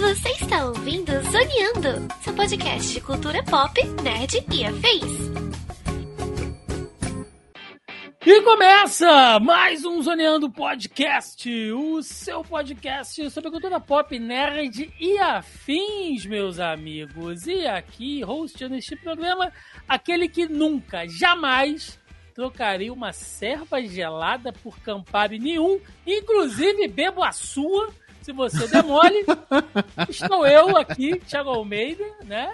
Você está ouvindo Zoneando, seu podcast de cultura pop, nerd e afins. E começa mais um Zoneando Podcast, o seu podcast sobre cultura pop, nerd e afins, meus amigos. E aqui, hosteando este programa, aquele que nunca, jamais trocaria uma serva gelada por Campari nenhum, inclusive bebo a sua, se você demole. Estou eu aqui, Thiago Almeida, né?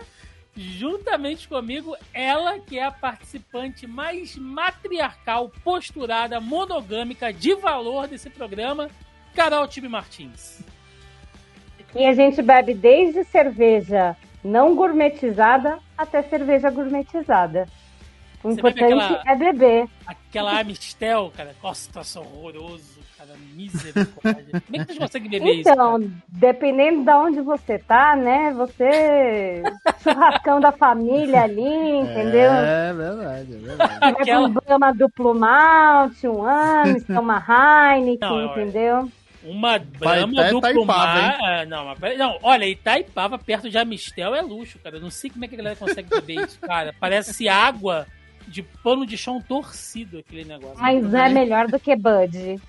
Juntamente comigo, ela que é a participante mais matriarcal, posturada, monogâmica, de valor desse programa, Carol Tibe Martins. E a gente bebe desde cerveja não gourmetizada até cerveja gourmetizada. O Você importante aquela- é beber. Aquela Amistel, cara, nossa, é horroroso, cara, misericórdia. Como é que vocês conseguem beber isso? Então, dependendo de onde você tá, né? Você. Churrascão da família ali, entendeu? É verdade, é verdade. Vai Aquela- um Brahma duplo malte, um Amstel, uma Heineken, Não, é- entendeu? Uma do Itaipava, Plumar. Ah, Não, não, olha, Itaipava perto de Amistel é luxo, cara. Eu não sei como é que a galera consegue beber isso, cara. Parece água de pano de chão torcido aquele negócio. Mas é melhor do que Bud.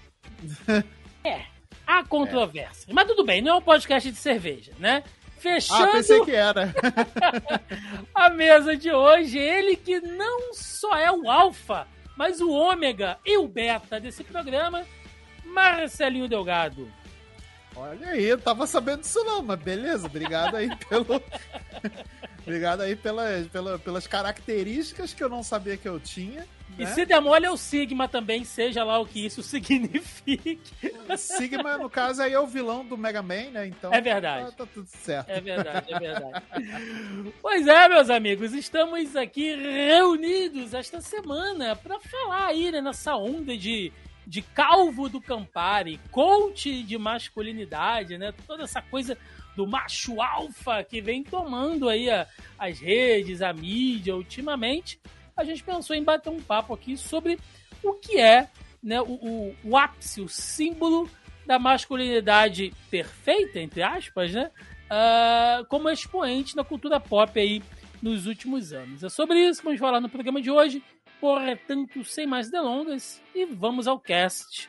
Há controvérsia. Mas tudo bem, não é um podcast de cerveja, né? Ah, Fechando pensei que era. a mesa de hoje, ele que não só é o alfa, mas o ômega e o beta desse programa, Marcelinho Delgado. Olha aí, eu tava sabendo disso não, mas beleza, obrigado aí pelo. Obrigado aí pelas, pela, pelas características que eu não sabia que eu tinha. E né? se demole é o Sigma também, seja lá o que isso signifique. Sigma, no caso, aí é o vilão do Mega Man, né? Então. É verdade. Tá, tá tudo certo. É verdade, é verdade. pois é, meus amigos, estamos aqui reunidos esta semana para falar aí, né, nessa onda de, de calvo do Campari, coach de masculinidade, né? Toda essa coisa do macho alfa que vem tomando aí a- as redes, a mídia ultimamente. A gente pensou em bater um papo aqui sobre o que é né, o, o, o ápice, o símbolo da masculinidade perfeita, entre aspas, né? ah, como expoente na cultura pop aí nos últimos anos. É sobre isso que vamos falar no programa de hoje. Portanto, sem mais delongas, e vamos ao cast.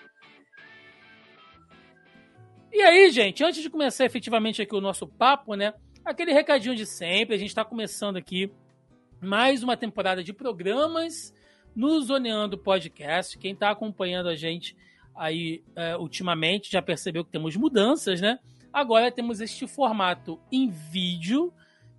E aí, gente, antes de começar efetivamente aqui o nosso papo, né? Aquele recadinho de sempre, a gente está começando aqui mais uma temporada de programas no Zoneando Podcast. Quem está acompanhando a gente aí é, ultimamente já percebeu que temos mudanças, né? Agora temos este formato em vídeo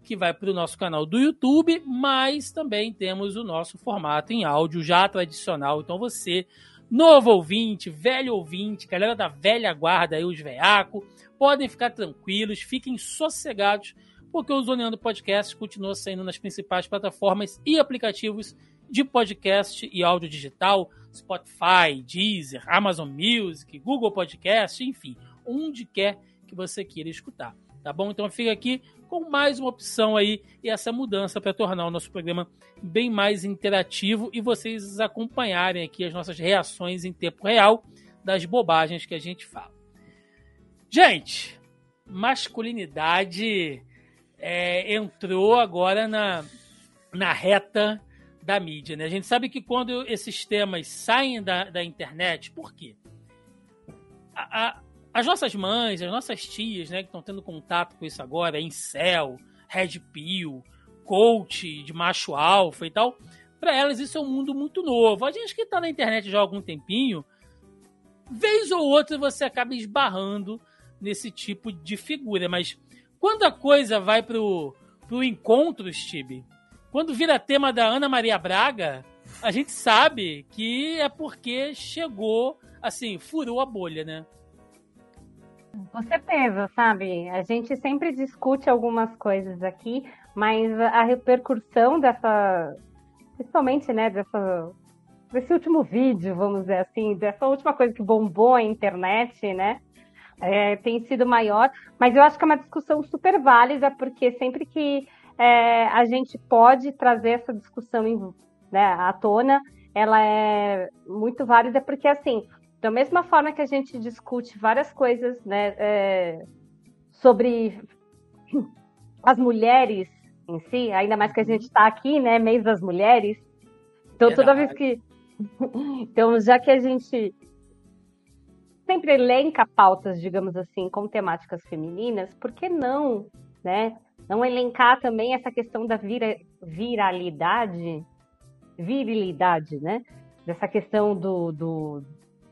que vai para o nosso canal do YouTube, mas também temos o nosso formato em áudio já tradicional. Então você, novo ouvinte, velho ouvinte, galera da velha guarda aí, os veaco, podem ficar tranquilos, fiquem sossegados, porque o Zoneando Podcast continua saindo nas principais plataformas e aplicativos de podcast e áudio digital, Spotify, Deezer, Amazon Music, Google Podcast, enfim, onde quer que você queira escutar, tá bom? Então fica aqui com mais uma opção aí e essa mudança para tornar o nosso programa bem mais interativo e vocês acompanharem aqui as nossas reações em tempo real das bobagens que a gente fala. Gente, masculinidade é, entrou agora na, na reta da mídia. Né? A gente sabe que quando esses temas saem da, da internet, por quê? A- a- as nossas mães, as nossas tias, né, que estão tendo contato com isso agora, incel, red pill, coach de macho alfa e tal, para elas isso é um mundo muito novo. A gente que está na internet já há algum tempinho, vez ou outra você acaba esbarrando nesse tipo de figura, mas quando a coisa vai pro, pro encontro, Steve, quando vira tema da Ana Maria Braga, a gente sabe que é porque chegou, assim, furou a bolha, né? Com certeza, sabe? A gente sempre discute algumas coisas aqui, mas a repercussão dessa, principalmente, né, dessa, desse último vídeo, vamos dizer assim, dessa última coisa que bombou a internet, né, é, tem sido maior. Mas eu acho que é uma discussão super válida, porque sempre que é, a gente pode trazer essa discussão em, né, à tona, ela é muito válida porque, assim, da mesma forma que a gente discute várias coisas, né, é, sobre as mulheres em si, ainda mais que a gente está aqui, né, mês das mulheres, então toda vez que então, já que a gente sempre elenca pautas, digamos assim, com temáticas femininas, por que não, né? Não elencar também essa questão da vira, viralidade, virilidade, né? Dessa questão do, do,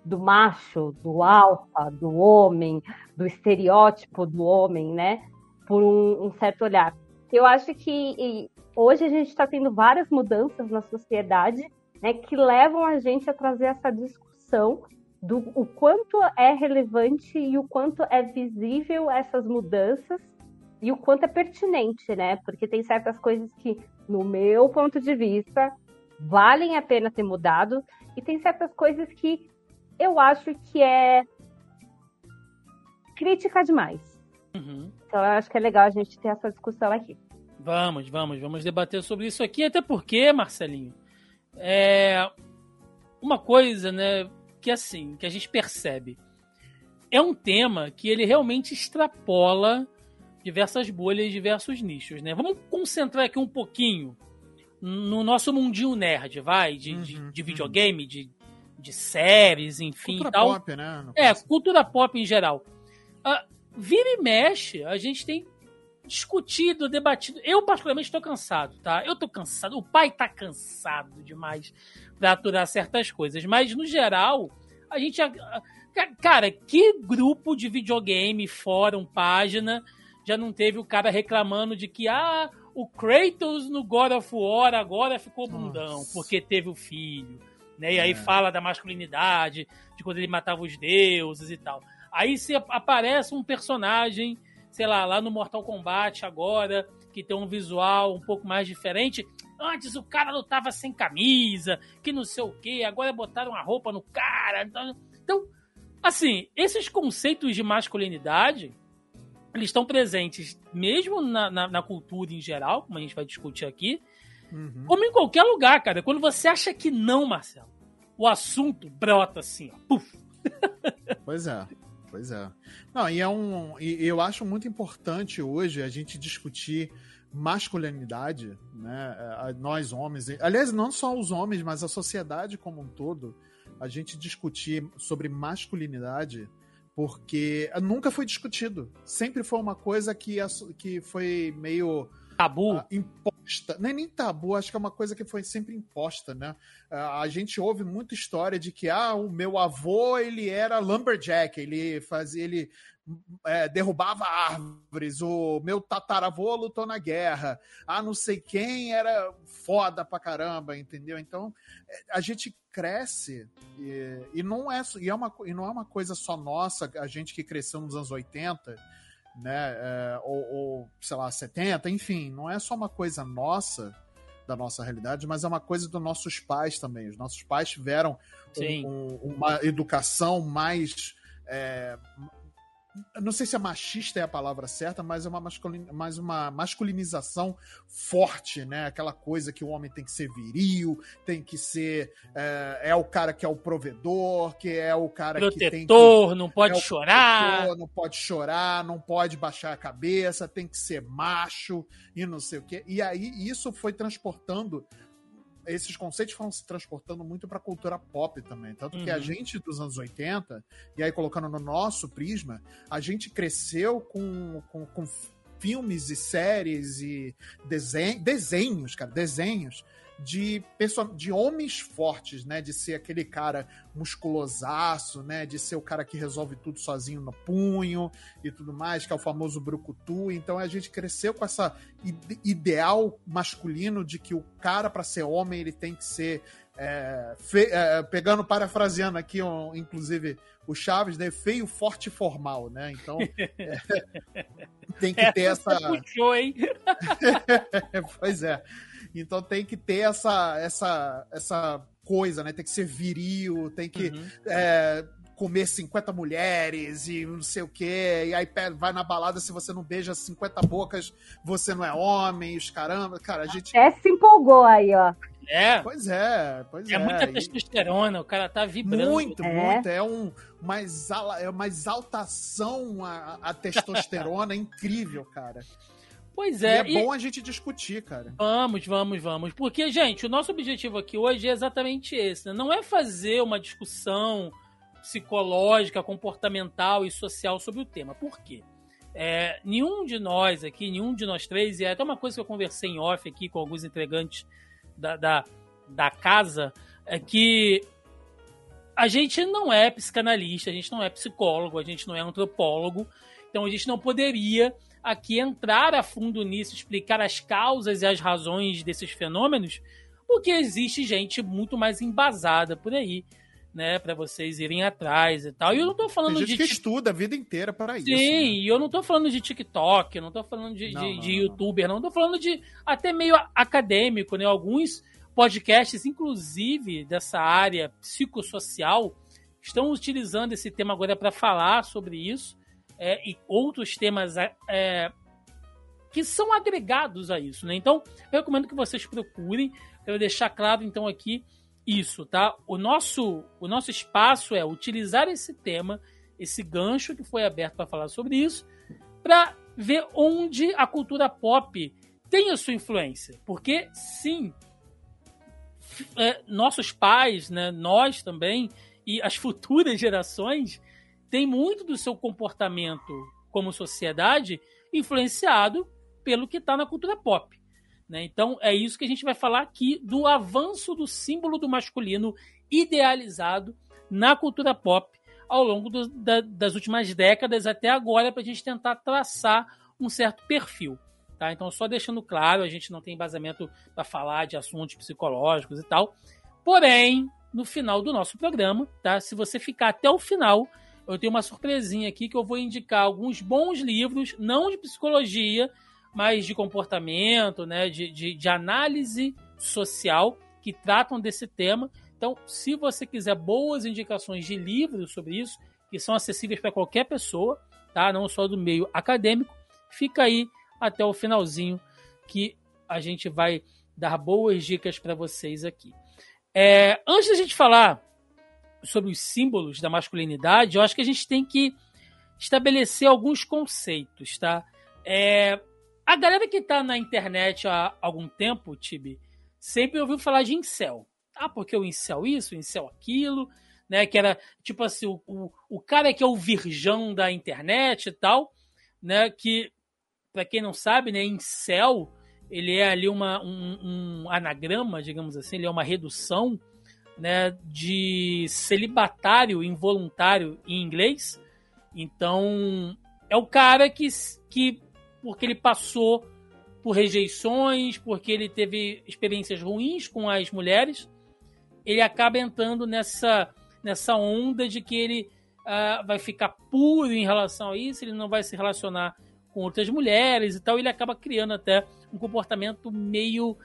do macho, do alfa, do homem, do estereótipo do homem, né? Por um, um certo olhar. Eu acho que hoje a gente está tendo várias mudanças na sociedade né, que levam a gente a trazer essa discussão do o quanto é relevante e o quanto é visível essas mudanças e o quanto é pertinente, né? Porque tem certas coisas que, no meu ponto de vista, valem a pena ter mudado e tem certas coisas que eu acho que é crítica demais. Uhum. Então eu acho que é legal a gente ter essa discussão aqui. Vamos, vamos, vamos debater sobre isso aqui, até porque, Marcelinho, é uma coisa, né, que assim, que a gente percebe. É um tema que ele realmente extrapola diversas bolhas, diversos nichos, né? Vamos concentrar aqui um pouquinho no nosso mundinho nerd, vai, de, uhum, de, de, videogame, uhum. de, de séries, enfim. Cultura tal. pop, né? É, cultura pop em geral. Uh, vira e mexe, a gente tem discutido, debatido. Eu, particularmente, estou cansado, tá? Eu estou cansado. O pai está cansado demais para aturar certas coisas. Mas, no geral, a gente. Cara, que grupo de videogame, fórum, página, já não teve o cara reclamando de que, ah, o Kratos no God of War agora ficou bundão, Nossa. porque teve o filho. Né? E aí é. fala da masculinidade, de quando ele matava os deuses e tal. Aí se aparece um personagem, sei lá, lá no Mortal Kombat agora, que tem um visual um pouco mais diferente. Antes o cara lutava sem camisa, que não sei o que, agora botaram a roupa no cara. Então, então, assim, esses conceitos de masculinidade, eles estão presentes mesmo na, na, na, cultura em geral, como a gente vai discutir aqui, uhum. como em qualquer lugar, cara. Quando você acha que não, Marcelo, o assunto brota assim, ó, puf. Pois é. Pois é. Não, e é um. E eu acho muito importante hoje a gente discutir masculinidade, né? É, nós homens, aliás, não só os homens, mas a sociedade como um todo, a gente discutir sobre masculinidade, porque nunca foi discutido. Sempre foi uma coisa que, que foi meio tabu? Não é nem tabu, acho que é uma coisa que foi sempre imposta, né? A gente ouve muita história de que ah, o meu avô ele era lumberjack, ele fazia, ele é, derrubava árvores, o meu tataravô lutou na guerra, ah, não sei quem era foda pra caramba, entendeu? Então é, a gente cresce e, e não é e, é uma, e não é uma coisa só nossa, a gente que cresceu nos anos 80 né? É, ou, ou, sei lá, 70, enfim, não é só uma coisa nossa, da nossa realidade, mas é uma coisa dos nossos pais também. Os nossos pais tiveram um, um, uma educação mais. É, não sei se é machista é a palavra certa, mas é uma, masculin, mais uma masculinização forte, né? Aquela coisa que o homem tem que ser viril, tem que ser. É, é o cara que é o provedor, que é o cara protetor, que tem. Protetor, não pode é chorar. Protetor, não pode chorar, não pode baixar a cabeça, tem que ser macho e não sei o quê. E aí isso foi transportando esses conceitos foram se transportando muito para a cultura pop também. Tanto uhum. que a uhum. gente dos anos 80, e aí colocando no nosso prisma, a gente cresceu com, com, com filmes e séries e desenho, desenhos, cara, desenhos de, de homens fortes, né? De ser aquele cara musculosaço, né? De ser o cara que resolve tudo sozinho no punho e tudo mais, que é o famoso brucutu. Então a gente cresceu com essa ideal masculino de que o cara, para ser homem, ele tem que ser. É, é, pegando, parafraseando aqui, um, inclusive, o Chaves, né? Feio, forte e formal, né? Então. É, tem que ter essa. Puxou, hein? pois é. Então tem que ter essa, essa, essa coisa, né? Tem que ser viril, tem que uhum. é, comer 50 mulheres e não sei o quê. E aí vai na balada, se você não beija 50 bocas, você não é homem, os caramba. Cara, a gente. É se empolgou aí, ó. É. Pois é, pois é. É muita testosterona, o cara tá vibrando. Muito, É. muito. É, um, uma, exala, é uma exaltação a, a testosterona incrível, cara. Pois E é. é e- bom a gente discutir, cara. Vamos, vamos, vamos. Porque, gente, o nosso objetivo aqui hoje é exatamente esse. né? Não é fazer uma discussão psicológica, comportamental e social sobre o tema. Por quê? É, nenhum de nós aqui, nenhum de nós três, e é até uma coisa que eu conversei em off aqui com alguns entregantes da, da, da casa, é que a gente não é psicanalista, a gente não é psicólogo, a gente não é antropólogo, então a gente não poderia aqui entrar a fundo nisso, explicar as causas e as razões desses fenômenos, porque existe gente muito mais embasada por aí, né, para vocês irem atrás e tal. E eu não tô Tem falando gente de que estuda a vida inteira para isso. Sim, né? e eu não tô falando de TikTok, eu não tô falando de, Não, de, não, de não. youtuber, não. Eu tô falando de até meio acadêmico, né? Alguns podcasts, inclusive dessa área psicossocial, estão utilizando esse tema agora para falar sobre isso é, e outros temas é, que são agregados a isso, né? Então, eu recomendo que vocês procurem. Quero deixar claro, então, aqui isso, tá? O nosso, o nosso espaço é utilizar esse tema, esse gancho que foi aberto para falar sobre isso, para ver onde a cultura pop tem a sua influência. Porque, sim, é, nossos pais, né, nós também, e as futuras gerações, têm muito do seu comportamento como sociedade influenciado pelo que está na cultura pop. Né? Então, é isso que a gente vai falar aqui do avanço do símbolo do masculino idealizado na cultura pop ao longo do, da, das últimas décadas até agora, para a gente tentar traçar um certo perfil. Tá? Então, só deixando claro, a gente não tem embasamento para falar de assuntos psicológicos e tal. Porém, no final do nosso programa, tá? se você ficar até o final, eu tenho uma surpresinha aqui que eu vou indicar alguns bons livros, não de psicologia, mas de comportamento, né, de, de, de, análise social que tratam desse tema. Então, se você quiser boas indicações de livros sobre isso, que são acessíveis para qualquer pessoa, tá? não só do meio acadêmico, fica aí até o finalzinho que a gente vai dar boas dicas para vocês aqui. É, antes da gente falar sobre os símbolos da masculinidade, eu acho que a gente tem que estabelecer alguns conceitos, tá? É, a galera que tá na internet há algum tempo, Tibi, sempre ouviu falar de incel. Ah, porque o incel isso, o incel aquilo, né? Que era tipo assim, o, o, o cara que é o virgão da internet e tal, né? Que, para quem não sabe, né, incel, ele é ali uma, um, um anagrama, digamos assim, ele é uma redução né, de celibatário involuntário em inglês. Então, é o cara que, que porque ele passou por rejeições, porque ele teve experiências ruins com as mulheres, ele acaba entrando nessa, nessa onda de que ele uh, vai ficar puro em relação a isso, ele não vai se relacionar com outras mulheres e tal, ele acaba criando até um comportamento meio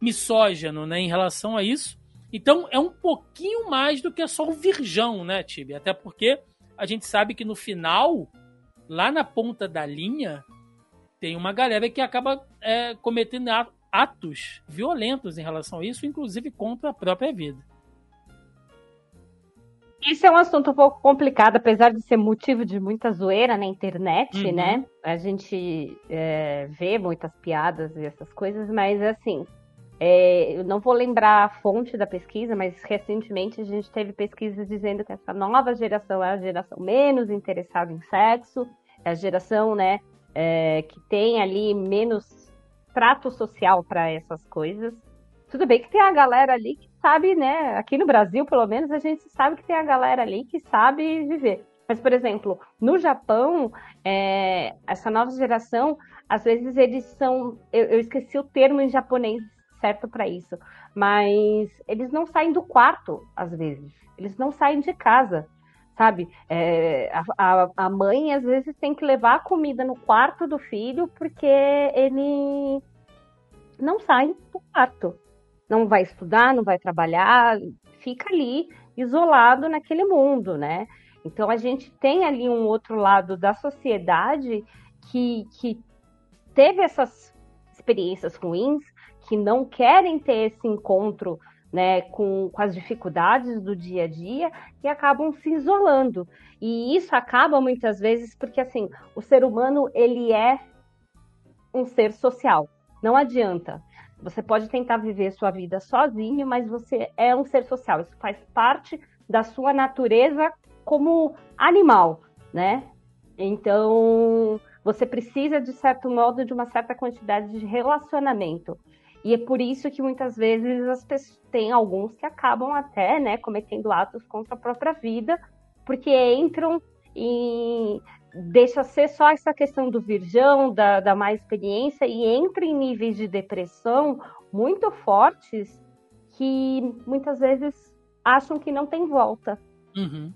misógino né, em relação a isso. Então é um pouquinho mais do que só o virgão, né, Tibi? Até porque a gente sabe que no final, lá na ponta da linha, tem uma galera que acaba é, cometendo atos violentos em relação a isso, inclusive contra a própria vida. Isso é um assunto um pouco complicado, apesar de ser motivo de muita zoeira na internet, Uhum. né? A gente é, vê muitas piadas e essas coisas, mas assim, é, eu não vou lembrar a fonte da pesquisa, mas recentemente a gente teve pesquisas dizendo que essa nova geração é a geração menos interessada em sexo, é a geração, né, é, que tem ali menos trato social para essas coisas. Tudo bem que tem a galera ali que sabe, né? Aqui no Brasil, pelo menos, a gente sabe que tem a galera ali que sabe viver. Mas, por exemplo, no Japão, é, essa nova geração, às vezes eles são. Eu, eu esqueci o termo em japonês certo para isso, mas eles não saem do quarto, às vezes. Eles não saem de casa sabe? É, a, a, mãe às vezes tem que levar a comida no quarto do filho porque ele não sai do quarto. Não vai estudar, não vai trabalhar, fica ali isolado naquele mundo, né? Então a gente tem ali um outro lado da sociedade que, que teve essas experiências ruins, que não querem ter esse encontro né, com, com as dificuldades do dia a dia e acabam se isolando. E isso acaba muitas vezes porque assim, o ser humano ele é um ser social. Não adianta. Você pode tentar viver sua vida sozinho, mas você é um ser social. Isso faz parte da sua natureza como animal, né? Então, você precisa, de certo modo, de uma certa quantidade de relacionamento. E é por isso que muitas vezes as pessoas, tem alguns que acabam até, né, cometendo atos contra a própria vida, porque entram em deixa ser só essa questão do virgão, da, da má experiência, e entra em níveis de depressão muito fortes que muitas vezes acham que não tem volta. Uhum.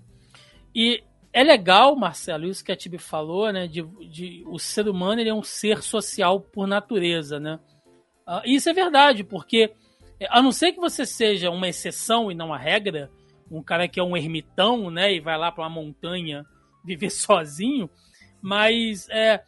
E é legal, Marcelo, isso que a Tibi falou, né? De, de, o ser humano ele é um ser social por natureza, né? Uh, isso é verdade, porque a não ser que você seja uma exceção e não a regra, um cara que é um ermitão, né, e vai lá para uma montanha viver sozinho, mas é,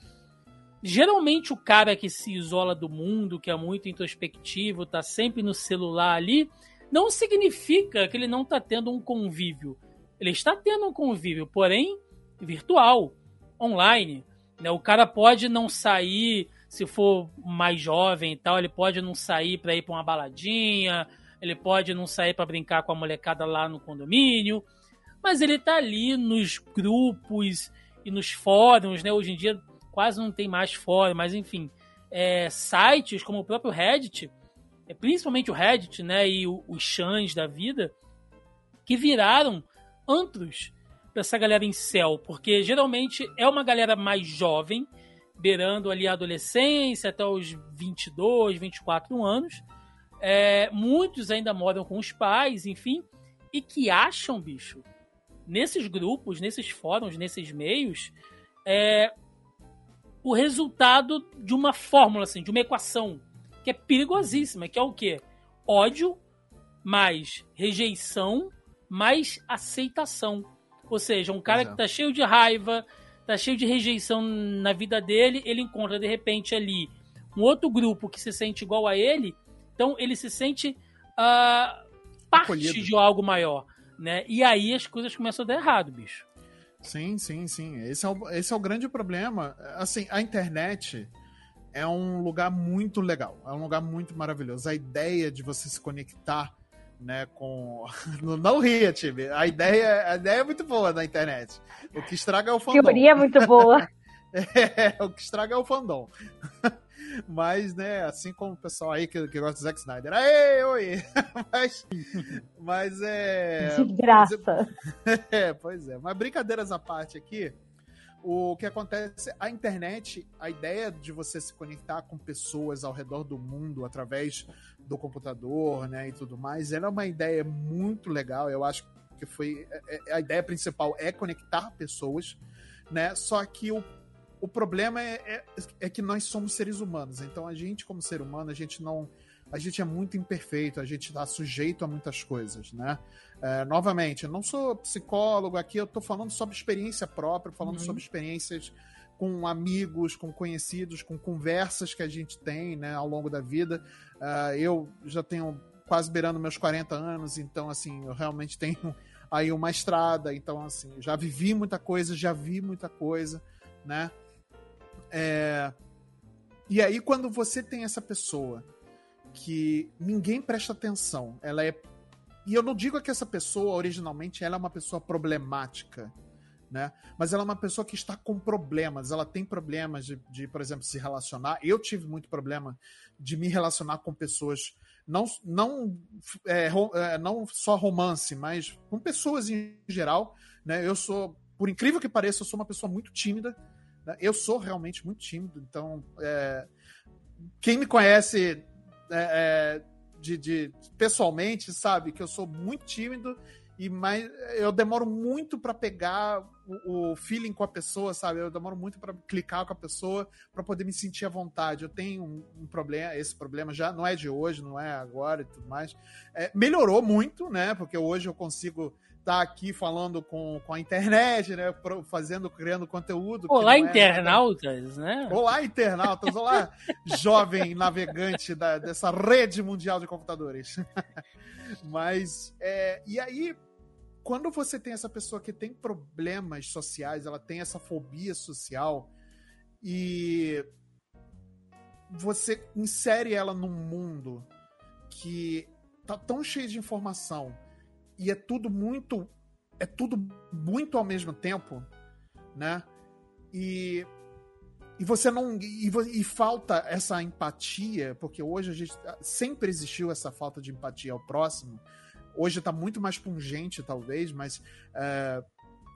geralmente o cara que se isola do mundo, que é muito introspectivo, tá sempre no celular ali, não significa que ele não está tendo um convívio. Ele está tendo um convívio, porém virtual, online. Né? O cara pode não sair, se for mais jovem e tal, ele pode não sair para ir para uma baladinha, ele pode não sair para brincar com a molecada lá no condomínio, mas ele tá ali nos grupos e nos fóruns, né? Hoje em dia quase não tem mais fórum, mas enfim, é, sites como o próprio Reddit, é, principalmente o Reddit, né, e o, os chans da vida, que viraram antros para essa galera em céu, porque geralmente é uma galera mais jovem, beirando ali a adolescência, até os 22, 24 anos. É, muitos ainda moram com os pais, enfim, e que acham, bicho, nesses grupos, nesses fóruns, nesses meios, é, o resultado de uma fórmula, assim, de uma equação que é perigosíssima, que é o quê? Ódio mais rejeição mais aceitação. Ou seja, um cara Exato. que tá cheio de raiva, tá cheio de rejeição na vida dele, ele encontra de repente ali um outro grupo que se sente igual a ele, então ele se sente uh, parte Acolhido. de algo maior, né? E aí as coisas começam a dar errado, bicho. Sim, sim, sim. Esse é o, esse é o grande problema. Assim, a internet é um lugar muito legal, é um lugar muito maravilhoso. A ideia de você se conectar né, com... Não ria, time. A ideia, a ideia é muito boa na internet. O que estraga é o fandom. Teoria é muito boa. é, o que estraga é o fandom. Mas, né, assim como o pessoal aí que, que gosta do Zack Snyder. Aê, oi! mas, mas é... De graça. É, pois é. Mas brincadeiras à parte aqui, o que acontece, a internet, a ideia de você se conectar com pessoas ao redor do mundo através do computador, né, e tudo mais, ela é uma ideia muito legal. Eu acho que foi é, é, a ideia principal é conectar pessoas, né? Só que o, o problema é, é, é que nós somos seres humanos. Então a gente como ser humano, a gente não a gente é muito imperfeito, a gente está sujeito a muitas coisas, né? É, novamente, eu não sou psicólogo aqui, eu estou falando sobre experiência própria, falando uhum. sobre experiências com amigos, com conhecidos, com conversas que a gente tem né, ao longo da vida. Uh, eu já tenho quase beirando meus 40 anos, então, assim, eu realmente tenho aí uma estrada, então, assim, já vivi muita coisa, já vi muita coisa, né? É... E aí, quando você tem essa pessoa que ninguém presta atenção. Ela é. E eu não digo que essa pessoa, originalmente, ela é uma pessoa problemática. Né? Mas ela é uma pessoa que está com problemas. Ela tem problemas de, de, por exemplo, se relacionar. Eu tive muito problema de me relacionar com pessoas, não, não, é, é, não só romance, mas com pessoas em geral. Né? Eu sou, por incrível que pareça, eu sou uma pessoa muito tímida. Né? Eu sou realmente muito tímido. Então, é, quem me conhece é, é, de, de, pessoalmente, sabe, que eu sou muito tímido e mais eu demoro muito para pegar o, o feeling com a pessoa, sabe? Eu demoro muito para clicar com a pessoa para poder me sentir à vontade. Eu tenho um, um, problema, esse problema já não é de hoje, não é agora e tudo mais. É, melhorou muito, né? Porque hoje eu consigo tá aqui falando com, com a internet, né? Fazendo, criando conteúdo. Olá, é, internautas, né? Olá, internautas. Olá, jovem navegante da, dessa rede mundial de computadores. Mas, é, e aí, quando você tem essa pessoa que tem problemas sociais, ela tem essa fobia social e você insere ela num mundo que tá tão cheio de informação e é tudo muito é tudo muito ao mesmo tempo, né? E e você não e, e falta essa empatia, porque hoje a gente sempre existiu essa falta de empatia ao próximo Hoje está muito mais pungente, talvez, mas é,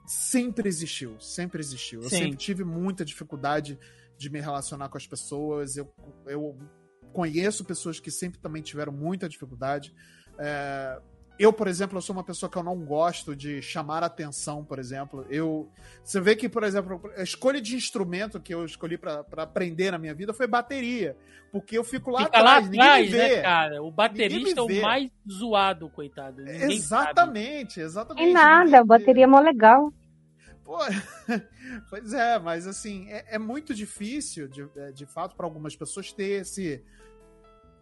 sempre existiu, sempre existiu. Eu Sim. sempre tive muita dificuldade de me relacionar com as pessoas. Eu, eu conheço pessoas que sempre também tiveram muita dificuldade. É, eu, por exemplo, eu sou uma pessoa que eu não gosto de chamar atenção, por exemplo. Eu, você vê que, por exemplo, a escolha de instrumento que eu escolhi para aprender na minha vida foi bateria, porque eu fico lá Fica atrás, lá atrás, né, cara? O baterista é o mais zoado, coitado. Ninguém exatamente, sabe. exatamente. É nada, a bateria é mó legal. Pô, pois é, mas assim, é, é muito difícil, de, de fato, para algumas pessoas ter esse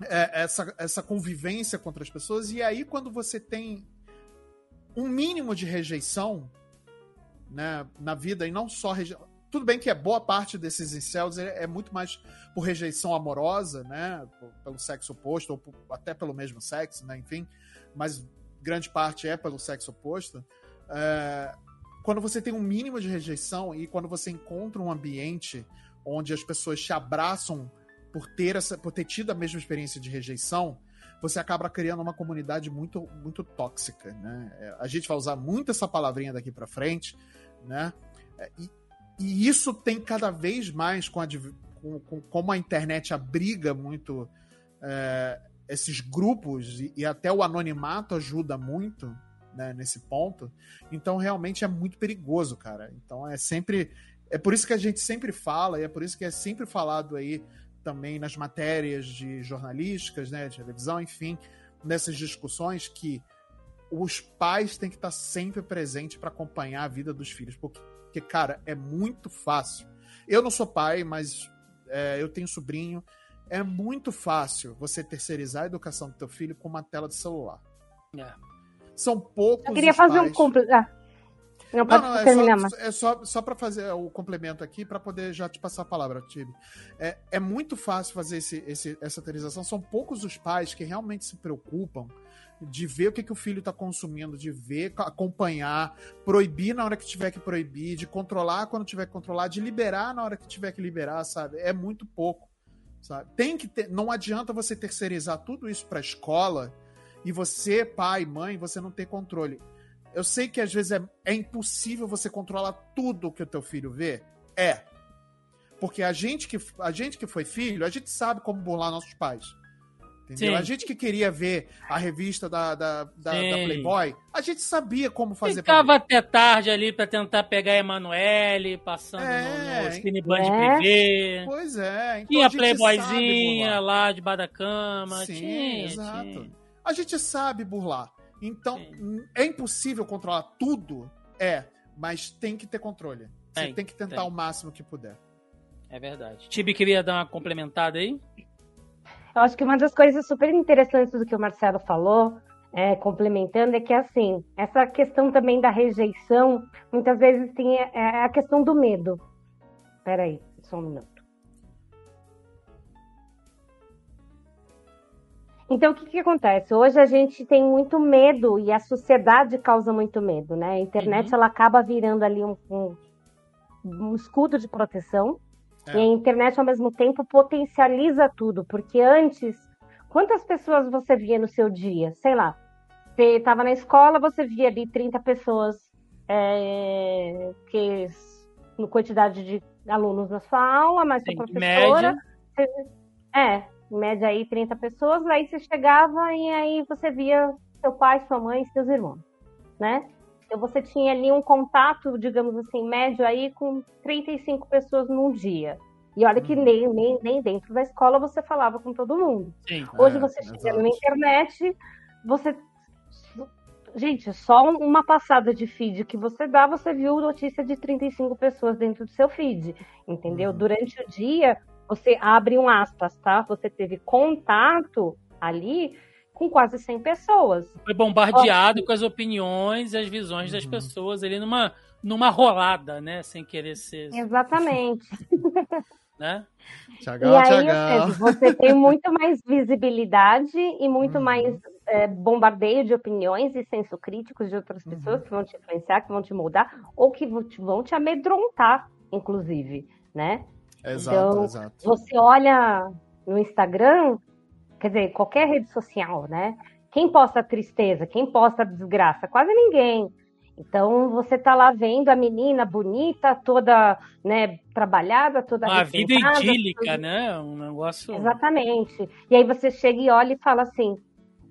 é, essa, essa convivência contra as pessoas. E aí, quando você tem um mínimo de rejeição né, na vida, e não só rejeição. Tudo bem que é boa parte desses incels é, é muito mais por rejeição amorosa, né? Pelo sexo oposto, ou até pelo mesmo sexo, né? Enfim. Mas grande parte é pelo sexo oposto. É, quando você tem um mínimo de rejeição e quando você encontra um ambiente onde as pessoas te abraçam por ter essa, por ter tido a mesma experiência de rejeição, você acaba criando uma comunidade muito, muito tóxica, né? É, a gente vai usar muito essa palavrinha daqui para frente, né? É, e, e, isso tem cada vez mais com, a, com, com como a internet abriga muito é, esses grupos e, e, até o anonimato ajuda muito né, nesse ponto. Então realmente é muito perigoso, cara. Então é sempre é por isso que a gente sempre fala e é por isso que é sempre falado aí também nas matérias de jornalísticas, né, de televisão, enfim, nessas discussões que os pais têm que estar sempre presentes para acompanhar a vida dos filhos, porque, porque, cara, é muito fácil. Eu não sou pai, mas é, eu tenho sobrinho. É muito fácil você terceirizar a educação do teu filho com uma tela de celular. É. São poucos. Eu queria fazer pais... um complemento. Ah, não, pode não, não, terminar, é só, é só, só para fazer o complemento aqui, para poder já te passar a palavra, Tibi. É, é muito fácil fazer esse, esse, essa atualização. São poucos os pais que realmente se preocupam de ver o que, que o filho está consumindo, de ver, acompanhar, proibir na hora que tiver que proibir, de controlar quando tiver que controlar, de liberar na hora que tiver que liberar, sabe? É muito pouco, sabe? Tem que ter, não adianta você terceirizar tudo isso para a escola e você, pai, mãe, você não ter controle. Eu sei que às vezes é, é impossível você controlar tudo que o teu filho vê. É. Porque a gente, que, a gente que foi filho, a gente sabe como burlar nossos pais. Entendeu? Sim. A gente que queria ver a revista da, da, da, da Playboy, a gente sabia como fazer. Ficava até tarde ali para tentar pegar a Emanuele, passando é, no, no Cineband é. PV. Pois é. Então tinha a Playboyzinha lá debaixo da cama. Sim, tinha, exato. Tinha. A gente sabe burlar. Então, Sim. é impossível controlar tudo? É, mas tem que ter controle. Você tem, tem que tentar tem. o máximo que puder. É verdade. Tibi queria dar uma complementada aí? Eu acho que uma das coisas super interessantes do que o Marcelo falou, é, complementando, é que assim, essa questão também da rejeição, muitas vezes tem é, é a questão do medo. Peraí, só um minuto. Então, o que, que acontece? Hoje a gente tem muito medo e a sociedade causa muito medo, né? A internet uhum. ela acaba virando ali um, um, um escudo de proteção é. e a internet ao mesmo tempo potencializa tudo, porque antes, quantas pessoas você via no seu dia? Sei lá, você estava na escola, você via ali 30 pessoas, é, que no quantidade de alunos na sua aula, mais sua professora. Média. É, em média aí 30 pessoas, aí você chegava e aí você via seu pai, sua mãe e seus irmãos, né? Então você tinha ali um contato, digamos assim, médio aí com 35 pessoas num dia. E olha que nem, nem, nem dentro da escola você falava com todo mundo. Sim. Hoje É, você chega exato. na internet, você. Gente, só uma passada de feed que você dá, você viu notícia de 35 pessoas dentro do seu feed. Entendeu? Uhum. Durante o dia, você abre um aspas, tá? Você teve contato ali com quase 100 pessoas. Foi bombardeado com as opiniões e as visões das Uhum. pessoas ali numa, numa rolada, né? Sem querer ser, Exatamente. né? Tiagão, E aí, seja, você tem muito mais visibilidade e muito Uhum. mais é, bombardeio de opiniões e senso crítico de outras Uhum. pessoas que vão te influenciar, que vão te moldar, ou que vão te amedrontar, inclusive, né? Exato, Então, exato. Você olha no Instagram, quer dizer, qualquer rede social, né? Quem posta tristeza, quem posta desgraça? Quase ninguém. Então você tá lá vendo a menina bonita, toda, né, trabalhada, toda Uma vida idílica, toda- né? Um negócio. Exatamente. E aí você chega e olha e fala assim: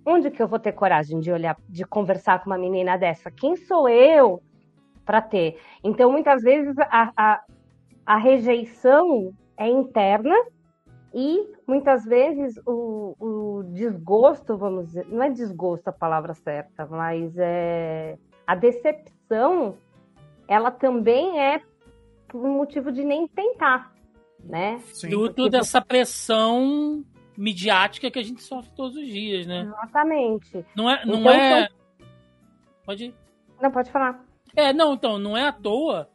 onde que eu vou ter coragem de olhar, de conversar com uma menina dessa? Quem sou eu para ter? Então, muitas vezes a, a, a rejeição é interna e muitas vezes o, o desgosto, vamos dizer, não é desgosto a palavra certa, mas é a decepção, ela também é por um motivo de nem tentar, né? Sim. Fruto Porque dessa pressão midiática que a gente sofre todos os dias, né? Exatamente. Não é. Não Então, é... Pode ir. Não pode falar. É, não, então, não é à toa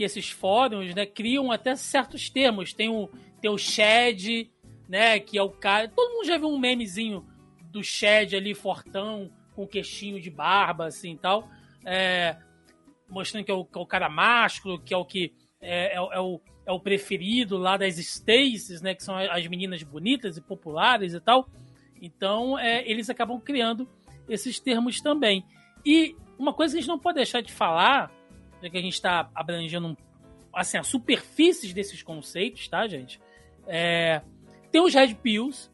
que esses fóruns, né, criam até certos termos. Tem o, tem o Shed, né, que é o cara... Todo mundo já viu um memezinho do Shed ali, fortão, com queixinho de barba, assim, e tal. É, mostrando que é, o, que é o cara másculo, que é o que... É, é, é o, é o preferido lá das Stacies, né, que são as meninas bonitas e populares e tal. Então, é, eles acabam criando esses termos também. E uma coisa que a gente não pode deixar de falar, já que a gente está abrangendo assim, as superfícies desses conceitos, tá, gente? É, tem os Red Pills,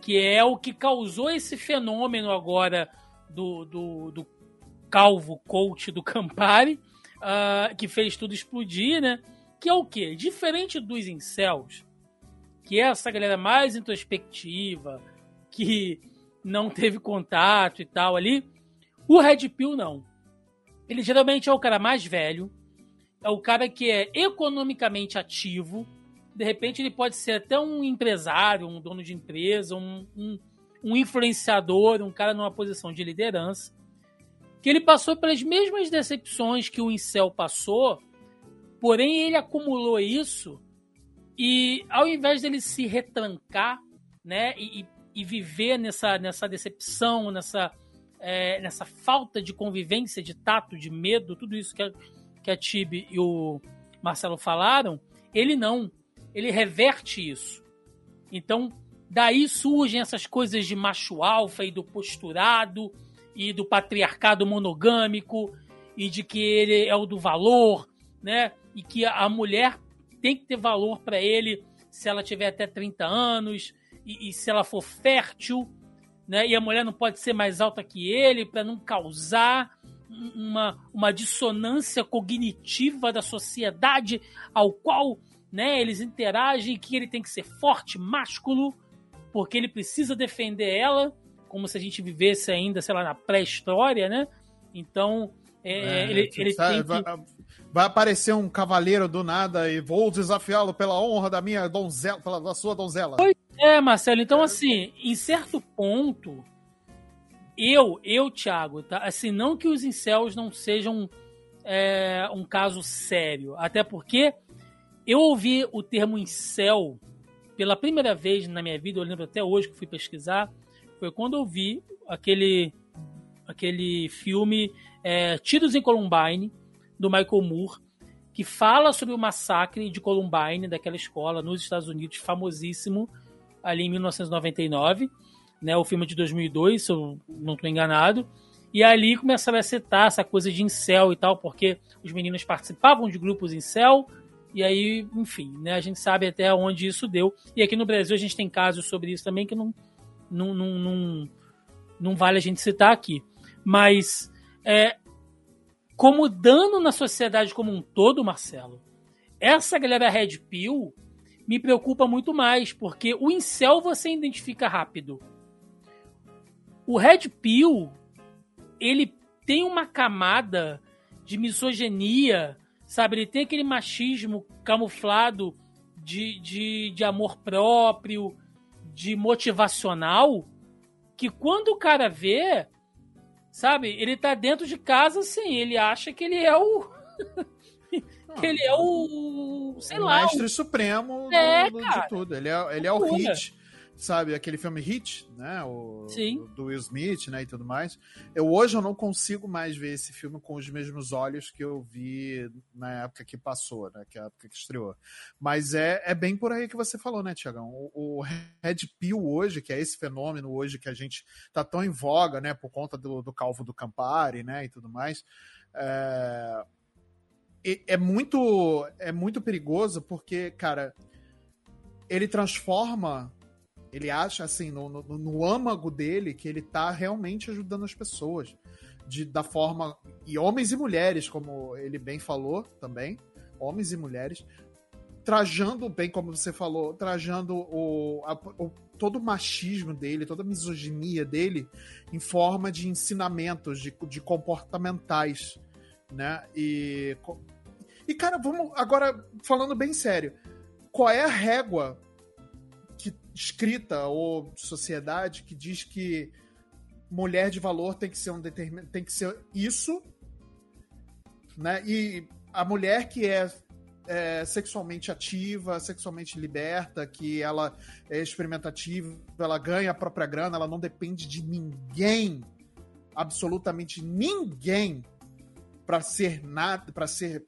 que é o que causou esse fenômeno agora do, do, do calvo coach do Campari, ah, que fez tudo explodir, né? Que é o quê? Diferente dos incels, que é essa galera mais introspectiva, que não teve contato e tal ali, o Red Pill não. Ele geralmente é o cara mais velho, é o cara que é economicamente ativo, de repente ele pode ser até um empresário, um dono de empresa, um, um, um influenciador, um cara numa posição de liderança, que ele passou pelas mesmas decepções que o Incel passou, porém ele acumulou isso e ao invés dele se retrancar, né, e, e- viver nessa, nessa decepção, nessa, é, nessa falta de convivência, de tato, de medo, tudo isso que a, que a Tibi e o Marcelo falaram, ele não. Ele reverte isso. Então, daí surgem essas coisas de macho alfa e do posturado e do patriarcado monogâmico e de que ele é o do valor, né? E que a mulher tem que ter valor para ele se ela tiver até 30 anos e, e se ela for fértil, né? E a mulher não pode ser mais alta que ele para não causar uma, uma dissonância cognitiva da sociedade ao qual né, eles interagem, que ele tem que ser forte, másculo, porque ele precisa defender ela, como se a gente vivesse ainda, sei lá, na pré-história, né? Então, é, É, ele, ele sabe, tem vai, que... vai aparecer um cavaleiro do nada e vou desafiá-lo pela honra da minha donzela, pela, da sua donzela. É, Marcelo, então assim, em certo ponto, eu, eu, Thiago, tá? Assim, não que os incels não sejam é, um caso sério, até porque eu ouvi o termo incel pela primeira vez na minha vida, eu lembro até hoje que fui pesquisar, foi quando eu vi aquele, aquele filme é, Tiros em Columbine, do Michael Moore, que fala sobre o massacre de Columbine, daquela escola nos Estados Unidos, famosíssimo, ali em 1999, né, o filme de 2002, se eu não estou enganado, e ali começaram a citar essa coisa de incel e tal, porque os meninos participavam de grupos incel, e aí, enfim, né, a gente sabe até onde isso deu. E aqui no Brasil a gente tem casos sobre isso também que não, não, não, não, não vale a gente citar aqui. Mas é, como dano na sociedade como um todo, Marcelo, essa galera Red Pill me preocupa muito mais, porque o incel você identifica rápido. O Red Pill, ele tem uma camada de misoginia, sabe? Ele tem aquele machismo camuflado de, de, de amor próprio, de motivacional, que quando o cara vê, sabe, ele tá dentro de casa assim, ele acha que ele é o. que ele é o. sei o lá. mestre supremo É, do- de tudo. Ele é, ele é o hit. Sabe, aquele filme Hit, né? O, Sim. o do Will Smith, né? E tudo mais. Eu hoje eu não consigo mais ver esse filme com os mesmos olhos que eu vi na época que passou, né? Que é a época que estreou. Mas é, é bem por aí que você falou, né, Tiagão? O, o Red Pill hoje, que é esse fenômeno hoje que a gente tá tão em voga, né? Por conta do, do calvo do Campari, né? E tudo mais. É, é muito é muito perigoso porque, cara, ele transforma, ele acha assim, no, no, no âmago dele que ele tá realmente ajudando as pessoas. De, da forma. E homens e mulheres, como ele bem falou também. Homens e mulheres. Trajando, bem como você falou, trajando o, a- o- todo o machismo dele, toda a misoginia dele em forma de ensinamentos, de, de comportamentais, né? E, e, cara, vamos agora falando bem sério. Qual é a régua que, escrita ou de sociedade que diz que mulher de valor tem que ser um determin... tem que ser isso, né? E a mulher que é, é sexualmente ativa, sexualmente liberta, que ela é experimentativa, ela ganha a própria grana, ela não depende de ninguém, absolutamente ninguém, para ser nada, para ser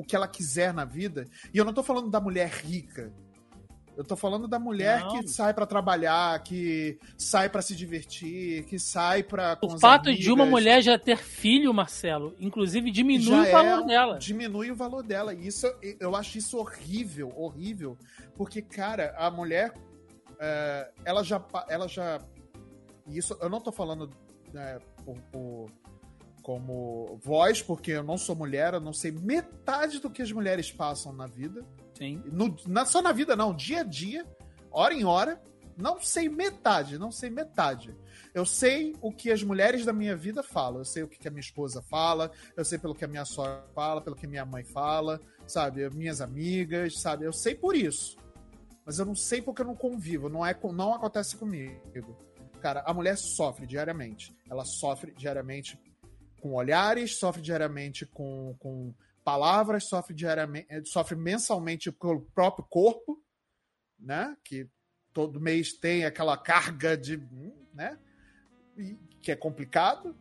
o que ela quiser na vida. E eu não tô falando da mulher rica. Eu tô falando da mulher Não. que sai para trabalhar, que sai para se divertir, que sai para O fato de uma mulher já ter filho, Marcelo, inclusive diminui o valor dela. Diminui o valor dela. E isso, eu acho isso horrível, horrível. Porque, cara, a mulher, é, ela já. Ela já isso eu não tô falando né, por- por- como voz, porque eu não sou mulher, eu não sei metade do que as mulheres passam na vida. Sim. No, na- só na vida, não, dia a dia, hora em hora. Não sei metade, não sei metade. Eu sei o que as mulheres da minha vida falam. Eu sei o que a minha esposa fala, eu sei pelo que a minha sogra fala, pelo que minha mãe fala, sabe? Minhas amigas, sabe? Eu sei por isso. Mas eu não sei porque eu não convivo, não, é, não acontece comigo. Cara, a mulher sofre diariamente. Ela sofre diariamente com olhares, sofre diariamente com, com palavras, sofre diariamente, eh, sofre mensalmente pelo próprio corpo, né? Que todo mês tem aquela carga de, hum, né? E- que é complicado.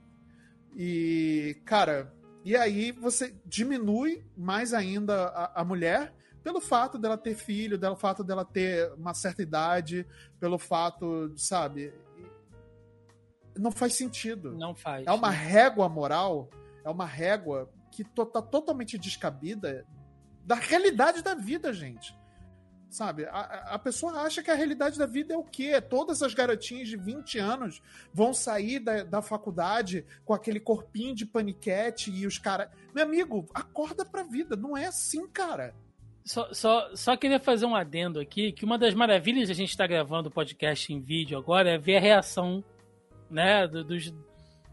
E, cara, e aí você diminui mais ainda a, a mulher pelo fato dela ter filho, pelo fato dela ter uma certa idade, pelo fato, sabe? Não faz sentido. Não faz. É uma régua moral, é uma régua que to, tá totalmente descabida da realidade da vida, gente. Sabe? A- A, pessoa acha que a realidade da vida é o quê? Todas as garotinhas de 20 anos vão sair da, da faculdade com aquele corpinho de paniquete e os caras. Meu amigo, acorda pra vida. Não é assim, cara. Só, só, só queria fazer um adendo aqui, que uma das maravilhas de a gente estar gravando o podcast em vídeo agora é ver a reação né, do- dos,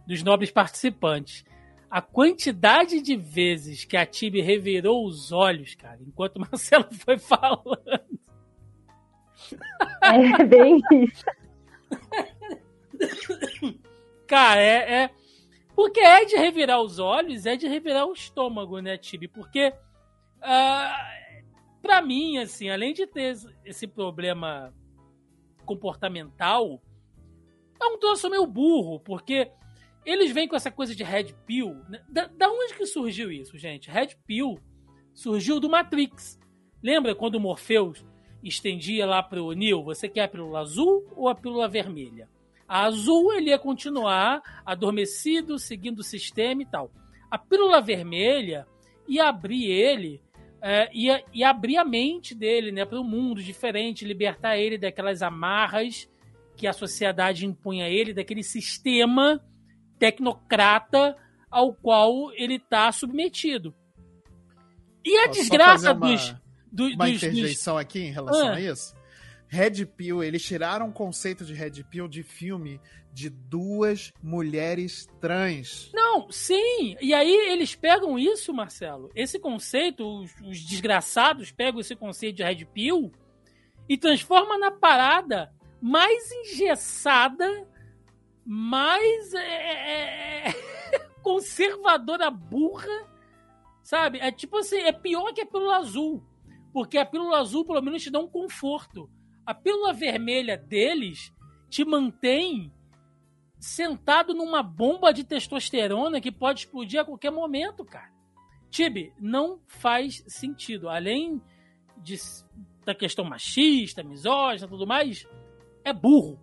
dos nobres participantes. A quantidade de vezes que a Tibi revirou os olhos, cara, enquanto o Marcelo foi falando. É bem isso. Cara, é, é- Porque é de revirar os olhos, é de revirar o estômago, né, Tibi? Porque. ah, pra mim, assim, além de ter esse problema comportamental, é um troço meio burro, porque eles vêm com essa coisa de Red Pill. né? Da, da onde que surgiu isso, gente? Red Pill surgiu do Matrix. Lembra quando o Morpheus estendia lá pro Neo, você quer a pílula azul ou a pílula vermelha? A azul ele ia continuar adormecido, seguindo o sistema e tal. A pílula vermelha ia abrir ele, é, ia, ia abrir a mente dele né, para um mundo diferente, libertar ele daquelas amarras que a sociedade impunha a ele, daquele sistema tecnocrata ao qual ele está submetido. E a Posso desgraça uma, dos, do, uma dos, interjeição dos... aqui em relação ah. a isso? Red Pill, eles tiraram o conceito de Red Pill de filme de duas mulheres trans. Não, sim. E aí eles pegam isso, Marcelo, esse conceito, os, os desgraçados pegam esse conceito de Red Pill e transforma na parada mais engessada, mais é, é, é conservadora burra, sabe? É tipo assim, é pior que a pílula azul. Porque a pílula azul, pelo menos, te dá um conforto. A pílula vermelha deles te mantém sentado numa bomba de testosterona que pode explodir a qualquer momento, cara. Tibe, não faz sentido. Além de, da questão machista, misógina, tudo mais, é burro.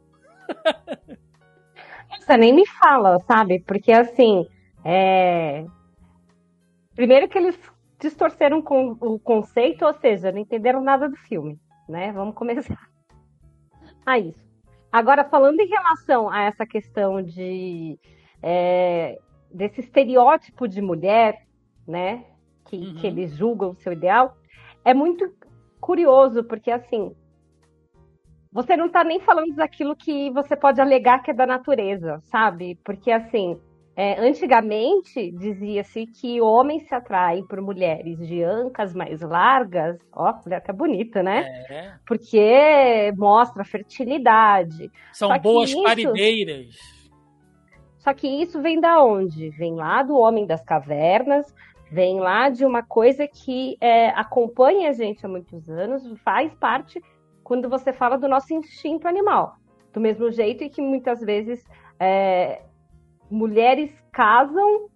Você nem me fala, sabe? Porque assim, é... primeiro que eles distorceram o conceito, ou seja, não entenderam nada do filme, né? Vamos começar a isso. Agora, falando em relação a essa questão de é, desse estereótipo de mulher, né, que, uhum. que eles julgam o seu ideal, é muito curioso, porque assim, você não está nem falando daquilo que você pode alegar que é da natureza, sabe? Porque assim, é, antigamente dizia-se que homens se atraem por mulheres de ancas mais largas, ó, mulher que é bonita, né? É. Porque mostra fertilidade. São Só boas isso... parideiras. Só que isso vem da onde? Vem lá do homem das cavernas, vem lá de uma coisa que é, acompanha a gente há muitos anos, faz parte quando você fala do nosso instinto animal. Do mesmo jeito que muitas vezes é, mulheres casam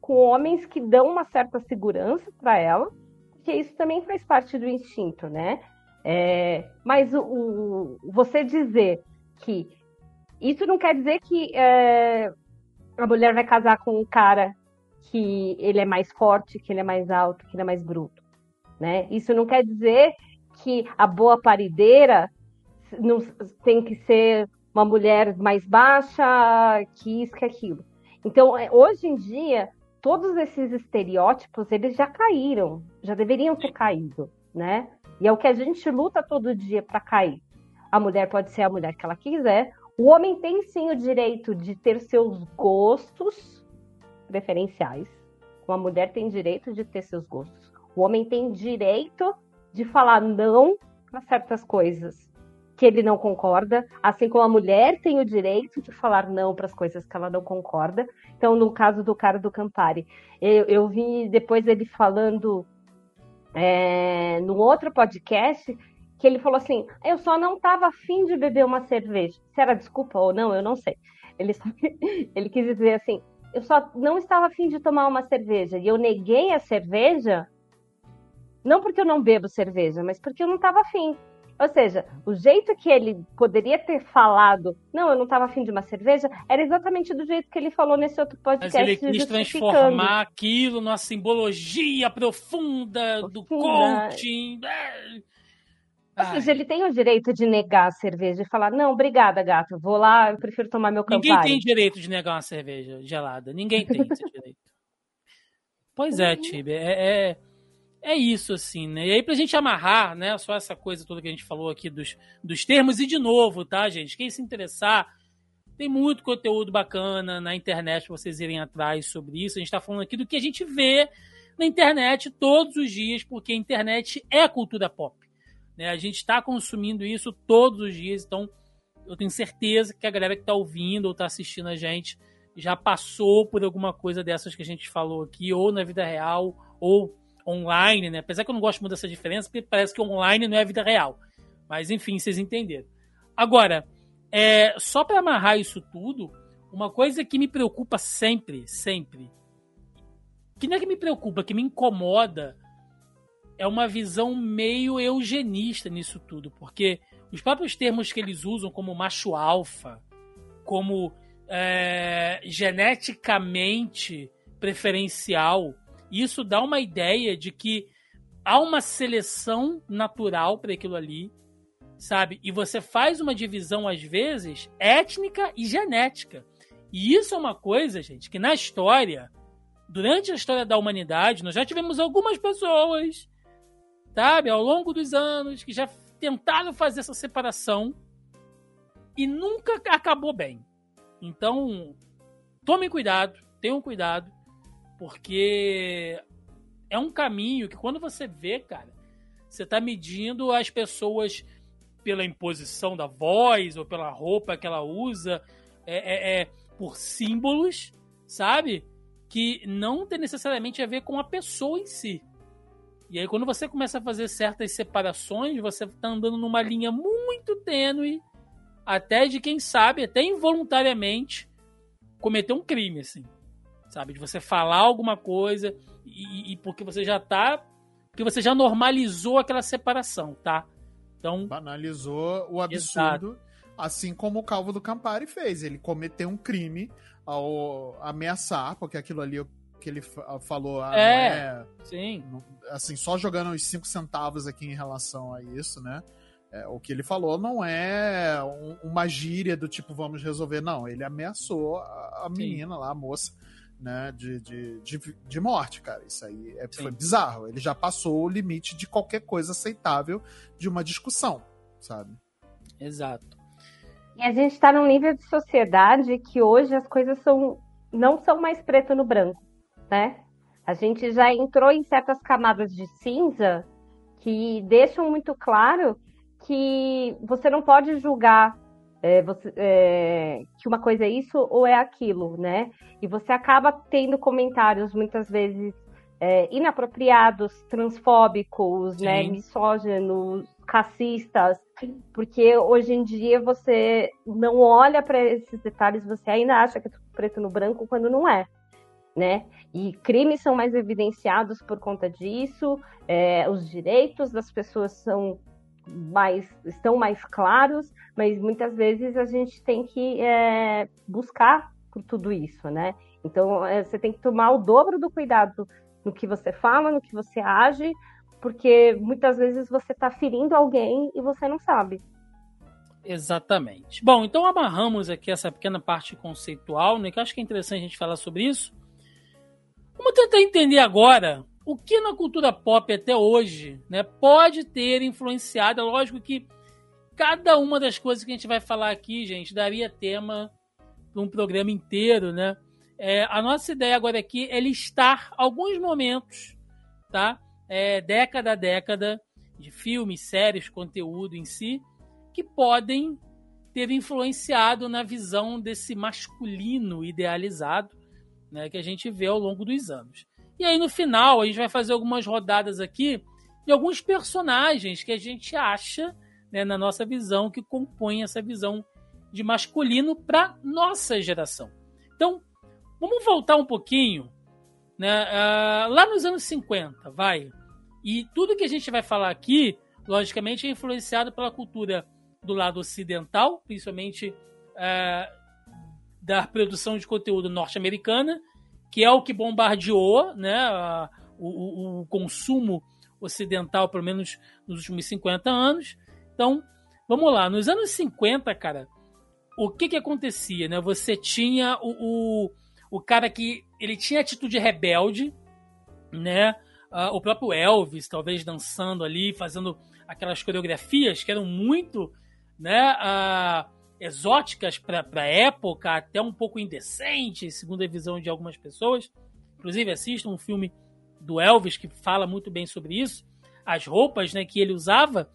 com homens que dão uma certa segurança para ela, porque isso também faz parte do instinto, né? É, mas o, o, você dizer que isso não quer dizer que é, a mulher vai casar com um cara que ele é mais forte, que ele é mais alto, que ele é mais bruto, né? Isso não quer dizer que a boa parideira não tem que ser uma mulher mais baixa, que isso, que aquilo. Então, é, hoje em dia, todos esses estereótipos, eles já caíram, já deveriam ter caído, né? E é o que a gente luta todo dia para cair. A mulher pode ser a mulher que ela quiser. O homem tem sim o direito de ter seus gostos preferenciais. A mulher tem direito de ter seus gostos. O homem tem direito de falar não para certas coisas que ele não concorda, assim como a mulher tem o direito de falar não para as coisas que ela não concorda. Então, no caso do cara do Campari, eu, eu vi depois ele falando é, no outro podcast que ele falou assim: eu só não estava afim de beber uma cerveja. Se era desculpa ou não, eu não sei. Ele, ele quis dizer assim: eu só não estava afim de tomar uma cerveja e eu neguei a cerveja, não porque eu não bebo cerveja, mas porque eu não estava afim. Ou seja, o jeito que ele poderia ter falado, não, eu não estava afim de uma cerveja, era exatamente do jeito que ele falou nesse outro podcast. Mas ele quis transformar aquilo numa simbologia profunda, profunda. do coaching. Ou seja, ele tem o direito de negar a cerveja e falar: não, obrigada, gato, vou lá, eu prefiro tomar meu Campari. Ninguém tem direito de negar uma cerveja gelada. Ninguém tem esse direito. Pois é, Tibe. É, é, é isso, assim, né? E aí, pra gente amarrar, né, só essa coisa toda que a gente falou aqui dos, dos termos, e de novo, tá, gente? Quem se interessar, tem muito conteúdo bacana na internet pra vocês irem atrás sobre isso. A gente tá falando aqui do que a gente vê na internet todos os dias, porque a internet é cultura pop. Né? A gente está consumindo isso todos os dias, então eu tenho certeza que a galera que está ouvindo ou está assistindo a gente já passou por alguma coisa dessas que a gente falou aqui, ou na vida real, ou online, né? Apesar que eu não gosto muito dessa diferença, porque parece que online não é vida real. Mas enfim, vocês entenderam. Agora, é, só para amarrar isso tudo, uma coisa que me preocupa sempre, sempre, que não é que me preocupa, que me incomoda, é uma visão meio eugenista nisso tudo, porque os próprios termos que eles usam, como macho alfa, como é, geneticamente preferencial, isso dá uma ideia de que há uma seleção natural para aquilo ali, sabe? E você faz uma divisão, às vezes, étnica e genética. E isso é uma coisa, gente, que na história, durante a história da humanidade, nós já tivemos algumas pessoas, sabe, ao longo dos anos, que já tentaram fazer essa separação e nunca acabou bem. Então, tomem cuidado, tenham cuidado, porque é um caminho que quando você vê, cara, você está medindo as pessoas pela imposição da voz ou pela roupa que ela usa, é, é, é por símbolos, sabe? Que não tem necessariamente a ver com a pessoa em si. E aí, quando você começa a fazer certas separações, você está andando numa linha muito tênue, até de quem sabe, até involuntariamente, cometer um crime, assim. Sabe? De você falar alguma coisa e, e porque você já tá. Porque você já normalizou aquela separação, tá? Então. Banalizou o absurdo. Exato. Assim como o Calvo do Campari fez. Ele cometeu um crime ao ameaçar, porque aquilo ali que ele falou ah, é, é, sim. assim só jogando os cinco centavos aqui em relação a isso né é, o que ele falou não é um, uma gíria do tipo vamos resolver não ele ameaçou a, a menina lá a moça né de, de, de, de, morte cara. Isso aí é, foi bizarro. Ele já passou o limite de qualquer coisa aceitável de uma discussão sabe? Exato. E a gente está num nível de sociedade que hoje as coisas são não são mais preto no branco, né? A gente já entrou em certas camadas de cinza que deixam muito claro que você não pode julgar é, você, é, que uma coisa é isso ou é aquilo, né? E você acaba tendo comentários muitas vezes é, inapropriados, transfóbicos, né, misóginos, racistas, porque hoje em dia você não olha para esses detalhes, você ainda acha que é tudo preto no branco quando não é, né? E crimes são mais evidenciados por conta disso, é, os direitos das pessoas são mais estão mais claros, mas muitas vezes a gente tem que é, buscar por tudo isso, né? Então é, você tem que tomar o dobro do cuidado no que você fala, no que você age, porque muitas vezes você está ferindo alguém e você não sabe. Exatamente. Bom, então amarramos aqui essa pequena parte conceitual, né, que eu acho que é interessante a gente falar sobre isso. Vamos tentar entender agora o que na cultura pop até hoje né, pode ter influenciado. É lógico que cada uma das coisas que a gente vai falar aqui, gente, daria tema para um programa inteiro, né? É, a nossa ideia agora aqui é listar alguns momentos, tá? É, década a década, de filmes, séries, conteúdo em si, que podem ter influenciado na visão desse masculino idealizado né, que a gente vê ao longo dos anos. E aí no final a gente vai fazer algumas rodadas aqui de alguns personagens que a gente acha, né, na nossa visão, que compõem essa visão de masculino para nossa geração. Então, Vamos voltar um pouquinho, né? Uh, lá nos anos 50, vai. E tudo que a gente vai falar aqui, logicamente, é influenciado pela cultura do lado ocidental, principalmente uh, da produção de conteúdo norte-americana, que é o que bombardeou né, uh, o, o, consumo ocidental, pelo menos nos últimos 50 anos. Então, vamos lá. Nos anos 50, cara, o que que acontecia? Né? Você tinha o, o o cara que ele tinha atitude rebelde, né? Uh, o próprio Elvis, talvez dançando ali, fazendo aquelas coreografias que eram muito, né? Uh, exóticas para a época, até um pouco indecentes, segundo a visão de algumas pessoas. Inclusive, assistam um filme do Elvis que fala muito bem sobre isso. As roupas né, que ele usava.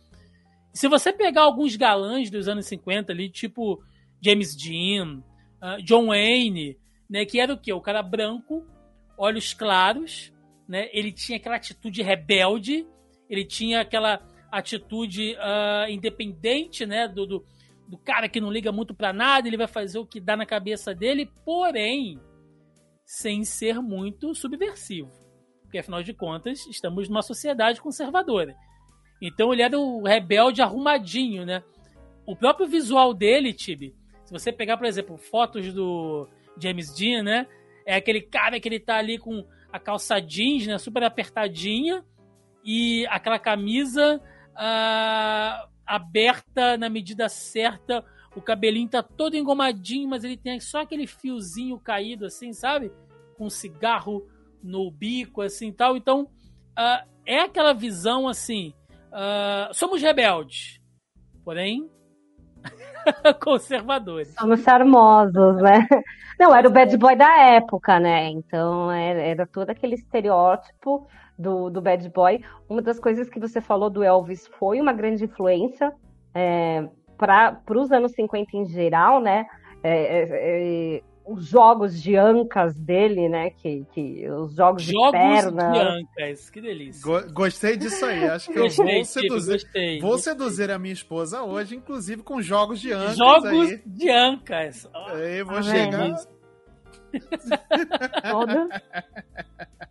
Se você pegar alguns galãs dos anos 50 ali, tipo James Dean, uh, John Wayne, né? Que era o quê? O cara branco, olhos claros, né? Ele tinha aquela atitude rebelde, ele tinha aquela atitude uh, independente, né? Do, do, do, cara que não liga muito para nada, ele vai fazer o que dá na cabeça dele, porém, sem ser muito subversivo. Porque, afinal de contas, estamos numa sociedade conservadora. Então ele era o rebelde arrumadinho, né? O próprio visual dele, Tibi, se você pegar, por exemplo, fotos do, James Dean, né? É aquele cara que ele tá ali com a calça jeans, né? Super apertadinha e aquela camisa uh, aberta na medida certa, o cabelinho tá todo engomadinho, mas ele tem só aquele fiozinho caído, assim, sabe? Com um cigarro no bico, assim tal. Então, uh, é aquela visão assim: uh, somos rebeldes, porém conservadores. Somos charmosos, né? Não, era o bad boy da época, né? Então era, era todo aquele estereótipo do, do bad boy. Uma das coisas que você falou do Elvis foi uma grande influência é, para os anos 50 em geral, né? É, é, é, os jogos de ancas dele, né? Que, que os jogos, jogos de perna. de ancas, que delícia. Go gostei disso aí. Acho que gostei, eu vou seduzir. Gostei, vou gostei. seduzir a minha esposa hoje, inclusive com jogos de ancas. Jogos aí. de ancas. Aí vou ah, chegar.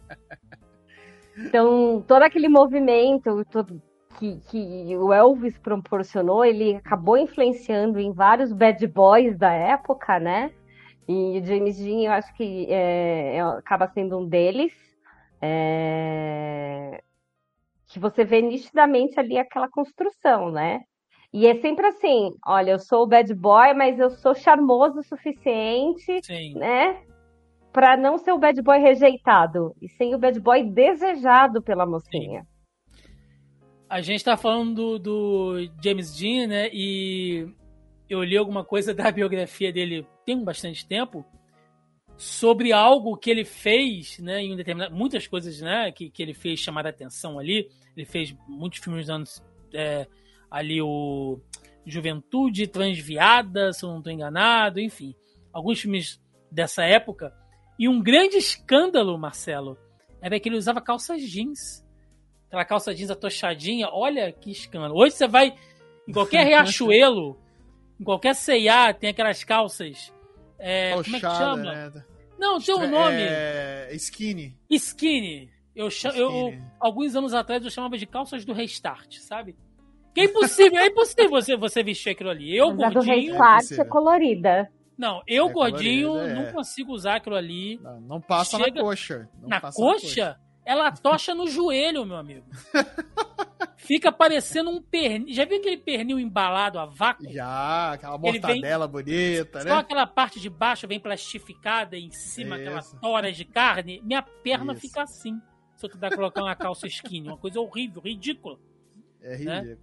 então, todo aquele movimento, todo, que, que o Elvis proporcionou, ele acabou influenciando em vários bad boys da época, né? E o James Dean, eu acho que é, é, acaba sendo um deles. É, que você vê nitidamente ali aquela construção, né? E é sempre assim, olha, eu sou o bad boy, mas eu sou charmoso o suficiente, Sim. né? Para não ser o bad boy rejeitado, e sem o bad boy desejado pela mocinha. Sim a gente tá falando do, do, James Dean, né? E eu li alguma coisa da biografia dele tem bastante tempo sobre algo que ele fez, né? Em um determinado, muitas coisas, né? Que, que ele fez chamar a atenção ali. Ele fez muitos filmes nos anos é, ali o Juventude Transviada, se eu não estou enganado, enfim, alguns filmes dessa época. E um grande escândalo, Marcelo, era que ele usava calças jeans aquela calça jeans atochadinha, olha que escândalo. Hoje você vai em qualquer Riachuelo, em qualquer C&A, tem aquelas calças. É, como é que chama? Né? Não, tem um nome. É... Skinny. Skinny. Eu, Skinny. eu alguns anos atrás eu chamava de calças do Restart, sabe? Que é impossível, é impossível você, você vestir aquilo ali. Eu, Mas gordinho. A do Restart é, é colorida. Não, eu, é gordinho, é. não consigo usar aquilo ali. Não, não passa Chega... na coxa. Na, coxa? na coxa? ela tocha no joelho, meu amigo. Fica parecendo um pernil. Já viu aquele pernil embalado a vácuo? Já, aquela mortadela vem, bonita, né? Só aquela parte de baixo vem plastificada em cima, Isso. aquelas toras de carne. Minha perna Isso. fica assim. Se eu tentar colocar uma calça skinny. Uma coisa horrível, ridícula. É né? ridículo. Né?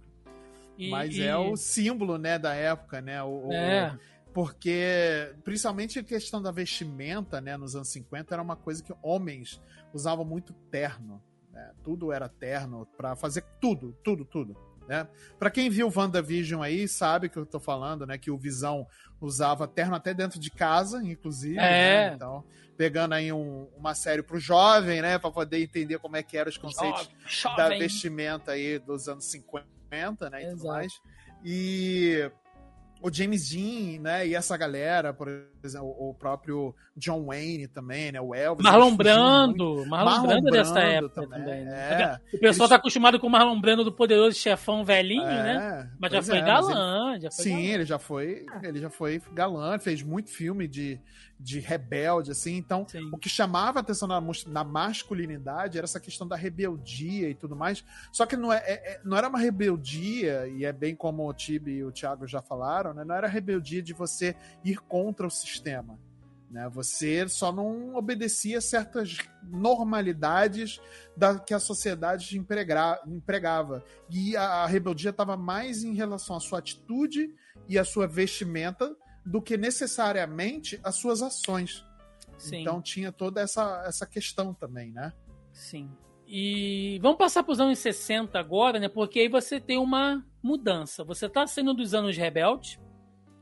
E, Mas e... é o símbolo, né, da época, né? O, é. O porque principalmente a questão da vestimenta, né, nos anos 50 era uma coisa que homens usavam muito terno, né? Tudo era terno para fazer tudo, tudo, tudo, né? Para quem viu WandaVision aí, sabe que eu tô falando, né, que o Visão usava terno até dentro de casa, inclusive, é. né? Então, pegando aí um, uma série pro jovem, né, para poder entender como é que eram os conceitos jovem. da vestimenta aí dos anos 50, né, e Exato. tudo mais. E o James Dean, né, e essa galera, por exemplo, o próprio John Wayne também, né, o Elvis. Marlon Brando, Marlon, Marlon Brando, dessa época também. também né? é. O pessoal Eles... tá acostumado com o Marlon Brando do poderoso chefão velhinho, é, né? Mas já foi é, galã, ele... já foi Sim, galã. ele já foi, ele já foi galã, fez muito filme de de rebelde, assim. Então, Sim. o que chamava a atenção na, na, masculinidade era essa questão da rebeldia e tudo mais. Só que não, é, é, é não era uma rebeldia, e é bem como o Tibi e o Thiago já falaram, né? Não era rebeldia de você ir contra o sistema. Né? Você só não obedecia certas normalidades da que a sociedade empregra, empregava. E a, a rebeldia estava mais em relação à sua atitude e à sua vestimenta do que necessariamente as suas ações. Sim. Então tinha toda essa, essa questão também, né? Sim. E vamos passar para os anos 60 agora, né? Porque aí você tem uma mudança. Você está saindo dos anos rebeldes,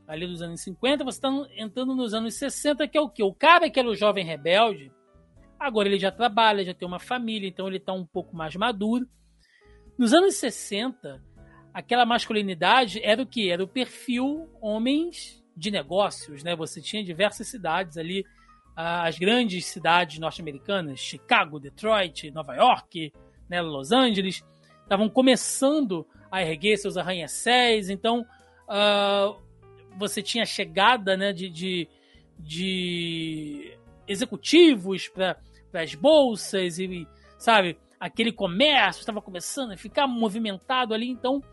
ali dos anos 50, você está entrando nos anos 60, que é o quê? O cara que era o jovem rebelde, agora ele já trabalha, já tem uma família, então ele está um pouco mais maduro. Nos anos 60, aquela masculinidade era o que? Era o perfil homens de negócios, né? Você tinha diversas cidades ali, as grandes cidades norte-americanas, Chicago, Detroit, Nova York, né, Los Angeles, estavam começando a erguer seus arranha-céus, então uh, você tinha chegada né, de, de, de executivos para as bolsas e, sabe, aquele comércio estava começando a ficar movimentado ali, então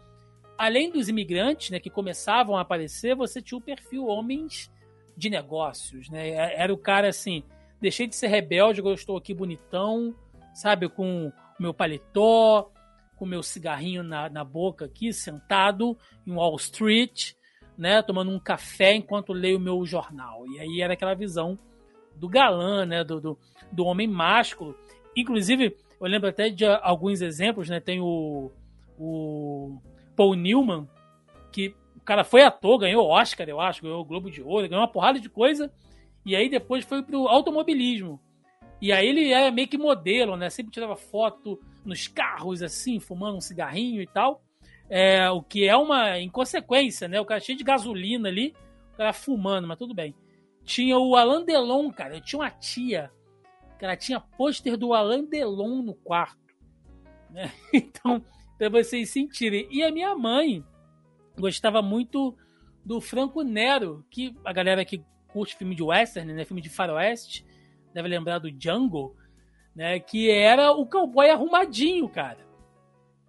além dos imigrantes, né, que começavam a aparecer, você tinha o perfil homens de negócios, né? Era o cara assim, deixei de ser rebelde, eu estou aqui bonitão, sabe, com o meu paletó, com o meu cigarrinho na, na boca aqui, sentado em Wall Street, né, tomando um café enquanto leio o meu jornal. E aí era aquela visão do galã, né, do, do, do homem másculo. Inclusive, eu lembro até de alguns exemplos, né, tem o, o Paul Newman, que o cara foi ator, ganhou Oscar, eu acho, ganhou o Globo de Ouro, ganhou uma porrada de coisa, e aí depois foi pro automobilismo. E aí ele era meio que modelo, né? Sempre tirava foto nos carros, assim, fumando um cigarrinho e tal. É, o que é uma inconsequência, né? O cara cheio de gasolina ali, o cara fumando, mas tudo bem. Tinha o Alain Delon, cara. Eu tinha uma tia que ela tinha pôster do Alain Delon no quarto. Né? Então, para vocês sentirem. E a minha mãe gostava muito do Franco Nero, que a galera que curte filme de western, né, filme de faroeste, deve lembrar do Django, né, que era o cowboy arrumadinho, cara.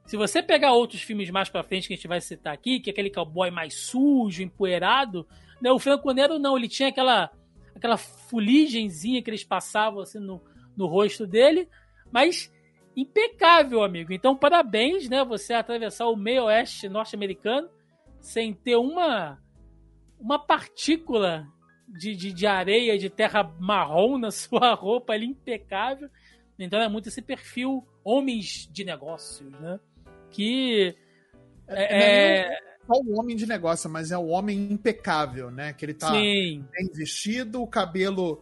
Se você pegar outros filmes mais para frente que a gente vai citar aqui, que é aquele cowboy mais sujo, empoeirado, né, o Franco Nero não, ele tinha aquela aquela fuligenzinha que eles passavam assim no, no rosto dele, mas impecável, amigo. Então, parabéns, né? Você atravessar o meio oeste norte-americano sem ter uma uma partícula de, de, de, areia, de terra marrom na sua roupa ali, impecável. Então é muito esse perfil homens de negócios, né? Que é, é, é só o homem de negócio, mas é o homem impecável, né? Que ele tá Sim. bem vestido, o cabelo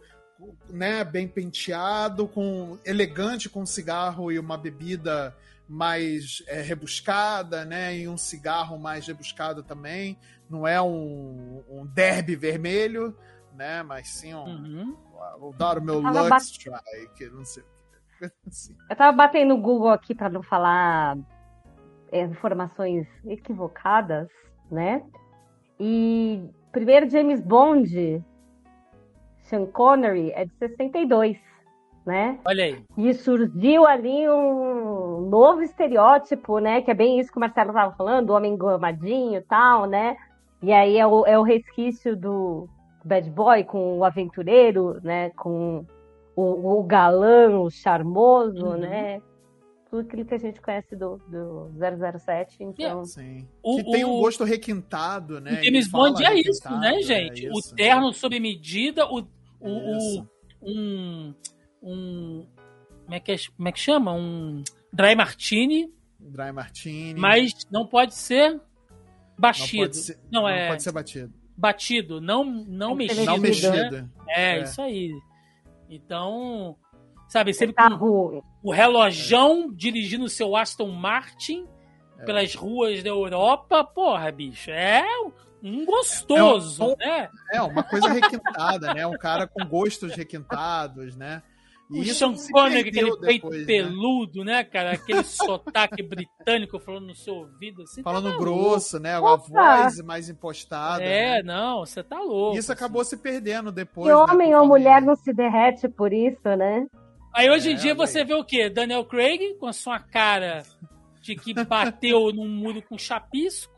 né, bem penteado, com elegante com um cigarro e uma bebida mais é, rebuscada, né, e um cigarro mais rebuscado também. Não é um, um derby vermelho, né, mas sim um, uhum. vou dar o meu Lux bat... Strike, não sei. Assim. Eu tava batendo no Google aqui para não falar é, informações equivocadas, né? E primeiro James Bond Sean Connery é de 62, né? Olha aí. E surgiu ali um novo estereótipo, né? Que é bem isso que o Marcelo estava falando, o homem engomadinho e tal, né? E aí é o, é o resquício do bad boy com o aventureiro, né? Com o, o galã, o charmoso, uhum. né? tudo aquilo que a gente conhece do, do 007, então... Sim. O, que tem um gosto requintado, né? O James Bond é isso, né, gente? É isso, o terno sob medida, o, o, o, um, um. Como é, que é, como é que chama? Um dry martini. Dry martini. Mas não pode ser batido. Não, pode ser, não, é, pode ser batido. Batido, não, não mexido. Não mexido. Né? É, é, isso aí. Então, sabe, sempre com o relojão é. dirigindo o seu Aston Martin é. pelas ruas da Europa, porra, bicho, é um gostoso, é, um, né? É, uma coisa requintada, né? Um cara com gostos requintados, né? E o Sean Connery, aquele depois, peito né? peludo, né, cara? Aquele sotaque britânico falando no seu ouvido. Assim, falando tá grosso, né? Uma voz mais impostada. É, né? não, você tá louco. Isso assim. acabou se perdendo depois. E homem né, ou mulher não se derrete por isso, né? Aí hoje em é, dia você vê o quê? Daniel Craig com a sua cara de que bateu num muro com chapisco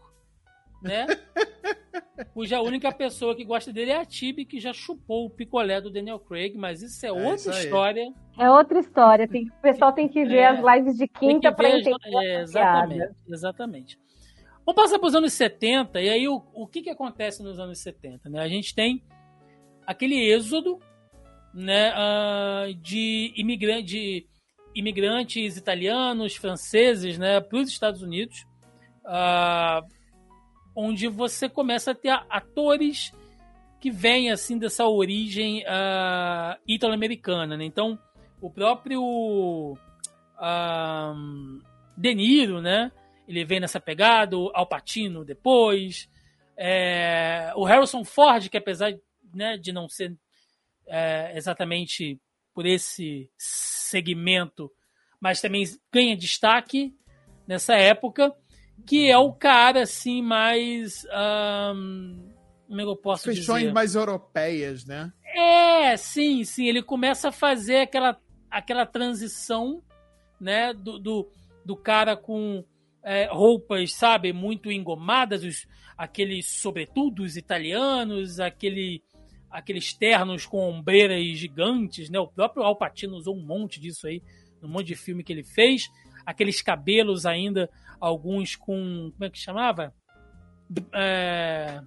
né? Cuja única pessoa que gosta dele é a Tibi, que já chupou o picolé do Daniel Craig, mas isso é, é outra isso história. É outra história. Tem, o pessoal tem que ver é, as lives de quinta para entender. É, exatamente, exatamente. Vamos passar para os anos 70, e aí o, o que, que acontece nos anos 70? Né? A gente tem aquele êxodo né, uh, de, imigrante, de imigrantes italianos, franceses né, para os Estados Unidos. Uh, onde você começa a ter atores que vêm assim dessa origem uh, italo-americana, né? Então, o próprio uh, De Niro, né? Ele vem nessa pegada, Al Pacino depois, é, o Harrison Ford, que apesar né, de não ser é, exatamente por esse segmento, mas também ganha destaque nessa época que é o cara assim mais um, como é que eu posso Feições dizer? mais europeias, né? É, sim, sim. Ele começa a fazer aquela, aquela transição, né, do, do, do cara com é, roupas, sabe, muito engomadas, os, aqueles sobretudos italianos, aquele, aqueles ternos com ombreiras gigantes, né? O próprio Al Pacino usou um monte disso aí, um monte de filme que ele fez. Aqueles cabelos ainda, alguns com. Como é que chamava? É...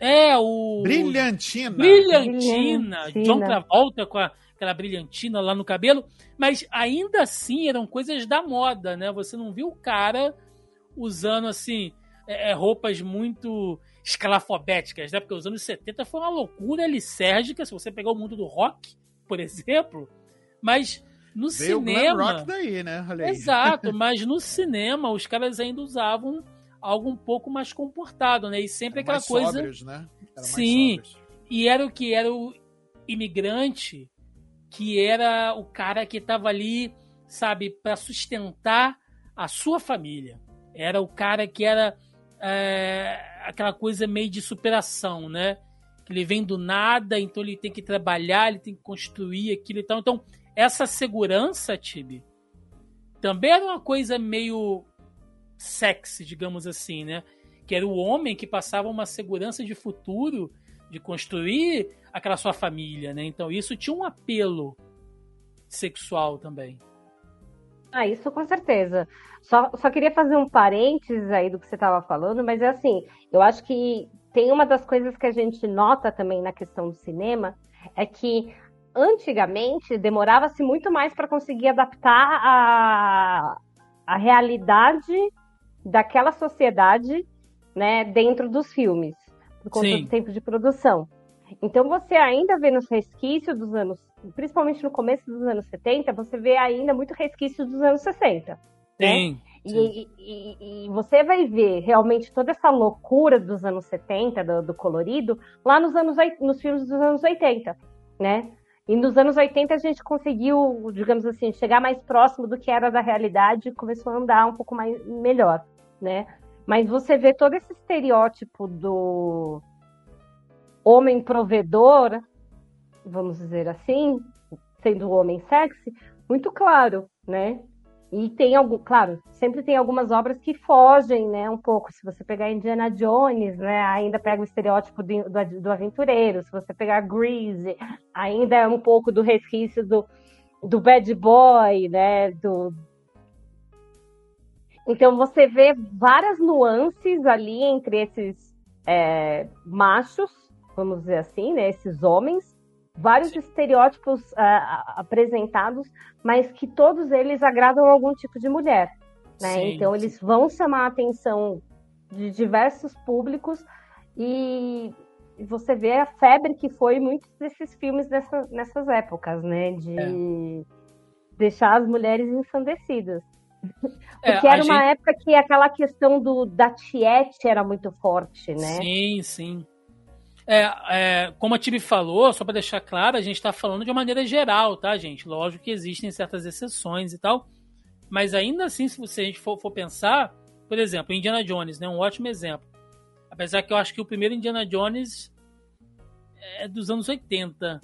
É, o. Brilhantina. Brilhantina. Brilhantina. John Travolta com a, aquela brilhantina lá no cabelo. Mas ainda assim eram coisas da moda, né? Você não viu o cara usando assim é, é roupas muito escalafobéticas, né? Porque os anos 70 foi uma loucura lisérgica, se você pegar o mundo do rock, por exemplo. Mas no Veio cinema. rock daí, né? Exato, mas no cinema os caras ainda usavam algo um pouco mais comportado, né? E sempre aquela coisa. Sóbrios, né? Sim. E era o que era o imigrante, que era o cara que estava ali, sabe, para sustentar a sua família. Era o cara que era é, aquela coisa meio de superação, né? Que ele vem do nada, então ele tem que trabalhar, ele tem que construir aquilo e tal. Então, essa segurança, Tibi, também era uma coisa meio sexy, digamos assim, né? Que era o homem que passava uma segurança de futuro, de construir aquela sua família, né? Então isso tinha um apelo sexual também. Ah, isso com certeza. Só, só queria fazer um parênteses aí do que você estava falando, mas é assim, eu acho que tem uma das coisas que a gente nota também na questão do cinema, é que antigamente demorava-se muito mais para conseguir adaptar a, a realidade daquela sociedade né, dentro dos filmes, por conta Sim. do tempo de produção. Então você ainda vê nos resquícios dos anos, principalmente no começo dos anos 70, você vê ainda muito resquício dos anos 60. Sim. Né? E, e, e, você vai ver realmente toda essa loucura dos anos 70, do, do, colorido, lá nos anos nos filmes dos anos 80, né? E nos anos 80 a gente conseguiu, digamos assim, chegar mais próximo do que era da realidade e começou a andar um pouco mais melhor, né? Mas você vê todo esse estereótipo do homem provedor, vamos dizer assim, sendo o homem sexy, muito claro, né? E tem algum, claro, sempre tem algumas obras que fogem, né, um pouco. Se você pegar Indiana Jones, né, ainda pega o estereótipo do, do, do aventureiro. Se você pegar Grease, ainda é um pouco do resquício do, do bad boy, né, do... Então você vê várias nuances ali entre esses é, machos, vamos dizer assim, né, esses homens, vários Sim. estereótipos uh, apresentados, mas que todos eles agradam algum tipo de mulher. Né? Sim, então, eles vão chamar a atenção de diversos públicos e você vê a febre que foi muitos desses filmes dessa, nessas épocas, né? De é. deixar as mulheres ensandecidas. É, Porque era uma gente... época que aquela questão do, da tiete era muito forte, né? Sim, sim. É, é, como a Tibi falou, só para deixar claro, a gente está falando de uma maneira geral, tá, gente? Lógico que existem certas exceções e tal, mas ainda assim, se você, a gente for, for pensar, por exemplo, Indiana Jones, né, um ótimo exemplo. Apesar que eu acho que o primeiro Indiana Jones é dos anos 80,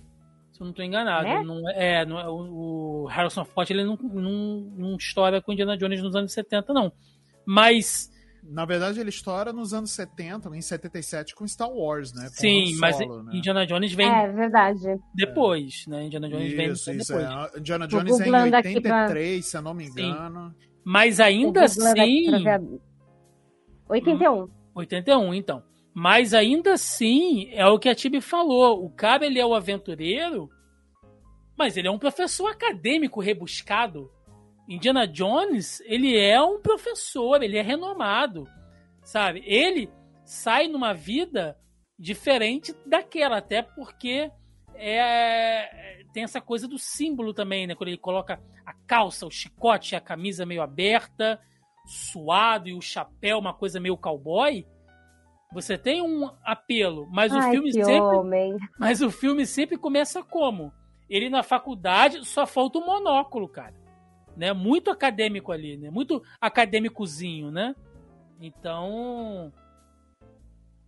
se eu não estou enganado. É? Não, é, não, é, o Harrison Ford ele não, não, não estoura com Indiana Jones nos anos 70, não. Mas na verdade, ele estoura nos anos 70, em 77, com Star Wars, né? Com Sim, mas né? Indiana Jones vem. É verdade. Depois, é. né? Indiana Jones isso, vem isso, depois. É. Indiana Jones é em 83, pra... se eu não me engano. Sim. Mas ainda assim. 81. 81, então. Mas ainda assim, é o que a Tibi falou. O cara, ele é o aventureiro, mas ele é um professor acadêmico rebuscado. Indiana Jones, ele é um professor, ele é renomado, sabe? Ele sai numa vida diferente daquela, até porque é, tem essa coisa do símbolo também, né? Quando ele coloca a calça, o chicote, a camisa meio aberta, suado e o chapéu, uma coisa meio cowboy. Você tem um apelo, mas Ai, o filme sempre, homem. mas o filme sempre começa como? Ele na faculdade só falta o monóculo, cara né? Muito acadêmico ali, né? Muito acadêmicozinho, né? Então,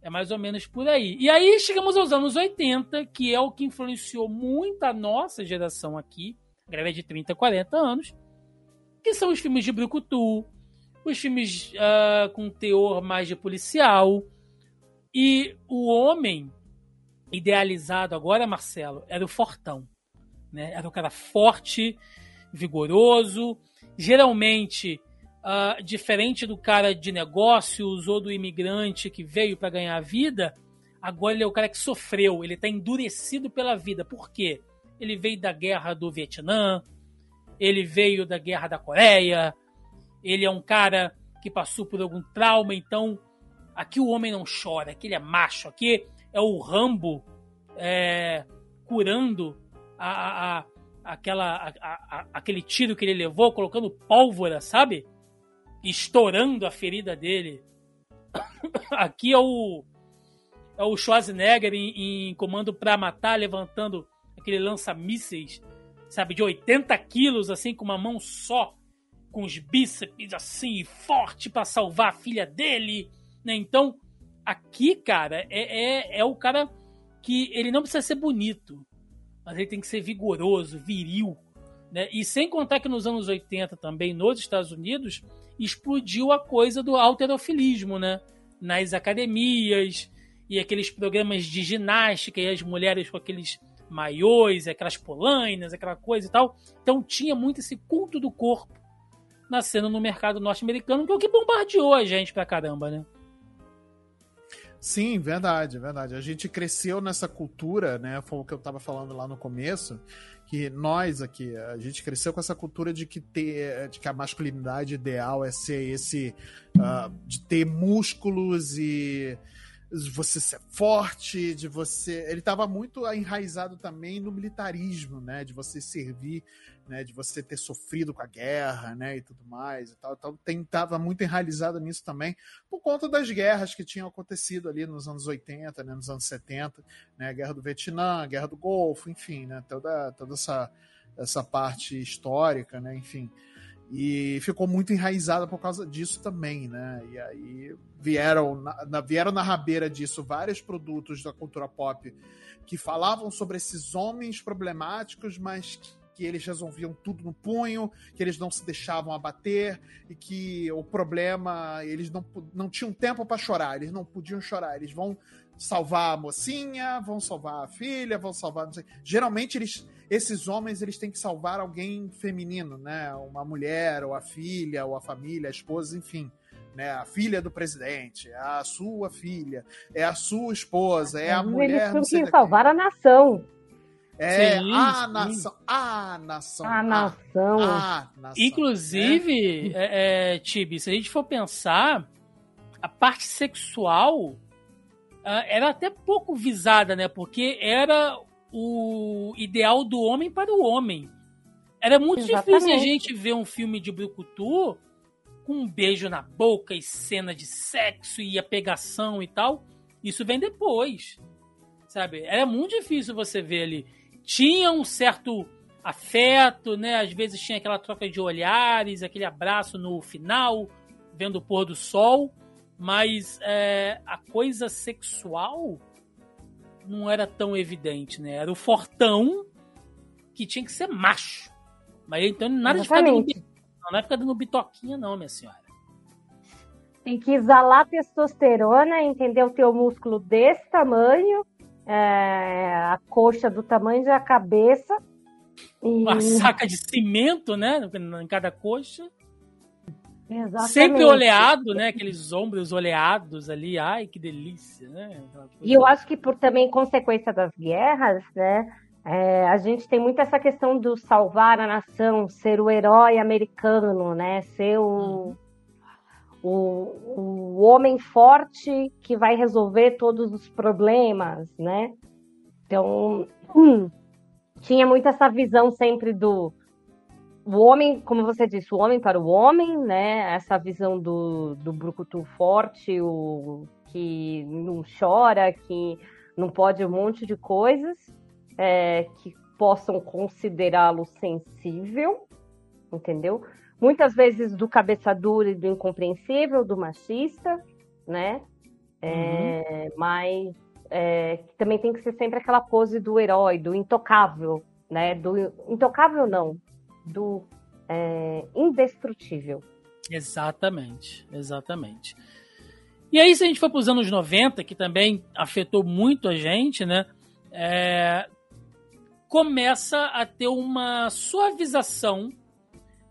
é mais ou menos por aí. E aí chegamos aos anos 80, que é o que influenciou muito a nossa geração aqui, a galera de 30, 40 anos, que são os filmes de Brucutu, os filmes uh, com teor mais de policial. E o homem idealizado agora, Marcelo, era o fortão. Né? Era o cara forte, vigoroso, geralmente uh, diferente do cara de negócios ou do imigrante que veio para ganhar a vida, agora ele é o cara que sofreu, ele está endurecido pela vida. Por quê? Ele veio da guerra do Vietnã, ele veio da guerra da Coreia, ele é um cara que passou por algum trauma, então aqui o homem não chora, aqui ele é macho, aqui é o Rambo é, curando a, a, aquela, a, aquele tiro que ele levou, colocando pólvora, sabe? Estourando a ferida dele. aqui é o, é o Schwarzenegger em, em comando para matar, levantando aquele lança-mísseis sabe, de 80 quilos, assim, com uma mão só, com os bíceps assim, forte para salvar a filha dele, né? Então, aqui, cara, é, é, é o cara que ele não precisa ser bonito, mas ele tem que ser vigoroso, viril, né? E sem contar que nos anos 80 também, nos Estados Unidos, explodiu a coisa do alterofilismo, né? Nas academias e aqueles programas de ginástica e as mulheres com aqueles maiôs, aquelas polainas, aquela coisa e tal. Então tinha muito esse culto do corpo nascendo no mercado norte-americano, que é o que bombardeou a gente pra caramba, né? Sim, verdade, verdade. A gente cresceu nessa cultura, né? Foi o que eu estava falando lá no começo, que nós aqui, a gente cresceu com essa cultura de que ter, de que a masculinidade ideal é ser esse, uh, de ter músculos e você ser forte, de você. Ele estava muito enraizado também no militarismo, né? De você servir, né? De você ter sofrido com a guerra, né? E tudo mais e tal. Então estava muito enraizado nisso também, por conta das guerras que tinham acontecido ali nos anos 80, né? Nos anos 70, né? A guerra do Vietnã, a guerra do Golfo, enfim, né? Toda, toda essa, essa parte histórica, né? Enfim. E ficou muito enraizada por causa disso também, né? E aí vieram na, vieram na rabeira disso vários produtos da cultura pop que falavam sobre esses homens problemáticos, mas que, que eles resolviam tudo no punho, que eles não se deixavam abater e que o problema, eles não, não tinham tempo para chorar, eles não podiam chorar, eles vão salvar a mocinha, vão salvar a filha, vão salvar. Geralmente eles esses homens eles têm que salvar alguém feminino, né? Uma mulher, ou a filha, ou a família, a esposa, enfim. Né, a filha do presidente, é a sua filha, é a sua esposa, é a Eles mulher. Eles têm que salvar a nação. É sim, a sim. nação, a nação, a nação. A, nação Inclusive, né? é, é, Tibi, se a gente for pensar, a parte sexual uh, era até pouco visada, né? Porque era o ideal do homem para o homem. Era muito Exatamente. difícil a gente ver um filme de Brucutu com um beijo na boca e cena de sexo e a pegação e tal. Isso vem depois, sabe? Era muito difícil você ver ali. Tinha um certo afeto, né? Às vezes tinha aquela troca de olhares, aquele abraço no final, vendo o pôr do sol. Mas é, a coisa sexual não era tão evidente, né? Era o fortão que tinha que ser macho. Mas então nada Exatamente. de ficar dando, não, não é ficar dando bitoquinha, não, minha senhora. Tem que exalar testosterona, entender o teu músculo desse tamanho, é, a coxa do tamanho da cabeça. E... Uma saca de cimento, né? Em cada coxa. Exatamente. Sempre oleado, né? Aqueles ombros oleados ali. Ai, que delícia, né? E eu acho que por também consequência das guerras, né? É, a gente tem muito essa questão do salvar a nação, ser o herói americano, né? Ser o, o, o homem forte que vai resolver todos os problemas, né? Então, hum, tinha muito essa visão sempre do o homem, como você disse, o homem para o homem, né? Essa visão do, do brucutu forte, o que não chora, que não pode um monte de coisas é, que possam considerá-lo sensível, entendeu? Muitas vezes do cabeça dura e do incompreensível, do machista, né? É, uhum. Mas é, também tem que ser sempre aquela pose do herói, do intocável, né? Do intocável não, do é, indestrutível. Exatamente, exatamente. E aí, se a gente for para os anos 90, que também afetou muito a gente, né? É, começa a ter uma suavização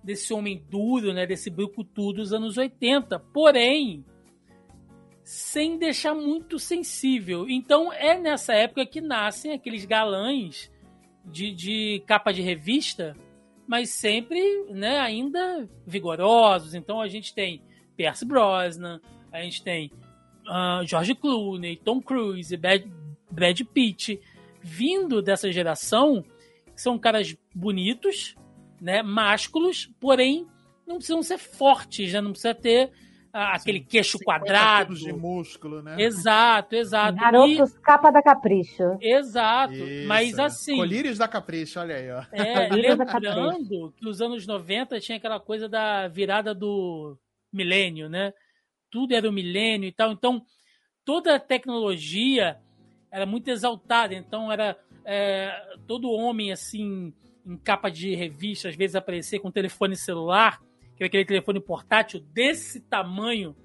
desse homem duro, né? Desse brucutu dos anos 80. Porém, sem deixar muito sensível. Então, é nessa época que nascem aqueles galãs de, de capa de revista, mas sempre né, ainda vigorosos. Então, a gente tem Pierce Brosnan, a gente tem uh, George Clooney, Tom Cruise, Brad, Brad Pitt, vindo dessa geração, são caras bonitos, né, másculos, porém não precisam ser fortes, né, não precisa ter uh, aquele queixo quadrado. de músculo, né? Exato, exato. Garotos e... capa da capricho. Exato, Isso, mas assim... Colírios da capricho, olha aí, ó. É, lembrando que os anos 90 tinha aquela coisa da virada do milênio, né? tudo era o milênio e tal. Então, toda a tecnologia era muito exaltada. Então, era é, todo homem, assim, em capa de revista, às vezes aparecer com telefone celular, que era aquele telefone portátil desse tamanho,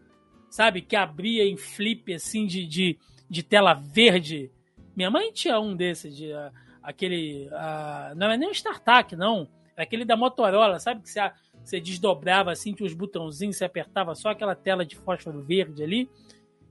sabe? Que abria em flip, assim, de, de, de tela verde. Minha mãe tinha um desses, de, aquele. Não era nem um StarTAC, não. Era aquele da Motorola, sabe? Que você você desdobrava assim, tinha os botãozinhos, você apertava só aquela tela de fósforo verde ali.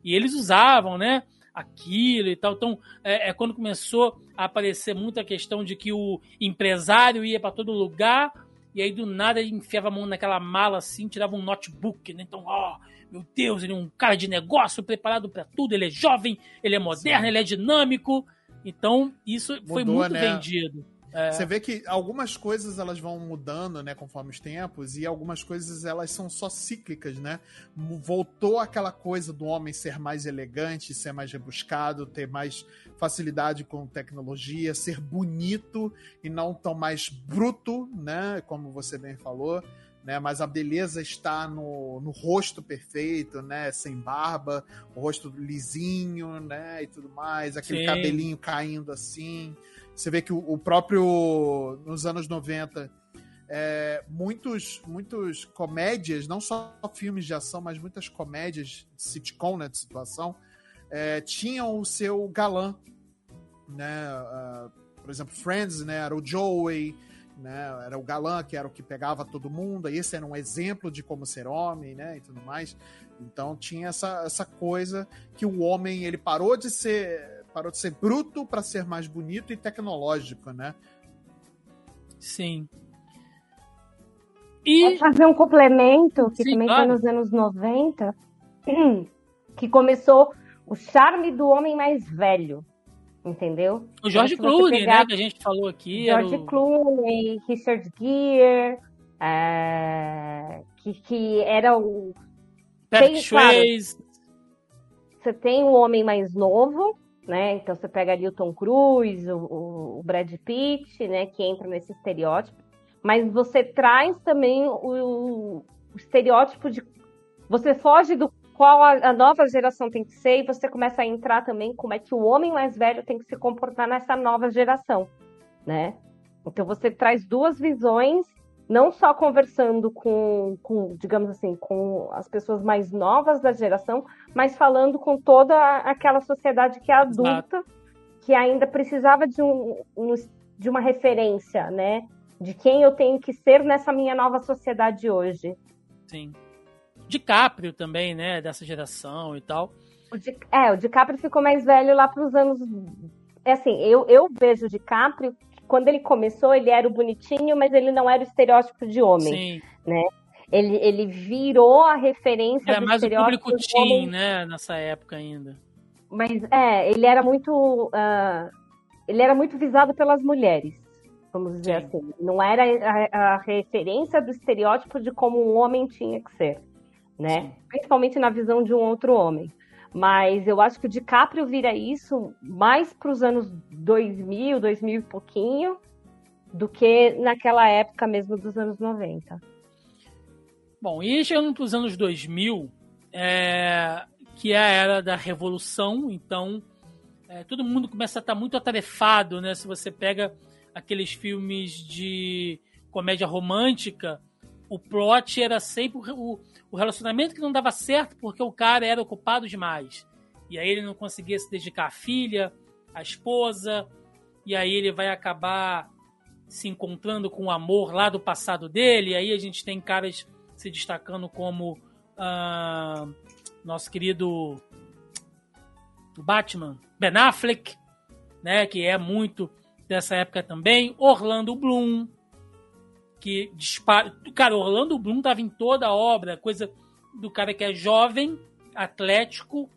E eles usavam, né? Aquilo e tal. Então, é, é quando começou a aparecer muita questão de que o empresário ia para todo lugar e aí do nada ele enfiava a mão naquela mala assim, tirava um notebook, né? Então, ó, oh, meu Deus, ele é um cara de negócio preparado para tudo, ele é jovem, ele é moderno, Sim. ele é dinâmico. Então, isso Mudou, foi muito né? vendido. É. Você vê que algumas coisas elas vão mudando, né, conforme os tempos, e algumas coisas elas são só cíclicas, né? Voltou aquela coisa do homem ser mais elegante, ser mais rebuscado, ter mais facilidade com tecnologia, ser bonito e não tão mais bruto, né, como você bem falou. Né, mas a beleza está no, no rosto perfeito, né? Sem barba, o rosto lisinho, né? E tudo mais, aquele Sim. cabelinho caindo assim. Você vê que o, o próprio. Nos anos 90, é, muitos, muitos comédias, não só filmes de ação, mas muitas comédias sitcom, né, de situação, é, tinham o seu galã. Né? Uh, por exemplo, Friends, né, era o Joey, né, era o galã que era o que pegava todo mundo, e esse era um exemplo de como ser homem, né, e tudo mais. Então tinha essa, essa coisa que o homem ele parou de ser parou de ser bruto para ser mais bonito e tecnológico, né? Sim. E Vou fazer um complemento que Sim, também claro. foi nos anos 90, que começou o charme do homem mais velho, entendeu? O George então, Clooney, pegar... né, que a gente falou aqui. George o... Clooney, Richard Gere, é... que, que era o... Patrick Swayze. Claro, você tem um homem mais novo, né? Então você pega ali o Tom Cruise, o, o Brad Pitt, né? Que entra nesse estereótipo. Mas você traz também o, o estereótipo de. Você foge do qual a, a, nova geração tem que ser e você começa a entrar também como é que o homem mais velho tem que se comportar nessa nova geração, né? Então você traz duas visões não só conversando com, com, digamos assim, com as pessoas mais novas da geração, mas falando com toda aquela sociedade que é adulta, que ainda precisava de, um, de uma referência, né? De quem eu tenho que ser nessa minha nova sociedade hoje. Sim. DiCaprio também, né? Dessa geração e tal. O Di, é, o DiCaprio ficou mais velho lá para os anos. É assim, eu, eu vejo o DiCaprio quando ele começou, ele era o bonitinho, mas ele não era o estereótipo de homem, Sim. né? Ele, ele virou a referência era do mais estereótipo o público teen, né? Nessa época ainda. Mas é, ele era muito, uh, ele era muito visado pelas mulheres, vamos dizer Sim. assim. Não era a, a, referência do estereótipo de como um homem tinha que ser, né? Principalmente na visão de um outro homem. Mas eu acho que o DiCaprio vira isso mais para os anos 2000, 2000 e pouquinho, do que naquela época mesmo dos anos 90. Bom, e chegando para os anos 2000, é, que é a era da revolução, então é, todo mundo começa a estar tá muito atarefado, né? Se você pega aqueles filmes de comédia romântica, o plot era sempre o, o relacionamento que não dava certo porque o cara era ocupado demais. E aí ele não conseguia se dedicar à filha, à esposa, e aí ele vai acabar se encontrando com o amor lá do passado dele. E aí a gente tem caras se destacando como uh, nosso querido Batman, Ben Affleck, né, que é muito dessa época também. Orlando Bloom, que dispara. Cara, Orlando Bloom tava em toda a obra, coisa do cara que é jovem, atlético,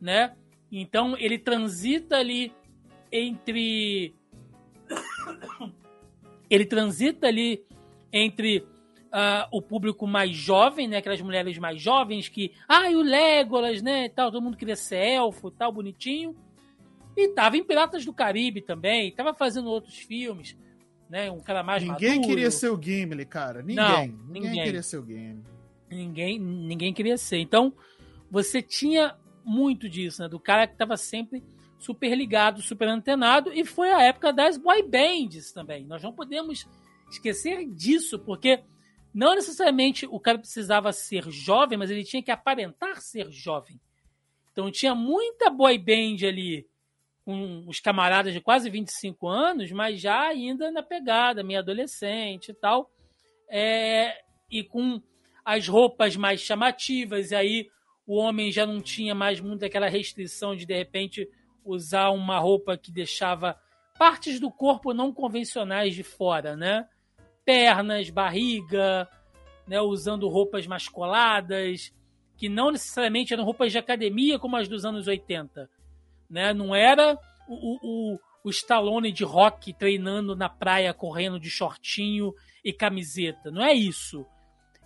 né? Então ele transita ali entre. ele transita ali entre uh, o público mais jovem, né? Aquelas mulheres mais jovens que. Ah, e o Legolas, né? Tal, todo mundo queria ser elfo tal, bonitinho. E tava em Piratas do Caribe também, tava fazendo outros filmes né? Um cara mais Ninguém maduro. queria ser o Gimli, cara. Ninguém. Não, ninguém. ninguém. queria ser o Gimli. Ninguém, ninguém queria ser. Então, você tinha muito disso, né? Do cara que estava sempre super ligado, super antenado, e foi a época das boy bands também. Nós não podemos esquecer disso, porque não necessariamente o cara precisava ser jovem, mas ele tinha que aparentar ser jovem. Então tinha muita boy band ali com os camaradas de quase 25 anos, mas já ainda na pegada, meio adolescente e tal, é, e com as roupas mais chamativas, e aí o homem já não tinha mais muito aquela restrição de de repente usar uma roupa que deixava partes do corpo não convencionais de fora, né? Pernas, barriga, né? usando roupas mascoladas, que não necessariamente eram roupas de academia como as dos anos 80 né? Não era o, o, o Stallone de rock treinando na praia, correndo de shortinho e camiseta. Não é isso.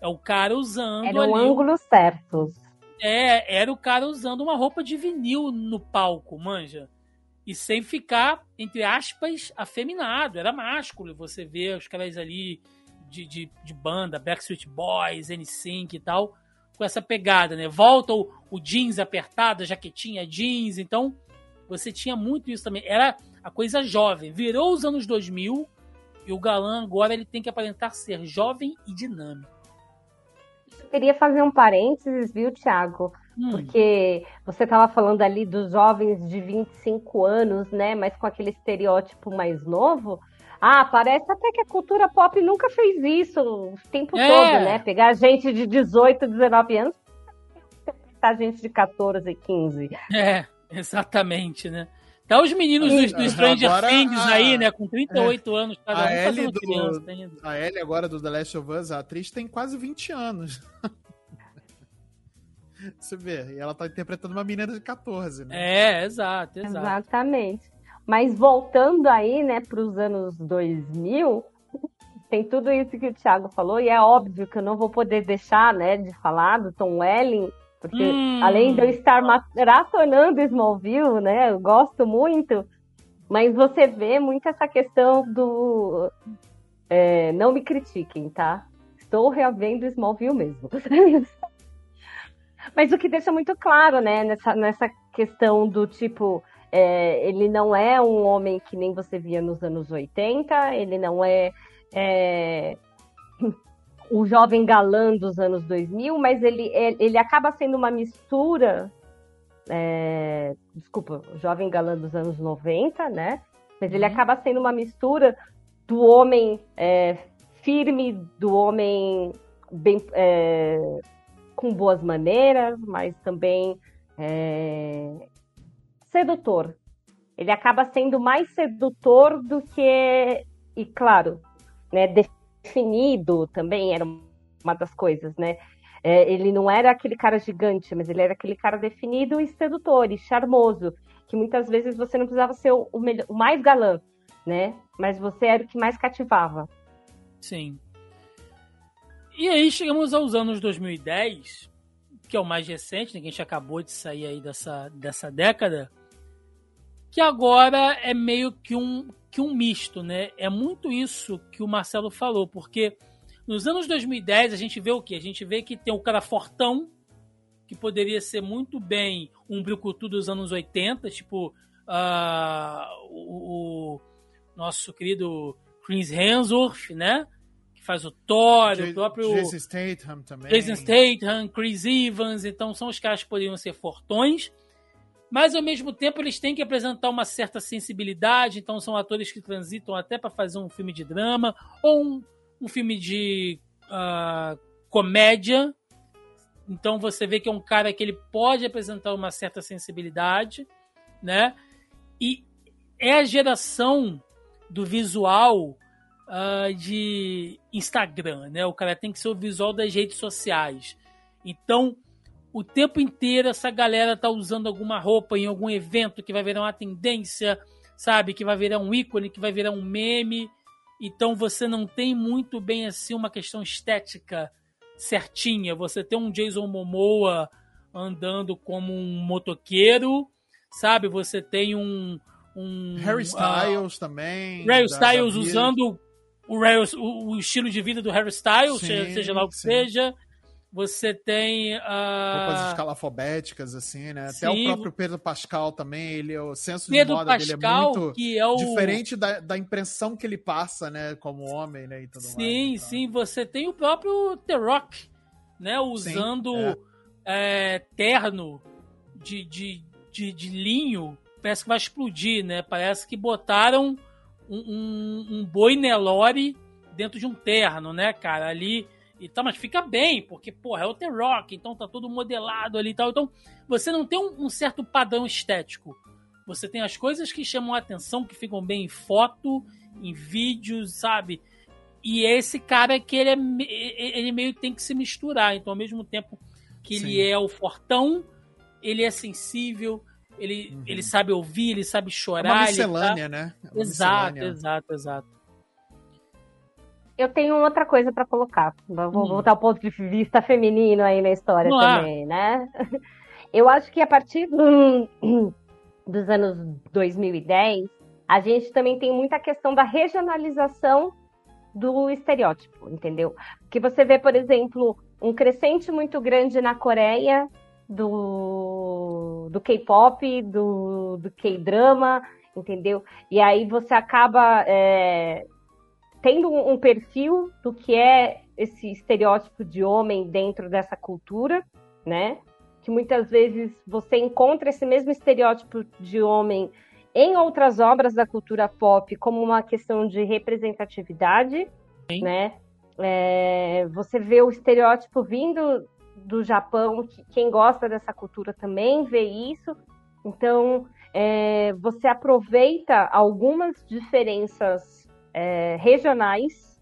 É o cara usando. Era o ângulo certo. É, era o cara usando uma roupa de vinil no palco, manja. E sem ficar, entre aspas, afeminado. Era másculo. Você vê os caras ali de, de, de banda, Backstreet Boys, NSYNC e tal, com essa pegada, né? Volta o, o jeans apertado, a jaquetinha jeans. Então, você tinha muito isso também. Era a coisa jovem. Virou os anos 2000 e o galã agora ele tem que aparentar ser jovem e dinâmico. Eu queria fazer um parênteses, viu, Thiago? Hum. Porque você estava falando ali dos jovens de 25 anos, né? Mas com aquele estereótipo mais novo. Ah, parece até que a cultura pop nunca fez isso o tempo É. todo, né? Pegar gente de 18, 19 anos, a gente de 14, 15. É, exatamente, né? Tá os meninos do, do Stranger Agora, Things a- aí, né? Com 38 anos, cada a um Ellie fazendo do- criança ainda. A Ellie agora do The Last of Us, a atriz, tem quase 20 anos. Você vê, e ela tá interpretando uma menina de 14, né? É, exato, exato. Exatamente. Mas voltando aí, né, para os anos 2000, tem tudo isso que o Thiago falou, e é óbvio que eu não vou poder deixar, né, de falar do Tom Welling, porque Hum. além de eu estar maratonando Smallville, né, eu gosto muito, mas você vê muito essa questão do. é, não me critiquem, tá? Estou revendo Smallville mesmo. Mas o que deixa muito claro, né, nessa, nessa questão do tipo, é, ele não é um homem que nem você via nos anos 80, ele não é, é, o jovem galã dos anos 2000, mas ele, ele acaba sendo uma mistura. é, desculpa, o jovem galã dos anos 90, né? Mas ele Uhum. acaba sendo uma mistura do homem é, firme, do homem bem, é, com boas maneiras, mas também é, sedutor. Ele acaba sendo mais sedutor do que, e claro, né, definido também era uma das coisas, né? É, ele não era aquele cara gigante, mas ele era aquele cara definido e sedutor e charmoso, que muitas vezes você não precisava ser o, melhor- o mais galã, né? Mas você era o que mais cativava. Sim. E aí chegamos aos anos 2010, que é o mais recente, né, que a gente acabou de sair aí dessa, dessa década, que agora é meio que um, que um misto, né? É muito isso que o Marcelo falou, porque nos anos 2010 a gente vê o quê? A gente vê que tem o cara fortão, que poderia ser muito bem um brucutu dos anos 80, tipo ah, o, o nosso querido Chris Hemsworth, né? Que faz o Thor, J- o próprio Jason Statham também. Jason Statham, Chris Evans, então são os caras que poderiam ser fortões, mas ao mesmo tempo eles têm que apresentar uma certa sensibilidade, então são atores que transitam até para fazer um filme de drama ou um, um filme de ah, comédia. Então você vê que é um cara que ele pode apresentar uma certa sensibilidade, né? E é a geração do visual ah, de Instagram, né? O cara tem que ser o visual das redes sociais. Então, o tempo inteiro essa galera tá usando alguma roupa em algum evento que vai virar uma tendência, sabe? Que vai virar um ícone, que vai virar um meme. Então você não tem muito bem assim uma questão estética certinha. Você tem um Jason Momoa andando como um motoqueiro, sabe? Você tem um. um Harry ah, Styles também. Harry Styles usando o, o- o estilo de vida do Harry Styles, Sim, seja, seja lá o que sim. seja. Você tem. Roupas ah, escalafobéticas, assim, né? Até Sim. o próprio Pedro Pascal também, ele, o senso Pedro de moda dele é Pascal, muito que é o. diferente da, da impressão que ele passa, né? Como homem, né? E tudo mais. Sim, então. sim. Você tem o próprio The Rock, né? Usando é. é, terno de, de, de, de linho. Parece que vai explodir, né? Parece que botaram um, um, um boi Nelore dentro de um terno, né, cara? Ali. E tá, mas fica bem, porque, porra, é o The Rock, então tá todo modelado ali e tal. Então, você não tem um, um certo padrão estético. Você tem as coisas que chamam a atenção, que ficam bem em foto, em vídeos, sabe? E é esse cara que ele, é, ele meio tem que se misturar. Então, ao mesmo tempo que ele Sim. é o fortão, ele é sensível, ele, Uhum. ele sabe ouvir, ele sabe É chorar. uma ele miscelânea, né? É tá... uma Exato, miscelânea. exato, exato. Eu tenho outra coisa pra colocar. Vou Hum. botar o ponto de vista feminino aí na história lá. também, né? Eu acho que a partir do- dos anos 2010, a gente também tem muita questão da regionalização do estereótipo, entendeu? Porque você vê, por exemplo, um crescente muito grande na Coreia do, do K-pop, do, do K-drama, entendeu? E aí você acaba é, tendo um, perfil do que é esse estereótipo de homem dentro dessa cultura, né? Que muitas vezes você encontra esse mesmo estereótipo de homem em outras obras da cultura pop como uma questão de representatividade, Sim. né? É, você vê o estereótipo vindo do Japão, que quem gosta dessa cultura também vê isso. Então, é, você aproveita algumas diferenças é, regionais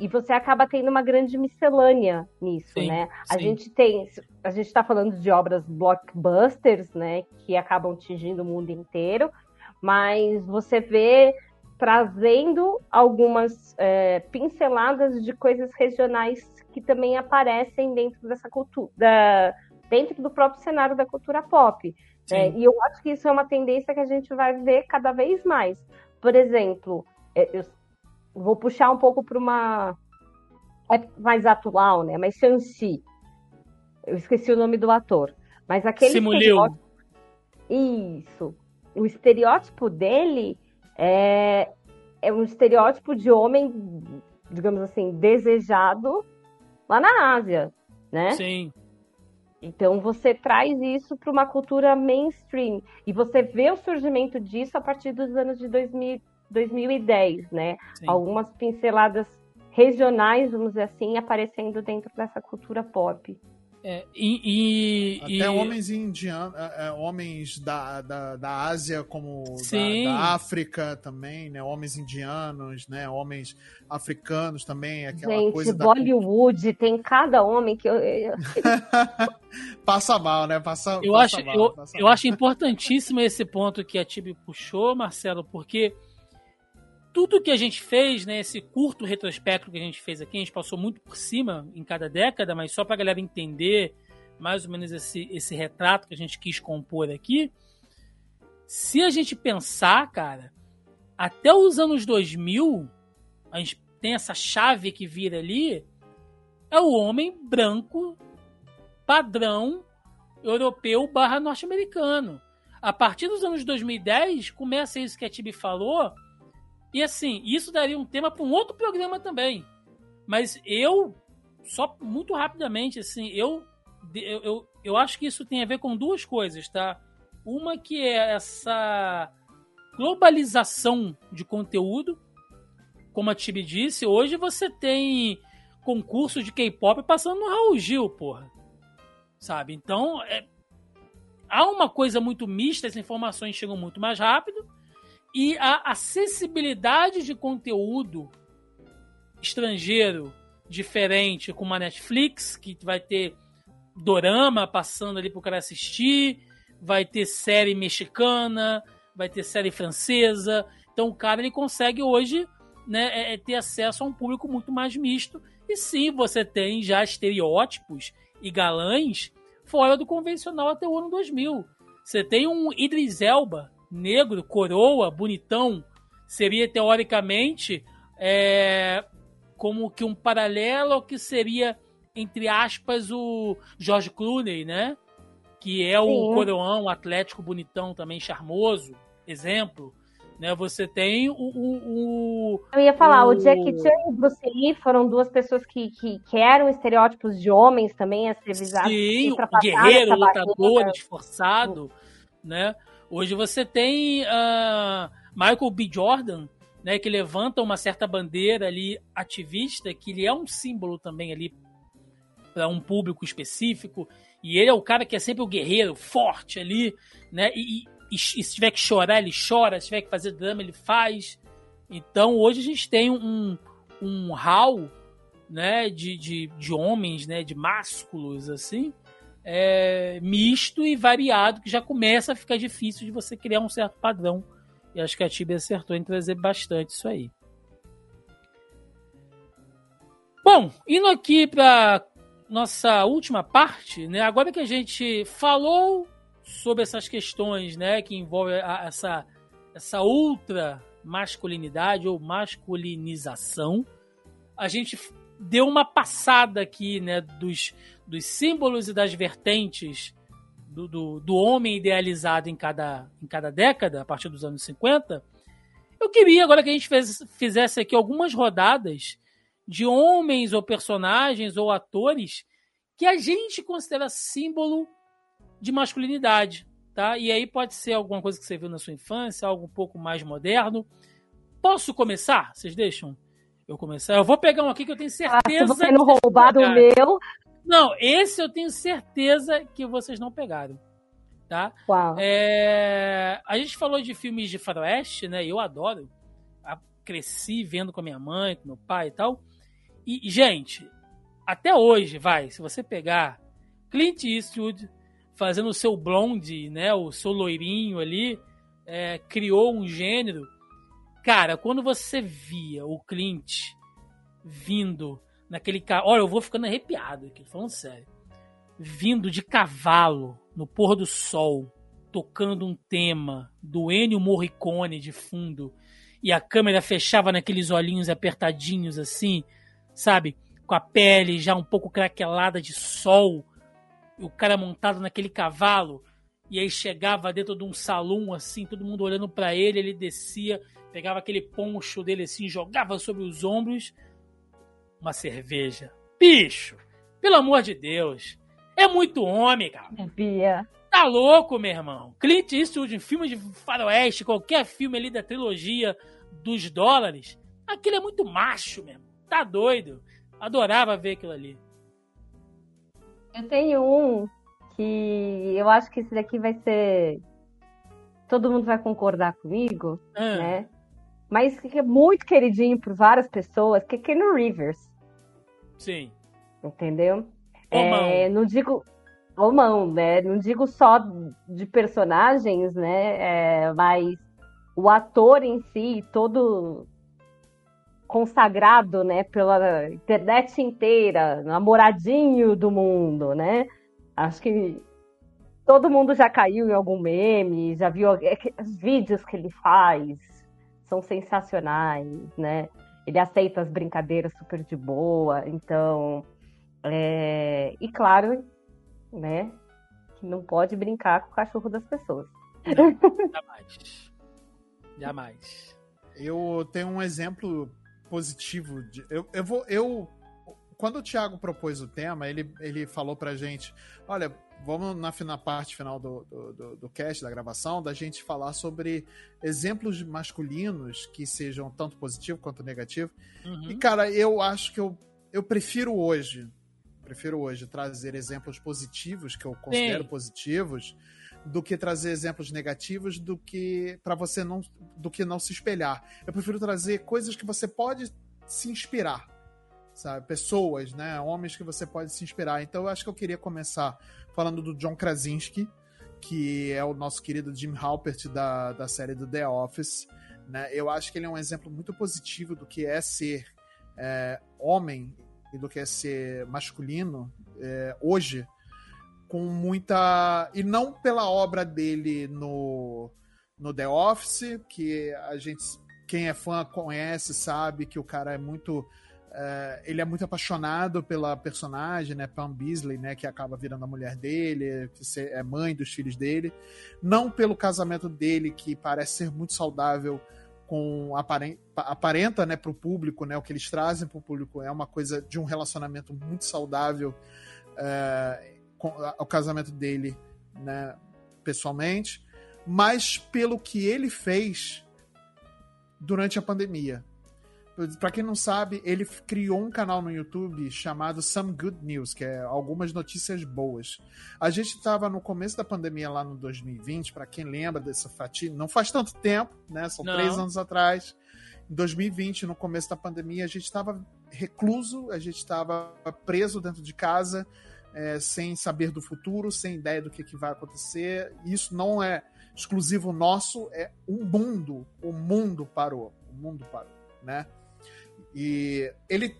e você acaba tendo uma grande miscelânea nisso, Sim, né? A sim. gente tem, a gente está falando de obras blockbusters, né, que acabam atingindo o mundo inteiro, mas você vê trazendo algumas é, pinceladas de coisas regionais que também aparecem dentro dessa cultura, da- dentro do próprio cenário da cultura pop. né? E eu acho que isso é uma tendência que a gente vai ver cada vez mais. Por exemplo, eu vou puxar um pouco para uma é mais atual, né? Mas Shang-Chi. Eu esqueci o nome do ator. Mas aquele Simu Liu. estereótipo- Isso. O estereótipo dele é, é um estereótipo de homem, digamos assim, desejado lá na Ásia, né? Sim, Então você traz isso para uma cultura mainstream e você vê o surgimento disso a partir dos anos de 2000, 2010, né? sim. Algumas pinceladas regionais, vamos dizer assim, aparecendo dentro dessa cultura pop. É, e, e- Até e- homens indianos, homens da, da, da Ásia, como da, Sim. da África também, né? Homens indianos, né? Homens africanos também, aquela Gente, coisa da Bollywood tem cada homem que eu, passa mal, né? Passa, Eu passa acho, mal, eu, passa eu mal. acho importantíssimo esse ponto que a Tibi puxou, Marcelo, porque tudo que a gente fez, né, esse curto retrospecto que a gente fez aqui, a gente passou muito por cima em cada década, mas só para a galera entender mais ou menos esse, esse retrato que a gente quis compor aqui. Se a gente pensar, cara, até os anos 2000, a gente tem essa chave que vira ali, é o homem branco, padrão, europeu barra norte-americano. A partir dos anos 2010, começa isso que a Tibi falou. E assim, isso daria um tema para um outro programa também. Mas eu, só muito rapidamente, assim, eu, eu, eu, eu acho que isso tem a ver com duas coisas, tá? Uma que é essa globalização de conteúdo, como a Tibi disse, hoje você tem concurso de K-pop passando no Raul Gil, porra. Sabe? Então, é... há uma coisa muito mista, as informações chegam muito mais rápido e a acessibilidade de conteúdo estrangeiro diferente com uma Netflix que vai ter dorama passando ali pro cara assistir, vai ter série mexicana, vai ter série francesa. Então o cara ele consegue hoje né, é, é ter acesso a um público muito mais misto. E sim, você tem já estereótipos e galãs fora do convencional até o ano 2000. Você tem um Idris Elba, negro, coroa, bonitão, seria teoricamente é, como que um paralelo ao que seria, entre aspas, o George Clooney, né? Que é o Sim. coroão atlético bonitão também charmoso, exemplo. Né, você tem o, o, o Eu ia falar, o, o Jackie Chan e o Bruce Lee foram duas pessoas que, que, que eram estereótipos de homens também a ser visados. Sim, guerreiro, lutador, esforçado, né? Hoje você tem uh, Michael B. Jordan, né, que levanta uma certa bandeira ali ativista, que ele é um símbolo também ali para um público específico, e ele é o cara que é sempre o guerreiro, forte ali, né, e, e, e, se tiver que chorar, ele chora, se tiver que fazer drama, ele faz. Então hoje a gente tem um, um hall né, de, de, de homens, né, de másculos, assim, é, misto e variado, que já começa a ficar difícil de você criar um certo padrão e acho que a Tibia acertou em trazer bastante isso aí. Bom, indo aqui para nossa última parte, né? Agora que a gente falou sobre essas questões, né, que envolvem essa essa ultra masculinidade ou masculinização, a gente deu uma passada aqui, né, dos, dos símbolos e das vertentes do, do, do, homem idealizado em cada, em cada década, a partir dos anos 50, eu queria agora que a gente fez, fizesse aqui algumas rodadas de homens ou personagens ou atores que a gente considera símbolo de masculinidade, tá? E aí pode ser alguma coisa que você viu na sua infância, algo um pouco mais moderno. Posso começar? Vocês deixam eu começar? Eu vou pegar um aqui que eu tenho certeza. Ah, se você não roubar do meu, não, esse eu tenho certeza que vocês não pegaram. Tá? Uau. É, a gente falou de filmes de faroeste, né? Eu adoro. Cresci vendo com a minha mãe, com meu pai e tal. E, gente, até hoje, vai, se você pegar Clint Eastwood fazendo o seu blonde, né? O seu loirinho ali, é, criou um gênero. Cara, quando você via o Clint vindo naquele carro. Olha, eu vou ficando arrepiado aqui, falando sério. Vindo de cavalo no pôr do sol, tocando um tema do Ennio Morricone de fundo, e a câmera fechava naqueles olhinhos apertadinhos assim, sabe? Com a pele já um pouco craquelada de sol, o cara montado naquele cavalo, e aí chegava dentro de um salão assim, todo mundo olhando para ele, ele descia, pegava aquele poncho dele assim, jogava sobre os ombros uma cerveja. Bicho, pelo amor de Deus. É muito homem, cara. Bia. Tá louco, meu irmão. Clint Eastwood em filme de faroeste, qualquer filme ali da trilogia dos dólares, aquilo é muito macho mesmo. Tá doido. Adorava ver aquilo ali. Eu tenho um que eu acho que esse daqui vai ser. Todo mundo vai concordar comigo, ah. né? Mas que é muito queridinho por várias pessoas, que é Ken Rivers. Sim. Entendeu? É, não digo mão, né? Não digo só de personagens, né? É, mas o ator em si, todo consagrado, né, pela internet inteira, namoradinho do mundo, né? Acho que todo mundo já caiu em algum meme, já viu é os vídeos que ele faz, são sensacionais, né? Ele aceita as brincadeiras super de boa, então. É... E claro, né? Que não pode brincar com o cachorro das pessoas. Não, jamais. jamais. Eu tenho um exemplo positivo. De, eu, eu vou. Eu, quando o Thiago propôs o tema, ele, ele falou pra gente: olha, vamos na, na parte final do, do, do, do, cast, da gravação, da gente falar sobre exemplos masculinos que sejam tanto positivo quanto negativo. Uhum. E, cara, eu acho que eu, eu prefiro hoje, prefiro hoje trazer exemplos positivos, que eu considero Sim. positivos, do que trazer exemplos negativos, do que para você não, do que não se espelhar. Eu prefiro trazer coisas que você pode se inspirar sabe? Pessoas, né? Homens que você pode se inspirar. Então eu acho que eu queria começar falando do John Krasinski, que é o nosso querido Jim Halpert da, da série do The Office. Né? Eu acho que ele é um exemplo muito positivo do que é ser é, homem e do que é ser masculino é, hoje, com muita. E não pela obra dele no, no The Office, que a gente. Quem é fã conhece, sabe que o cara é muito Uh, ele é muito apaixonado pela personagem, né, Pam Beasley, né, que acaba virando a mulher dele, que é mãe dos filhos dele. Não pelo casamento dele, que parece ser muito saudável com aparenta, né, para o público, né, o que eles trazem para o público é uma coisa de um relacionamento muito saudável uh, com o casamento dele, né, pessoalmente, mas pelo que ele fez durante a pandemia Pra quem não sabe, ele criou um canal no YouTube chamado Some Good News, que é algumas notícias boas. A gente estava no começo da pandemia lá no 2020, para quem lembra dessa fatia, não faz tanto tempo, né? São não. três anos atrás. Em 2020, no começo da pandemia, a gente estava recluso, a gente estava preso dentro de casa, é, sem saber do futuro, sem ideia do que, que vai acontecer. Isso não é exclusivo nosso, é o mundo. O mundo parou. O mundo parou, né? E ele,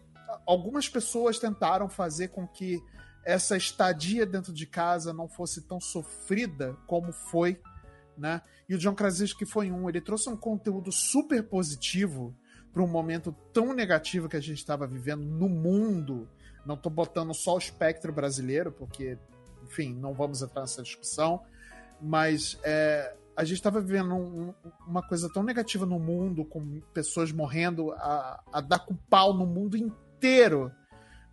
algumas pessoas tentaram fazer com que essa estadia dentro de casa não fosse tão sofrida como foi, né? E o John Krasinski foi um, ele trouxe um conteúdo super positivo para um momento tão negativo que a gente estava vivendo no mundo. Não estou botando só o espectro brasileiro, porque, enfim, não vamos entrar nessa discussão, mas é, a gente estava vivendo um, uma coisa tão negativa no mundo, com pessoas morrendo a, a dar com pau no mundo inteiro,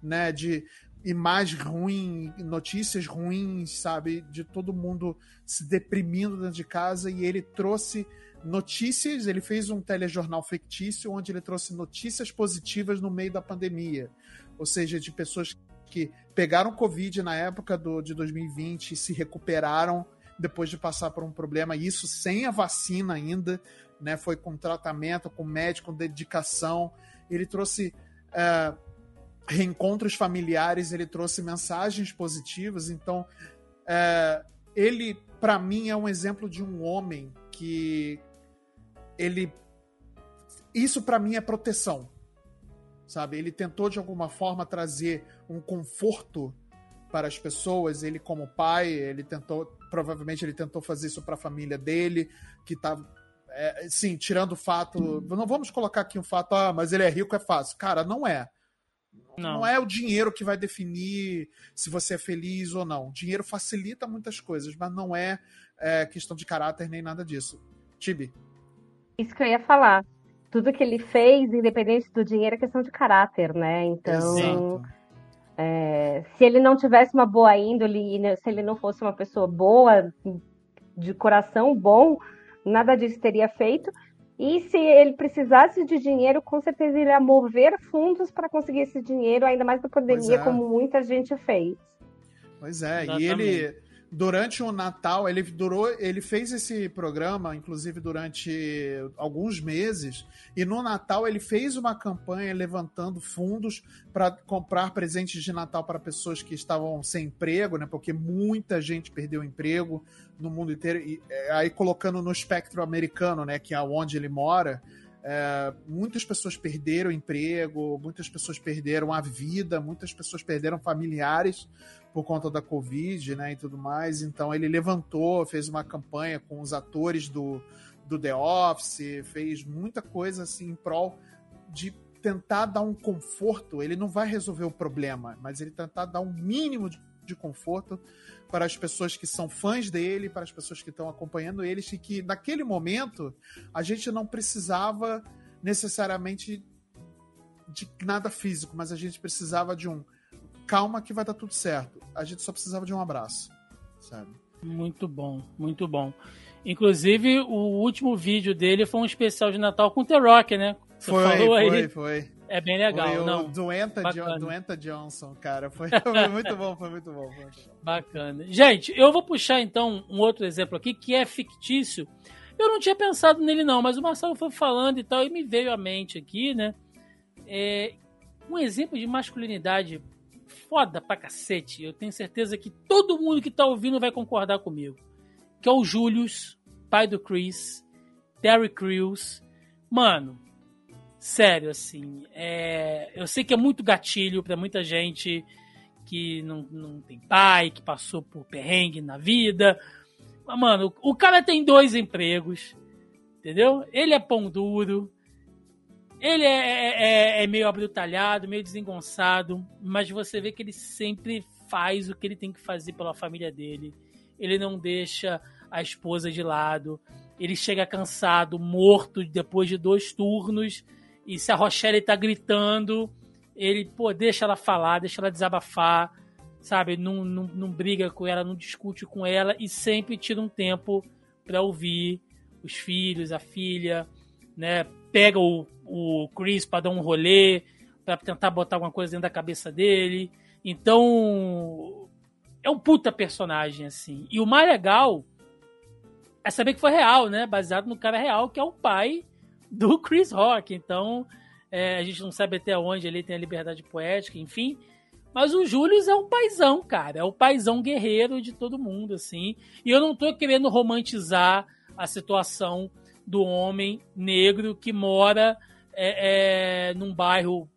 né? De imagens ruins, notícias ruins, sabe? De todo mundo se deprimindo dentro de casa e ele trouxe notícias, ele fez um telejornal fictício onde ele trouxe notícias positivas no meio da pandemia. Ou seja, de pessoas que pegaram Covid na época do, de 2020 e se recuperaram depois de passar por um problema, isso sem a vacina ainda, né? Foi com tratamento, com médico, com dedicação. Ele trouxe é, reencontros familiares, ele trouxe mensagens positivas. Então, é, ele, para mim, é um exemplo de um homem que ele. Isso para mim é proteção, sabe? Ele tentou de alguma forma trazer um conforto para as pessoas. Ele, como pai, ele tentou, provavelmente ele tentou fazer isso para a família dele, que tá, é, sim, tirando o fato, não vamos colocar aqui um fato, ah, mas ele é rico, é fácil. Cara, não é. Não. não é o dinheiro que vai definir se você é feliz ou não. O dinheiro facilita muitas coisas, mas não é, é questão de caráter nem nada disso. Tibi. Isso que eu ia falar. Tudo que ele fez, independente do dinheiro, é questão de caráter, né? Então, Exato. É, se ele não tivesse uma boa índole, se ele não fosse uma pessoa boa, de coração bom, nada disso teria feito. E se ele precisasse de dinheiro, com certeza ele ia mover fundos para conseguir esse dinheiro, ainda mais na pandemia, é. como muita gente fez. Pois é, Exatamente. e ele durante o Natal, ele durou, ele fez esse programa, inclusive durante alguns meses, e no Natal ele fez uma campanha levantando fundos para comprar presentes de Natal para pessoas que estavam sem emprego, né? Porque muita gente perdeu emprego no mundo inteiro, e é, aí colocando no espectro americano, né? Que é onde ele mora. É, muitas pessoas perderam emprego, muitas pessoas perderam a vida, muitas pessoas perderam familiares por conta da Covid, né, e tudo mais. Então ele levantou, fez uma campanha com os atores do, do The Office, fez muita coisa assim em prol de tentar dar um conforto. Ele não vai resolver o problema, mas ele tentar dar um mínimo de, de conforto para as pessoas que são fãs dele, para as pessoas que estão acompanhando ele, e que naquele momento a gente não precisava necessariamente de nada físico, mas a gente precisava de um calma que vai dar tudo certo. A gente só precisava de um abraço, sabe? Muito bom, muito bom. Inclusive, o último vídeo dele foi um especial de Natal com o The Rock, né? Você foi, falou foi, aí. foi. É bem legal, foi não. Doenta, jo Doenta Johnson, cara. Foi, foi, muito bom, foi muito bom, foi muito bom. Bacana. Gente, eu vou puxar então um outro exemplo aqui que é fictício. Eu não tinha pensado nele, não, mas o Marcelo foi falando e tal, e me veio à mente aqui, né? É, um exemplo de masculinidade foda pra cacete. Eu tenho certeza que todo mundo que tá ouvindo vai concordar comigo. Que é o Julius, pai do Chris, Terry Crews. Mano, sério, assim. É... Eu sei que é muito gatilho para muita gente que não, não tem pai, que passou por perrengue na vida. Mas, mano, o cara tem dois empregos, entendeu? Ele é pão duro, ele é, é, é, é, meio abrutalhado, meio desengonçado, mas você vê que ele sempre faz o que ele tem que fazer pela família dele. Ele não deixa a esposa de lado. Ele chega cansado, morto, depois de dois turnos. E se a Rochelle tá gritando, ele, pô, deixa ela falar, deixa ela desabafar, sabe? Não, não, não briga com ela, não discute com ela e sempre tira um tempo para ouvir os filhos, a filha, né? Pega o o Chris para dar um rolê, para tentar botar alguma coisa dentro da cabeça dele. Então, é um puta personagem, assim. E o mais legal é saber que foi real, né? Baseado no cara real, que é o pai do Chris Rock. Então, é, a gente não sabe até onde ele tem a liberdade poética, enfim. Mas o Julius é um paizão, cara. É o paizão guerreiro de todo mundo, assim. E eu não tô querendo romantizar a situação do homem negro que mora é, é, num bairro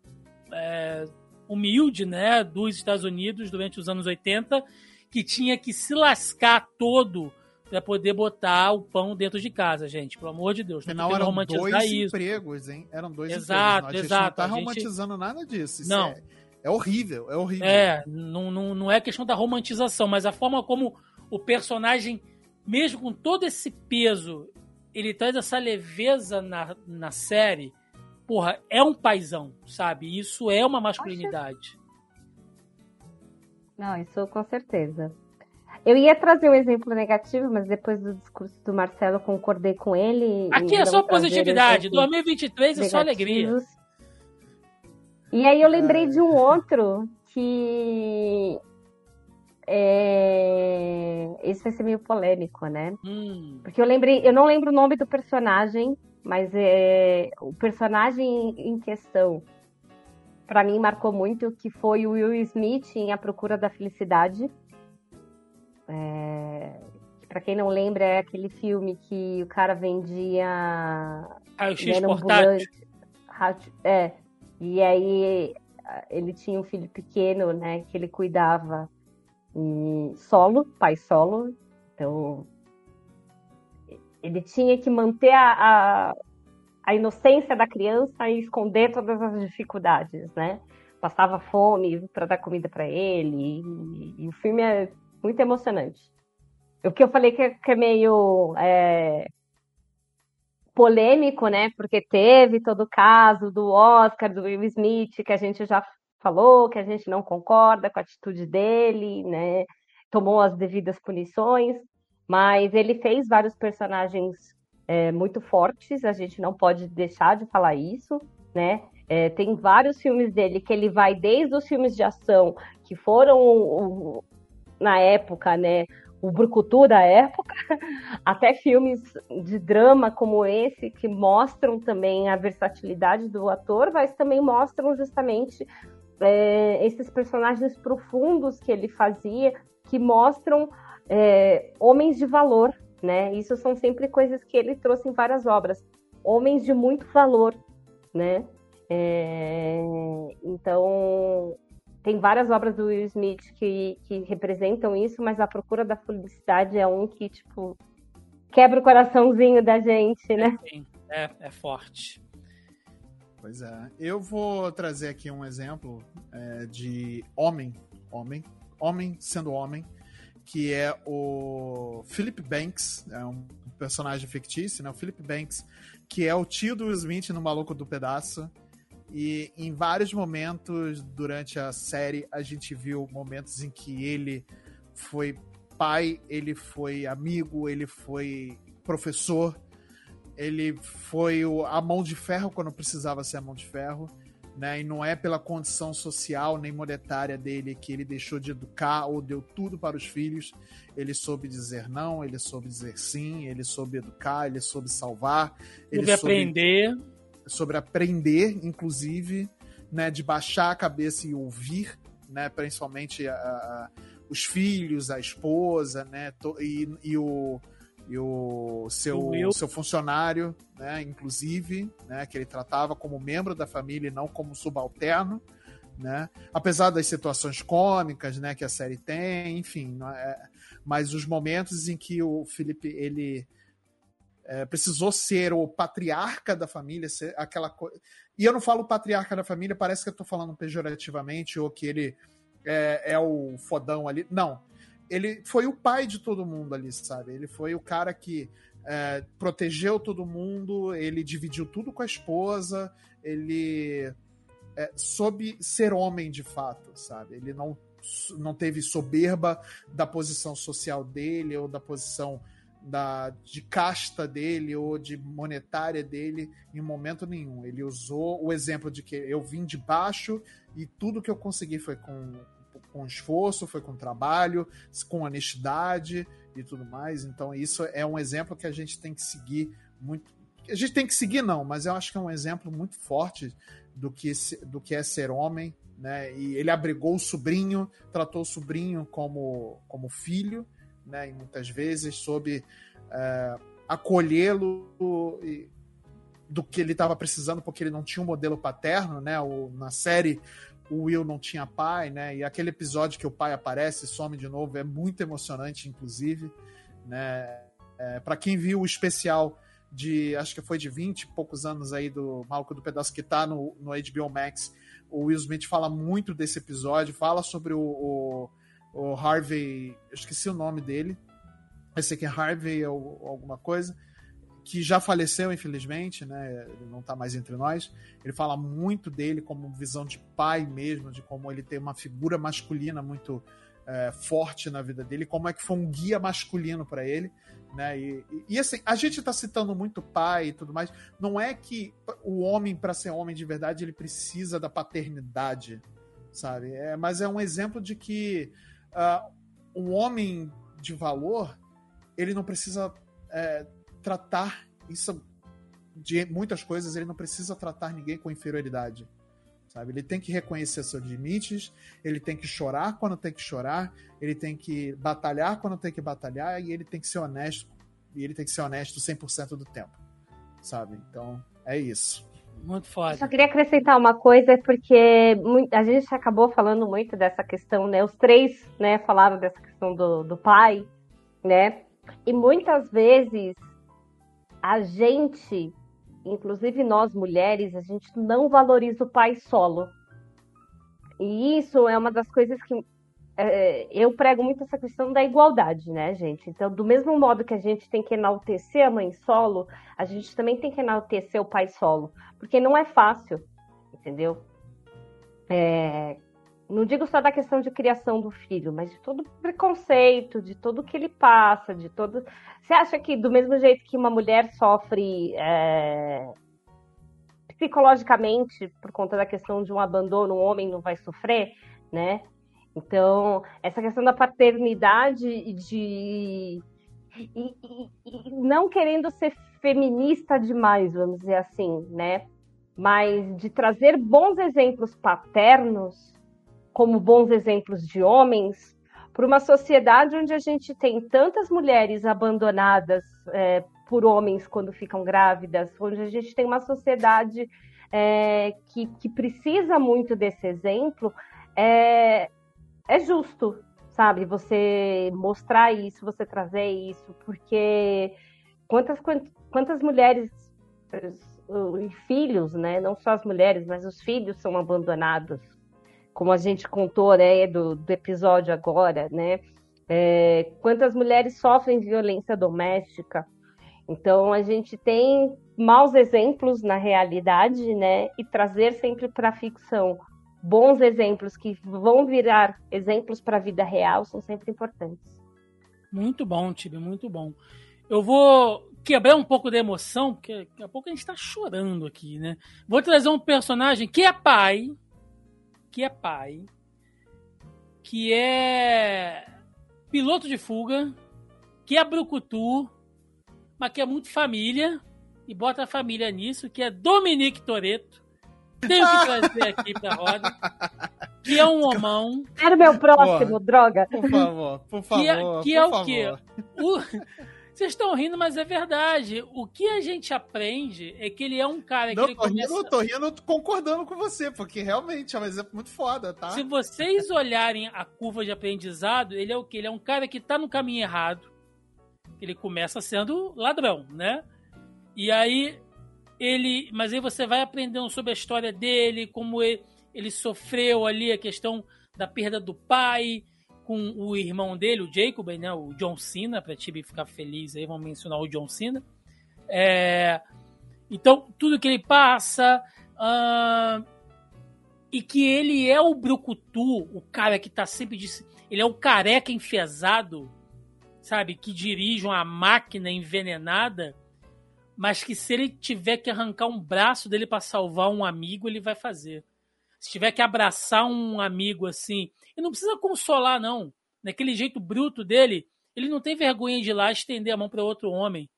é, humilde, né, dos Estados Unidos durante os anos 80, que tinha que se lascar todo para poder botar o pão dentro de casa, gente. Pelo amor de Deus. Não eram dois isso. empregos, hein? Eram dois exato, empregos. Exato, não tá romantizando gente... nada disso. Isso não. É, é, horrível, é horrível. É, não, não, não é questão da romantização, mas a forma como o personagem, mesmo com todo esse peso, ele traz essa leveza na, na série, porra, é um paizão, sabe? Isso é uma masculinidade. Não, isso com certeza. Eu ia trazer um exemplo negativo, mas depois do discurso do Marcelo, concordei com ele. Aqui é só positividade. 2023 é só alegria. E aí eu lembrei de um outro que. É... Esse vai ser meio polêmico, né? Hum. Porque eu lembrei, eu não lembro o nome do personagem, mas é, o personagem em questão, para mim, marcou muito, que foi o Will Smith em A Procura da Felicidade. É, para quem não lembra, é aquele filme que o cara vendia... Ah, o X portátil. É, e aí ele tinha um filho pequeno, né, que ele cuidava e solo, pai solo, então ele tinha que manter a, a, a inocência da criança e esconder todas as dificuldades, né? Passava fome para dar comida para ele, e, e, o filme é muito emocionante. O que eu falei que é, que é meio é, polêmico, né? Porque teve todo o caso do Oscar, do Will Smith, que a gente já falou, que a gente não concorda com a atitude dele, né? Tomou as devidas punições. Mas ele fez vários personagens é, muito fortes, a gente não pode deixar de falar isso, né? É, tem vários filmes dele que ele vai desde os filmes de ação, que foram o, na época, né? O brucutu da época, até filmes de drama como esse, que mostram também a versatilidade do ator, mas também mostram justamente é, esses personagens profundos que ele fazia, que mostram é, homens de valor, né? Isso são sempre coisas que ele trouxe em várias obras. Homens de muito valor, né? É, então, tem várias obras do Will Smith que, que representam isso, mas A Procura da Felicidade é um que, tipo, quebra o coraçãozinho da gente, né? É, é forte. Pois é. Eu vou trazer aqui um exemplo é, de homem, homem, homem sendo homem, que é o Philip Banks, é um personagem fictício, né? O Philip Banks, que é o tio do Smith no Maluco do Pedaço. E em vários momentos durante a série a gente viu momentos em que ele foi pai, ele foi amigo, ele foi professor, ele foi a mão de ferro quando precisava ser a mão de ferro. Né? E não é pela condição social nem monetária dele que ele deixou de educar ou deu tudo para os filhos. Ele soube dizer não, ele soube dizer sim, ele soube educar, ele soube salvar, ele soube aprender, sobre aprender, inclusive, né, de baixar a cabeça e ouvir, né, principalmente a, a, os filhos, a esposa, né, e, e o e o seu, o seu funcionário, né, inclusive, né, que ele tratava como membro da família e não como subalterno, né? Apesar das situações cômicas, né, que a série tem, enfim, é, mas os momentos em que o Felipe ele é, precisou ser o patriarca da família, ser aquela coisa. E eu não falo patriarca da família, parece que eu estou falando pejorativamente ou que ele é, é o fodão ali. Não, ele foi o pai de todo mundo ali, sabe? Ele foi o cara que é, protegeu todo mundo, ele dividiu tudo com a esposa, ele é, soube ser homem de fato, sabe? Ele não, não teve soberba da posição social dele ou da posição da, de casta dele ou de monetária dele em momento nenhum. Ele usou o exemplo de que eu vim de baixo e tudo que eu consegui foi com com esforço, foi com trabalho, com honestidade e tudo mais. Então, isso é um exemplo que a gente tem que seguir muito. A gente tem que seguir, não, mas eu acho que é um exemplo muito forte do que, do que é ser homem. Né? E ele abrigou o sobrinho, tratou o sobrinho como, como filho, né? e muitas vezes soube é, acolhê-lo do que ele estava precisando, porque ele não tinha um modelo paterno, né? O, na série o Will não tinha pai, né? E aquele episódio que o pai aparece e some de novo é muito emocionante, inclusive, né? É, para quem viu o especial de, acho que foi de 20 e poucos anos aí do Malco do Pedaço que tá no, no HBO Max, o Will Smith fala muito desse episódio, fala sobre o, o, o Harvey, eu esqueci o nome dele, esse aqui é Harvey ou alguma coisa, que já faleceu, infelizmente, né? Ele não está mais entre nós. Ele fala muito dele como visão de pai mesmo, de como ele tem uma figura masculina muito é, forte na vida dele, como é que foi um guia masculino para ele, né? E, e, e, assim, a gente está citando muito pai e tudo mais. Não é que o homem, para ser homem de verdade, ele precisa da paternidade, sabe? É, mas é um exemplo de que uh, um homem de valor, ele não precisa é, tratar isso de muitas coisas, ele não precisa tratar ninguém com inferioridade. Sabe? Ele tem que reconhecer seus limites, ele tem que chorar quando tem que chorar, ele tem que batalhar quando tem que batalhar e ele tem que ser honesto, e ele tem que ser honesto 100% do tempo. Sabe? Então, é isso. Muito foda. Só queria acrescentar uma coisa, porque a gente acabou falando muito dessa questão, né? Os três, né, falaram dessa questão do, do pai, né? E muitas vezes a gente, inclusive nós mulheres, a gente não valoriza o pai solo. E isso é uma das coisas que é, eu prego muito essa questão da igualdade, né, gente? Então, do mesmo modo que a gente tem que enaltecer a mãe solo, a gente também tem que enaltecer o pai solo, porque não é fácil, entendeu? É, não digo só da questão de criação do filho, mas de todo preconceito, de tudo que ele passa, de todo. Você acha que do mesmo jeito que uma mulher sofre é... psicologicamente por conta da questão de um abandono, um homem não vai sofrer, né? Então, essa questão da paternidade e de. E, e, e não querendo ser feminista demais, vamos dizer assim, né? Mas de trazer bons exemplos paternos como bons exemplos de homens, para uma sociedade onde a gente tem tantas mulheres abandonadas é, por homens quando ficam grávidas, onde a gente tem uma sociedade é, que, que, precisa muito desse exemplo, é, é justo, sabe? Você mostrar isso, você trazer isso, porque quantas, quantas mulheres filhos, né? Não só as mulheres, mas os filhos são abandonados como a gente contou, né, do, do episódio agora, né? É, quantas mulheres sofrem violência doméstica Então a gente tem maus exemplos na realidade, né? E trazer sempre para a ficção bons exemplos que vão virar exemplos para a vida real são sempre importantes. Muito bom, Tibi, muito bom. Eu vou quebrar um pouco da emoção, porque daqui a pouco a gente está chorando aqui, né? Vou trazer um personagem que é pai, que é pai, que é piloto de fuga, que é brucutu, mas que é muito família, e bota a família nisso, que é Dominique Toreto. Tenho que trazer aqui pra roda. Que é um homão. Era meu próximo, droga. Por favor, por favor. Que é, que é o quê? O... Vocês estão rindo, mas é verdade. O que a gente aprende é que ele é um cara não, que ele tô começa... rindo, tô rindo concordando com você, porque realmente é um exemplo muito foda, tá? Se vocês olharem a curva de aprendizado, ele é o quê? Ele é um cara que tá no caminho errado. Ele começa sendo ladrão, né? E aí ele, mas aí você vai aprendendo sobre a história dele, como ele, ele sofreu ali a questão da perda do pai com o irmão dele, o Jacob, né, o John Cena, para Tibi ficar feliz aí, vamos mencionar o John Cena. É, então, tudo que ele passa, uh, e que ele é o brucutu, o cara que tá sempre... Ele é o careca enfesado, sabe, que dirige uma máquina envenenada mas que se ele tiver que arrancar um braço dele para salvar um amigo, ele vai fazer. Se tiver que abraçar um amigo assim, e não precisa consolar não, naquele jeito bruto dele, ele não tem vergonha de ir lá estender a mão para outro homem,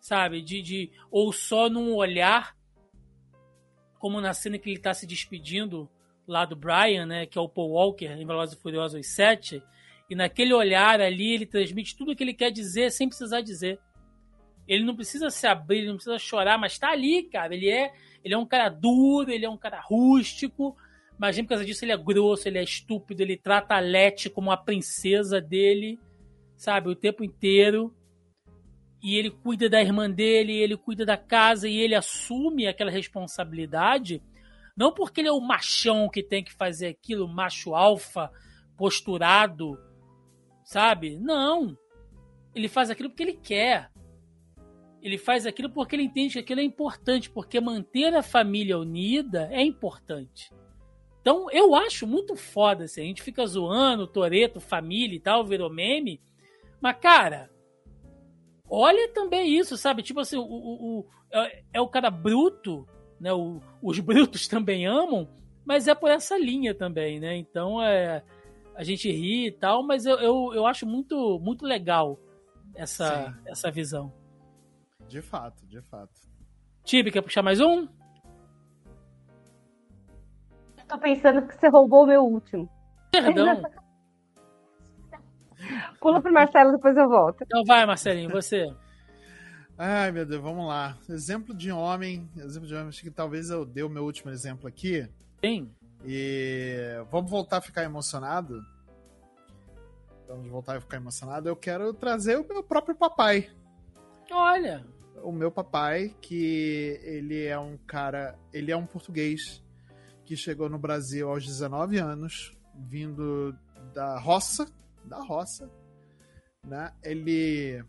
sabe? De, de ou só num olhar, como na cena que ele está se despedindo lá do Brian, né, que é o Paul Walker em Velozes e Furiosos 7, e naquele olhar ali ele transmite tudo o que ele quer dizer sem precisar dizer. Ele não precisa se abrir, ele não precisa chorar, mas tá ali, cara. Ele é, ele é um cara duro, ele é um cara rústico, mas por causa disso ele é grosso, ele é estúpido, ele trata a Letty como a princesa dele, sabe, o tempo inteiro. E ele cuida da irmã dele, ele cuida da casa e ele assume aquela responsabilidade, não porque ele é o machão que tem que fazer aquilo, macho alfa, posturado, sabe? Não. Ele faz aquilo porque ele quer ele faz aquilo porque ele entende que aquilo é importante, porque manter a família unida é importante. Então eu acho muito foda, assim, a gente fica zoando, Toreto, família e tal, virou meme, mas cara, olha também isso, sabe? Tipo assim, o, o, o é, é, o cara bruto, né? O, os brutos também amam, mas é por essa linha também, né? Então é, a gente ri e tal, mas eu, eu, eu acho muito, muito legal essa, essa visão. De fato, de fato. Tibi, quer puxar mais um? Tô pensando que você roubou o meu último. Perdão. Pula pro Marcelo, depois eu volto. Então vai, Marcelinho, você. Ai, meu Deus, vamos lá. Exemplo de homem. Exemplo de homem, acho que talvez eu dê o meu último exemplo aqui. Sim. E vamos voltar a ficar emocionado. Vamos voltar a ficar emocionado. Eu quero trazer o meu próprio papai. Olha o meu papai, que ele é um cara, ele é um português que chegou no Brasil aos 19 anos, vindo da roça, da roça, né? Ele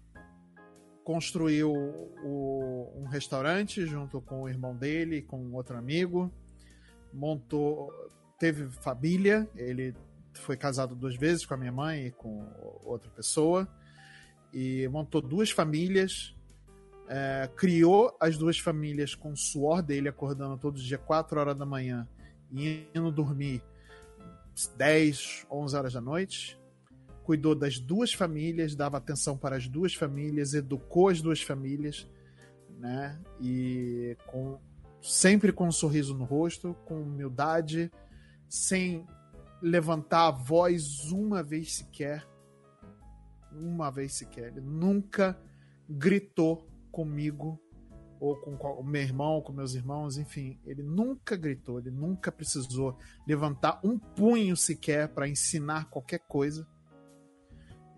construiu o, um restaurante junto com o irmão dele, com outro amigo, montou, teve família, ele foi casado duas vezes com a minha mãe e com outra pessoa e montou duas famílias é, criou as duas famílias com o suor dele, acordando todos os dias 4 horas da manhã indo dormir 10, 11 horas da noite. Cuidou das duas famílias, dava atenção para as duas famílias, educou as duas famílias, né? E com, sempre com um sorriso no rosto, com humildade, sem levantar a voz uma vez sequer. Uma vez sequer. Ele nunca gritou comigo ou com o meu irmão, com meus irmãos, enfim, ele nunca gritou, ele nunca precisou levantar um punho sequer para ensinar qualquer coisa.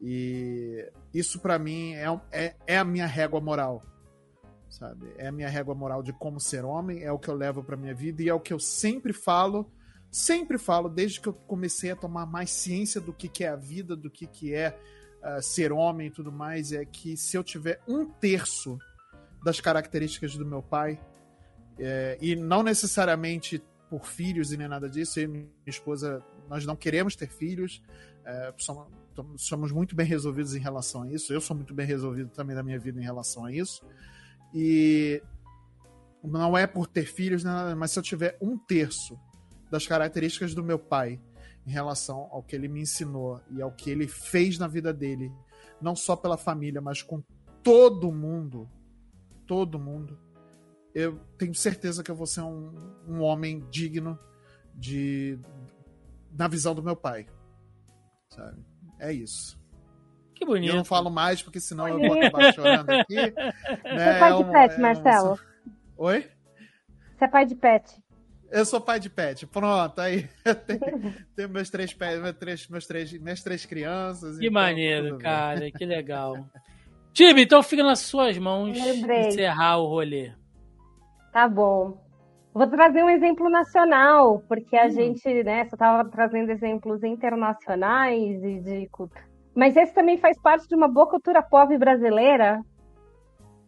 E isso para mim é, é, é, a minha régua moral, sabe? É a minha régua moral de como ser homem, é o que eu levo para minha vida e é o que eu sempre falo, sempre falo desde que eu comecei a tomar mais ciência do que, que é a vida, do que, que é uh, ser homem e tudo mais, é que se eu tiver um terço das características do meu pai. É, e não necessariamente por filhos e nem nada disso. Eu e minha esposa, nós não queremos ter filhos. É, somos, somos muito bem resolvidos em relação a isso. Eu sou muito bem resolvido também da minha vida em relação a isso. E não é por ter filhos, né, mas se eu tiver um terço das características do meu pai em relação ao que ele me ensinou e ao que ele fez na vida dele, não só pela família, mas com todo mundo, todo mundo, eu tenho certeza que eu vou ser um, um homem digno de na visão do meu pai. Sabe? É isso. Que bonito. Eu não falo mais, porque senão eu vou acabar chorando aqui. Né? Você é pai de pet, é Marcelo? Oi? Você é pai de pet? Eu sou pai de pet. Pronto, aí tenho, tenho meus três pets, meus três, meus três, minhas três crianças. Que então, maneiro, cara, que legal. Tibi, então fica nas suas mãos Lembrei. encerrar o rolê. Tá bom. Vou trazer um exemplo nacional, porque a hum. gente, né, só estava trazendo exemplos internacionais e de mas esse também faz parte de uma boa cultura pop brasileira,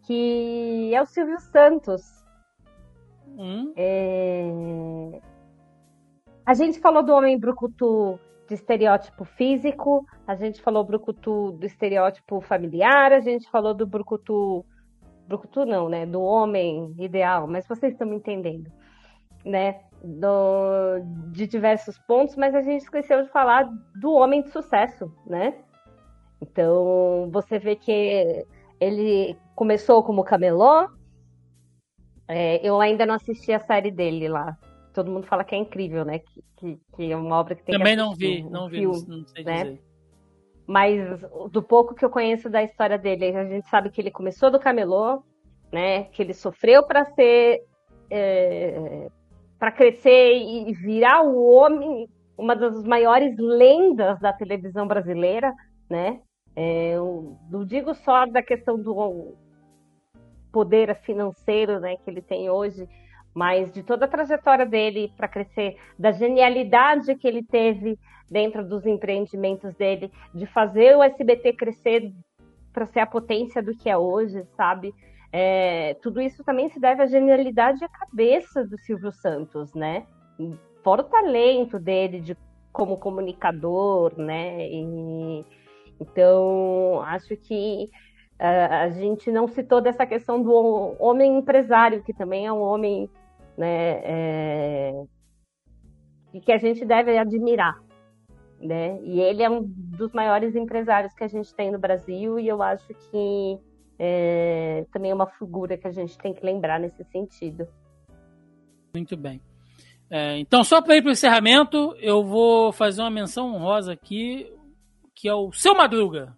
que é o Silvio Santos. Hum. É... A gente falou do homem brucutu de estereótipo físico, a gente falou brucutu do estereótipo familiar, a gente falou do brucutu brucutu não, né, do homem ideal, mas vocês estão me entendendo, né, do, de diversos pontos, mas a gente esqueceu de falar do homem de sucesso, né? Então, você vê que ele começou como camelô. É, eu ainda não assisti a série dele lá. Todo mundo fala que é incrível, né? Que, que, que é uma obra que tem Também que não vi, um não vi, filme, não sei né? dizer. Mas do pouco que eu conheço da história dele, a gente sabe que ele começou do camelô, né? Que ele sofreu para ser, é, para crescer e virar o homem, uma das maiores lendas da televisão brasileira, né? É, eu não digo só da questão do poder financeiro né, que ele tem hoje, mas de toda a trajetória dele para crescer, da genialidade que ele teve dentro dos empreendimentos dele, de fazer o SBT crescer para ser a potência do que é hoje, sabe? É, tudo isso também se deve à genialidade e à cabeça do Silvio Santos, né? Fora o talento dele de como comunicador, né? E, então, acho que uh, a gente não citou dessa questão do homem empresário, que também é um homem né, é, que a gente deve admirar. Né? E ele é um dos maiores empresários que a gente tem no Brasil, e eu acho que é, também é uma figura que a gente tem que lembrar nesse sentido. Muito bem. É, então, só para ir para o encerramento, eu vou fazer uma menção honrosa aqui que é o seu Madruga,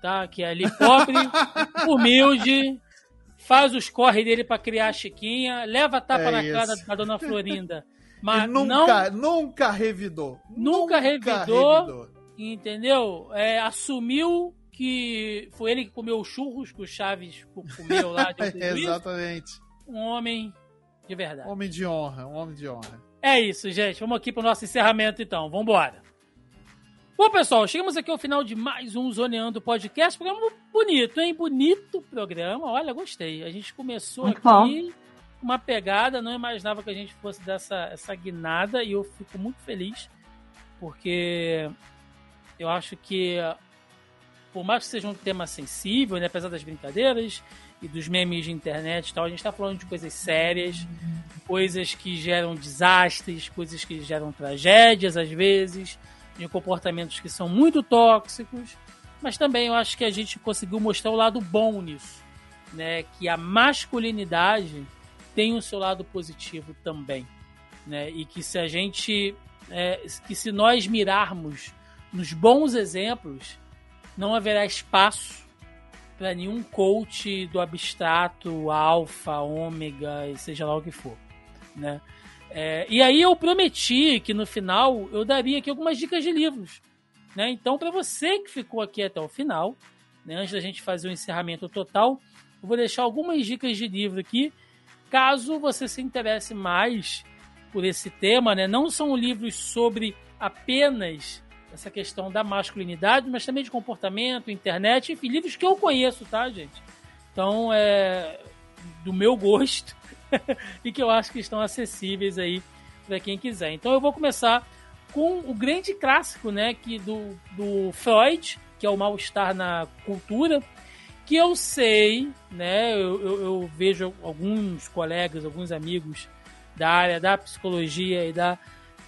tá? Que é ali pobre, humilde, faz os corre dele para criar a Chiquinha, leva a tapa é na isso. cara da dona Florinda. Mas nunca, não, nunca revidou. Nunca, nunca revidou, revidou, entendeu? É, assumiu que foi ele que comeu os churros que o Chaves comeu lá. Exatamente. Um homem de verdade. Homem de honra, um homem de honra. É isso, gente. Vamos aqui pro nosso encerramento então. Vambora. Bom, pessoal, chegamos aqui ao final de mais um Zoneando Podcast. Programa bonito, hein? Bonito programa. Olha, gostei. A gente começou Muito aqui com uma pegada, não imaginava que a gente fosse dessa essa guinada e eu fico muito feliz porque eu acho que, por mais que seja um tema sensível, né, apesar das brincadeiras e dos memes de internet e tal, a gente está falando de coisas sérias, coisas que geram desastres, coisas que geram tragédias às vezes de comportamentos que são muito tóxicos, mas também eu acho que a gente conseguiu mostrar o lado bom nisso, né? Que a masculinidade tem o seu lado positivo também, né? E que se a gente, é, que se nós mirarmos nos bons exemplos, não haverá espaço para nenhum coach do abstrato, alfa, ômega, seja lá o que for, né? É, e aí eu prometi que no final eu daria aqui algumas dicas de livros. Né? Então, para você que ficou aqui até o final, né, antes da gente fazer o encerramento total, eu vou deixar algumas dicas de livro aqui, caso você se interesse mais por esse tema. Né? Não são livros sobre apenas essa questão da masculinidade, mas também de comportamento, internet, enfim, livros que eu conheço, tá, gente? Então, é, do meu gosto e que eu acho que estão acessíveis aí para quem quiser. Então eu vou começar com o grande clássico, né, que do, do Freud, que é o mal-estar na cultura, que eu sei, né, eu, eu, eu, vejo alguns colegas, alguns amigos da área da psicologia e da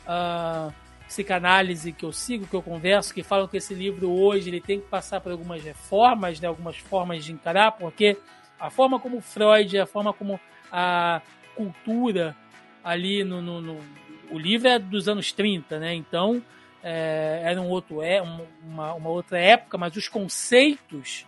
uh, psicanálise que eu sigo, que eu converso, que falam que esse livro hoje ele tem que passar por algumas reformas, né, algumas formas de encarar, porque a forma como Freud, a forma como a cultura ali no, no, no o livro é dos anos 30, né? Então é, era um outro é uma, uma outra época, mas os conceitos,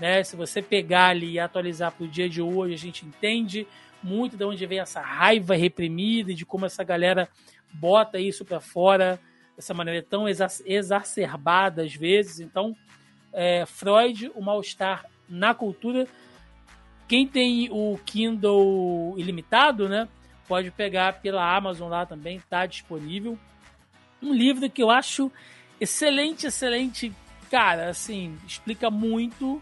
né? Se você pegar ali e atualizar para o dia de hoje, a gente entende muito de onde vem essa raiva reprimida e de como essa galera bota isso para fora dessa maneira tão exacerbada às vezes. Então, é, Freud, o mal-estar na cultura. Quem tem o Kindle ilimitado, né? Pode pegar pela Amazon lá também, está disponível. Um livro que eu acho excelente, excelente. Cara, assim, explica muito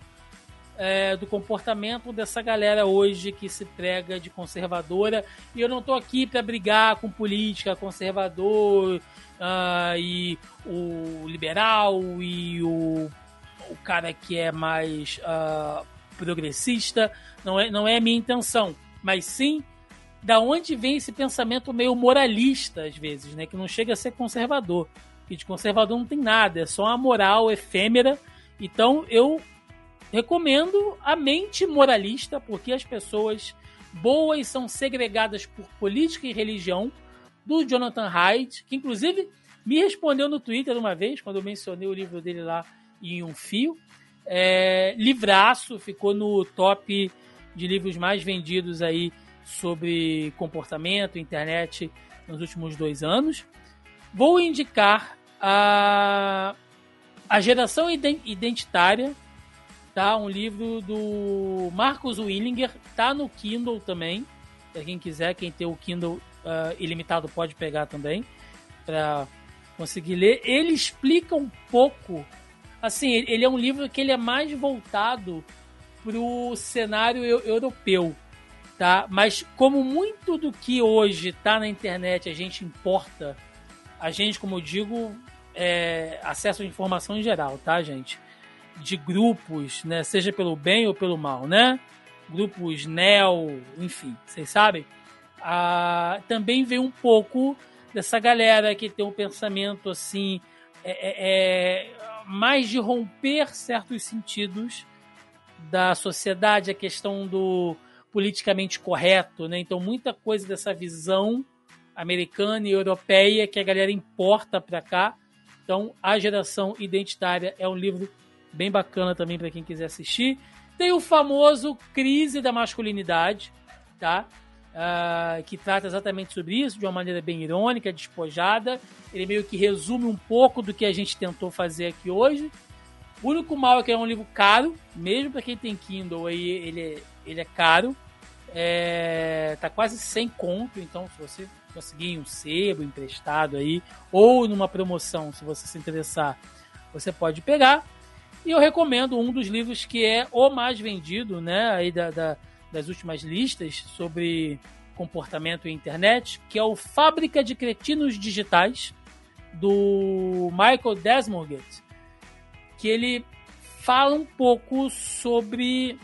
é, do comportamento dessa galera hoje que se prega de conservadora. E eu não estou aqui para brigar com política, conservador uh, e o liberal e o, o cara que é mais uh, progressista. Não é, não é a minha intenção. Mas sim da onde vem esse pensamento meio moralista, às vezes, né? Que não chega a ser conservador. Que de conservador não tem nada, é só uma moral efêmera. Então eu Recomendo a mente moralista, porque as pessoas boas são segregadas por política e religião, do Jonathan Haidt, que inclusive me respondeu no Twitter uma vez, quando eu mencionei o livro dele lá em um fio. É, livraço, ficou no top de livros mais vendidos aí sobre comportamento, internet nos últimos dois anos. Vou indicar a, a geração identitária, tá? Um livro do Marcos Willinger, tá no Kindle também. Para quem quiser, quem tem o Kindle uh, ilimitado pode pegar também para conseguir ler. Ele explica um pouco, assim, ele é um livro que ele é mais voltado para o cenário europeu, tá? Mas como muito do que hoje está na internet a gente importa, a gente, como eu digo, é, acesso à informação em geral, tá, gente? de grupos, né? Seja pelo bem ou pelo mal, né? Grupos neo, enfim, vocês sabem. Ah, também vem um pouco dessa galera que tem um pensamento assim, é, é, é, mais de romper certos sentidos da sociedade, a questão do politicamente correto, né? Então muita coisa dessa visão americana e europeia que a galera importa para cá. Então, a geração identitária é um livro bem bacana também para quem quiser assistir. Tem o famoso Crise da Masculinidade, tá? Uh, que trata exatamente sobre isso, de uma maneira bem irônica, despojada. Ele meio que resume um pouco do que a gente tentou fazer aqui hoje. O único mal é que é um livro caro, mesmo para quem tem Kindle aí, ele, ele é caro. É, tá quase sem conto, então se você conseguir um sebo emprestado aí, ou numa promoção, se você se interessar, você pode pegar. E eu recomendo um dos livros que é o mais vendido, né, aí da, da, das últimas listas sobre comportamento e internet, que é o Fábrica de Cretinos Digitais, do Michael Desmorget, que ele fala um pouco sobre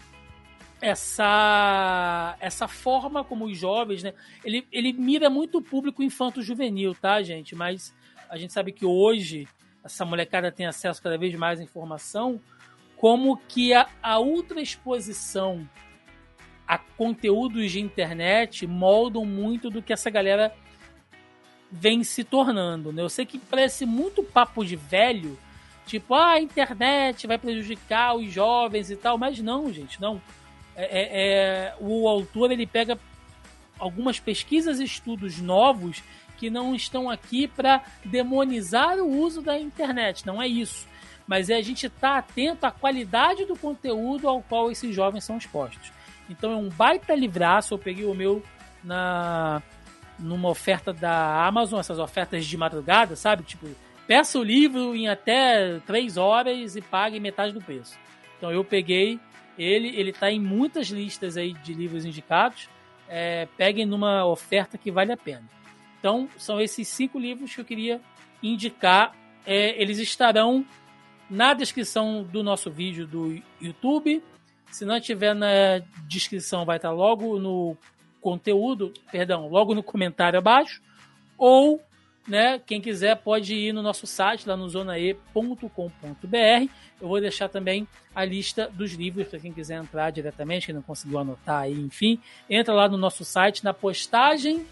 essa essa forma como os jovens, né? Ele, ele mira muito o público infanto-juvenil, tá, gente? Mas a gente sabe que hoje essa molecada tem acesso cada vez mais à informação, como que a, a ultra exposição a conteúdos de internet moldam muito do que essa galera vem se tornando. Né? Eu sei que parece muito papo de velho, tipo, ah, a internet vai prejudicar os jovens e tal, mas não, gente, não. É, é, é o autor ele pega algumas pesquisas e estudos novos que não estão aqui para demonizar o uso da internet, não é isso. Mas é a gente estar tá atento à qualidade do conteúdo ao qual esses jovens são expostos. Então é um baita livraço, eu peguei o meu na numa oferta da Amazon, essas ofertas de madrugada, sabe? Tipo, peça o livro em até três horas e pague metade do preço. Então eu peguei Ele ele está em muitas listas aí de livros indicados. É, peguem numa oferta que vale a pena. Então, são esses cinco livros que eu queria indicar. É, eles estarão na descrição do nosso vídeo do YouTube. Se não tiver na descrição, vai estar logo no conteúdo, perdão, logo no comentário abaixo. Ou, né, quem quiser pode ir no nosso site, lá no zonae.com.br. Eu vou deixar também a lista dos livros para quem quiser entrar diretamente, quem não conseguiu anotar aí, enfim. Entra lá no nosso site, na postagem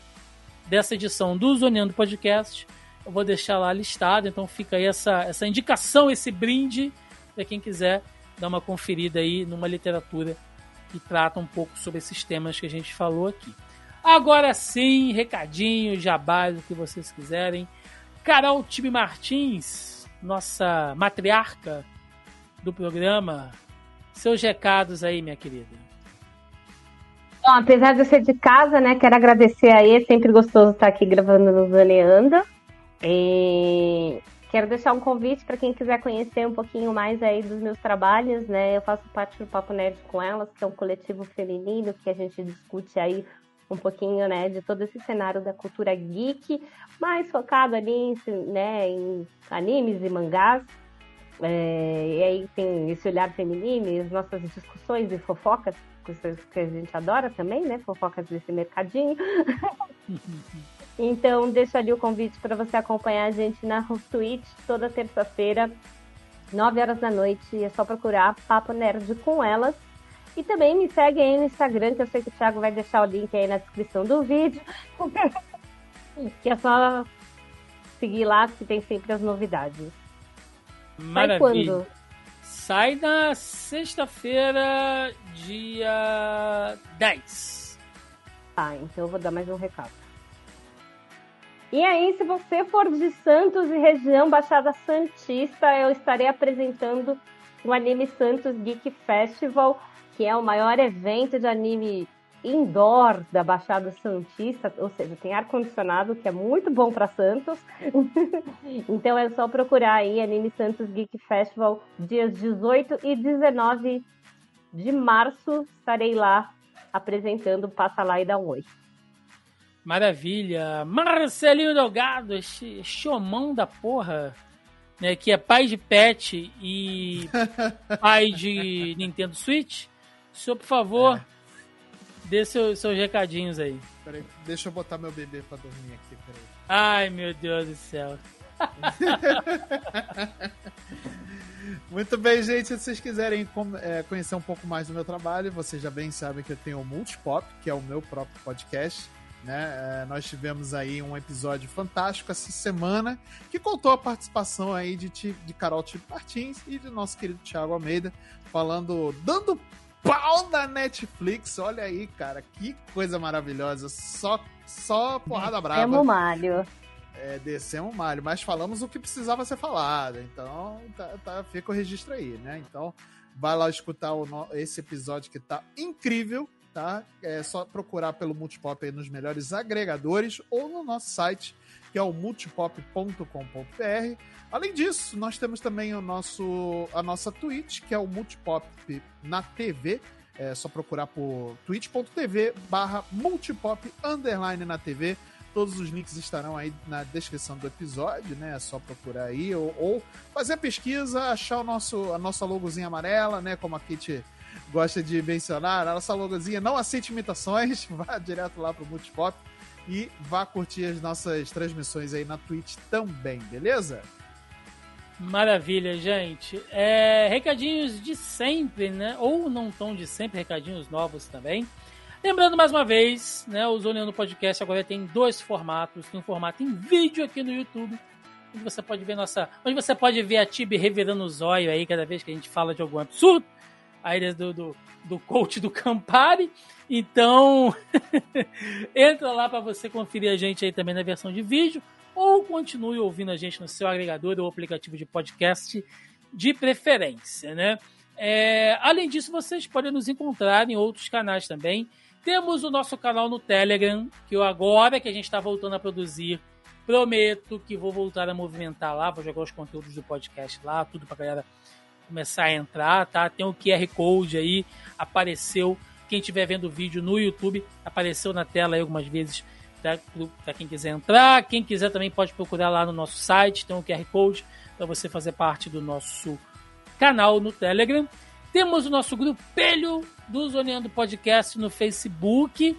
dessa edição do Zoneando Podcast eu vou deixar lá listado, então fica aí essa, essa indicação, esse brinde para quem quiser dar uma conferida aí numa literatura que trata um pouco sobre esses temas que a gente falou aqui. Agora sim, recadinho, jabá, o que vocês quiserem. Carol Tibe Martins, nossa matriarca do programa, seus recados aí, minha querida. Bom, apesar de eu ser de casa, né, quero agradecer aí, é sempre gostoso estar aqui gravando no Zaneanda. E quero deixar um convite para quem quiser conhecer um pouquinho mais aí dos meus trabalhos, né? Eu faço parte do Papo Nerd com elas, que é um coletivo feminino que a gente discute aí um pouquinho, né, de todo esse cenário da cultura geek, mais focado ali em, né, em animes e mangás. É, e aí tem esse olhar feminino e as nossas discussões e fofocas, que a gente adora também, né? Fofocas desse mercadinho. Então, deixo ali o convite para você acompanhar a gente na Twitch toda terça-feira, 9 horas da noite. É só procurar Papo Nerd com elas. E também me segue aí no Instagram, que eu sei que o Thiago vai deixar o link aí na descrição do vídeo. que é só seguir lá, que tem sempre as novidades. Maravilha. Sai quando? Sai na sexta-feira, dia 10. Ah, então eu vou dar mais um recado. E aí, se você for de Santos e região Baixada Santista, eu estarei apresentando o Anime Santos Geek Festival, que é o maior evento de anime indoor da Baixada Santista, ou seja, tem ar-condicionado, que é muito bom para Santos. então é só procurar aí Anime Santos Geek Festival, dias 18 e 19 de março. Estarei lá apresentando, passa lá e dá um oi. Maravilha. Marcelinho Delgado, esse chomão da porra, né, que é pai de pet e pai de Nintendo Switch. O senhor, por favor, é. dê seu, seus recadinhos aí. Peraí, deixa eu botar meu bebê pra dormir aqui, peraí. Ai, meu Deus do céu. Muito bem, gente. Se vocês quiserem é, conhecer um pouco mais do meu trabalho, vocês já bem sabem que eu tenho o Multipop, que é o meu próprio podcast né? É, nós tivemos aí um episódio fantástico essa semana que contou a participação aí de, de Carol Tipo Martins e de nosso querido Thiago Almeida falando, dando pau na Netflix. Olha aí, cara, que coisa maravilhosa. Só, só porrada brava. Descemos malho. É, descemos malho, mas falamos o que precisava ser falado. Então, tá, tá, fica o registro aí, né? Então, vai lá escutar o, esse episódio que tá incrível tá? É só procurar pelo Multipop aí nos melhores agregadores ou no nosso site, que é o multipop.com.br. Além disso, nós temos também o nosso, a nossa Twitch, que é o Multipop na TV. É só procurar por twitch.tv barra multipop underline na TV. Todos os links estarão aí na descrição do episódio, né? É só procurar aí ou, ou fazer a pesquisa, achar o nosso, a nossa logozinha amarela, né? Como a Kate gosta de mencionar, a nossa logozinha não aceita imitações, vá direto lá pro Multipop e vá curtir as nossas transmissões aí na Twitch também, beleza? Maravilha, gente. É, recadinhos de sempre, né? Ou não tão de sempre, recadinhos novos também. Lembrando mais uma vez, né? O Zoneando Podcast agora tem dois formatos. Tem um formato em vídeo aqui no YouTube, onde você pode ver nossa. Onde você pode ver a Tibi revirando o zóio aí cada vez que a gente fala de algum absurdo aí do, do, do coach do Campari. Então, entra lá para você conferir a gente aí também na versão de vídeo ou continue ouvindo a gente no seu agregador ou aplicativo de podcast de preferência, né? É, além disso, vocês podem nos encontrar em outros canais também. Temos o nosso canal no Telegram, que eu agora que a gente está voltando a produzir, prometo que vou voltar a movimentar lá, vou jogar os conteúdos do podcast lá, tudo para galera começar a entrar, tá? Tem o QR Code aí, apareceu. Quem estiver vendo o vídeo no YouTube, apareceu na tela aí algumas vezes para quem quiser entrar. Quem quiser também pode procurar lá no nosso site, tem um QR Code para você fazer parte do nosso canal no Telegram. Temos o nosso grupelho do Zoneando Podcast no Facebook,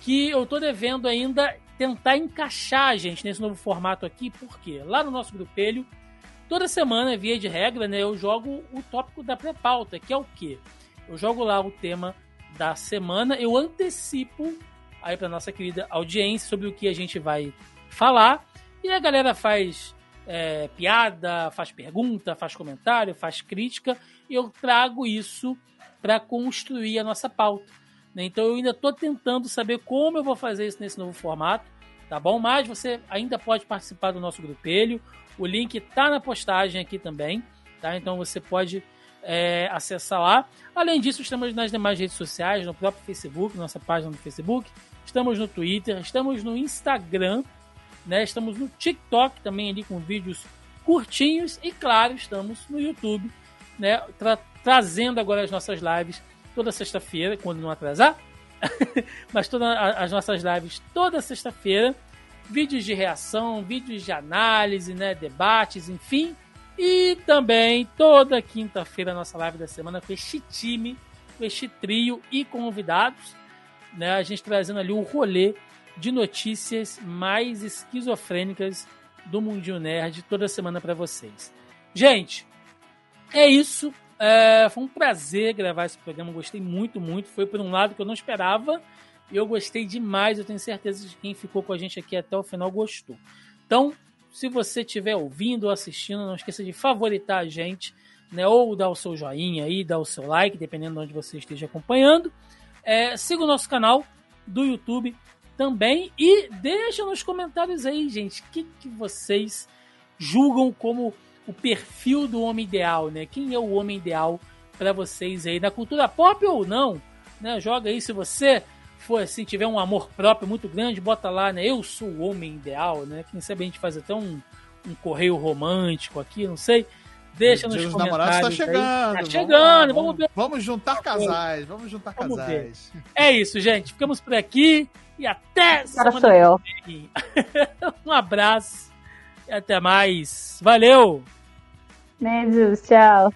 que eu tô devendo ainda tentar encaixar, gente, nesse novo formato aqui, porque lá no nosso grupelho, toda semana, via de regra, né, eu jogo o tópico da pré-pauta, que é o quê? Eu jogo lá o tema da semana, eu antecipo aí para nossa querida audiência sobre o que a gente vai falar. E a galera faz é, piada, faz pergunta, faz comentário, faz crítica. E eu trago isso para construir a nossa pauta. Né? Então eu ainda estou tentando saber como eu vou fazer isso nesse novo formato, tá bom? Mas você ainda pode participar do nosso grupelho. O link está na postagem aqui também, tá? Então você pode é, acessar lá. Além disso, estamos nas demais redes sociais, no próprio Facebook, nossa página no Facebook, estamos no Twitter, estamos no Instagram, né? Estamos no TikTok também ali com vídeos curtinhos e claro, estamos no YouTube, né? Tra trazendo agora as nossas lives toda sexta-feira, quando não atrasar, mas todas as nossas lives toda sexta-feira, vídeos de reação, vídeos de análise, né, debates, enfim, e também toda quinta-feira nossa live da semana com este time, com este trio e convidados né, a gente trazendo ali o rolê de notícias mais esquizofrênicas do Mundinho Nerd toda semana para vocês. Gente, é isso. É, foi um prazer gravar esse programa. Gostei muito, muito. Foi por um lado que eu não esperava. E eu gostei demais. Eu tenho certeza de que quem ficou com a gente aqui até o final gostou. Então, se você estiver ouvindo ou assistindo, não esqueça de favoritar a gente, né? Ou dar o seu joinha aí, dar o seu like, dependendo de onde você esteja acompanhando. É, siga o nosso canal do YouTube também e deixa nos comentários aí, gente, o que, que vocês julgam como o perfil do homem ideal, né? Quem é o homem ideal para vocês aí na cultura pop ou não, né? Joga aí se você for assim, tiver um amor próprio muito grande, bota lá, né? Eu sou o homem ideal, né? Quem sabe a gente faz até um, um correio romântico aqui, não sei. Deixa nos Dia comentários. Está chegando. Tá chegando. Vamos, vamos, vamos juntar casais. Vamos juntar vamos casais. Ver. É isso, gente. Ficamos por aqui e até Agora sou eu. um abraço e até mais. Valeu. Beijos, tchau.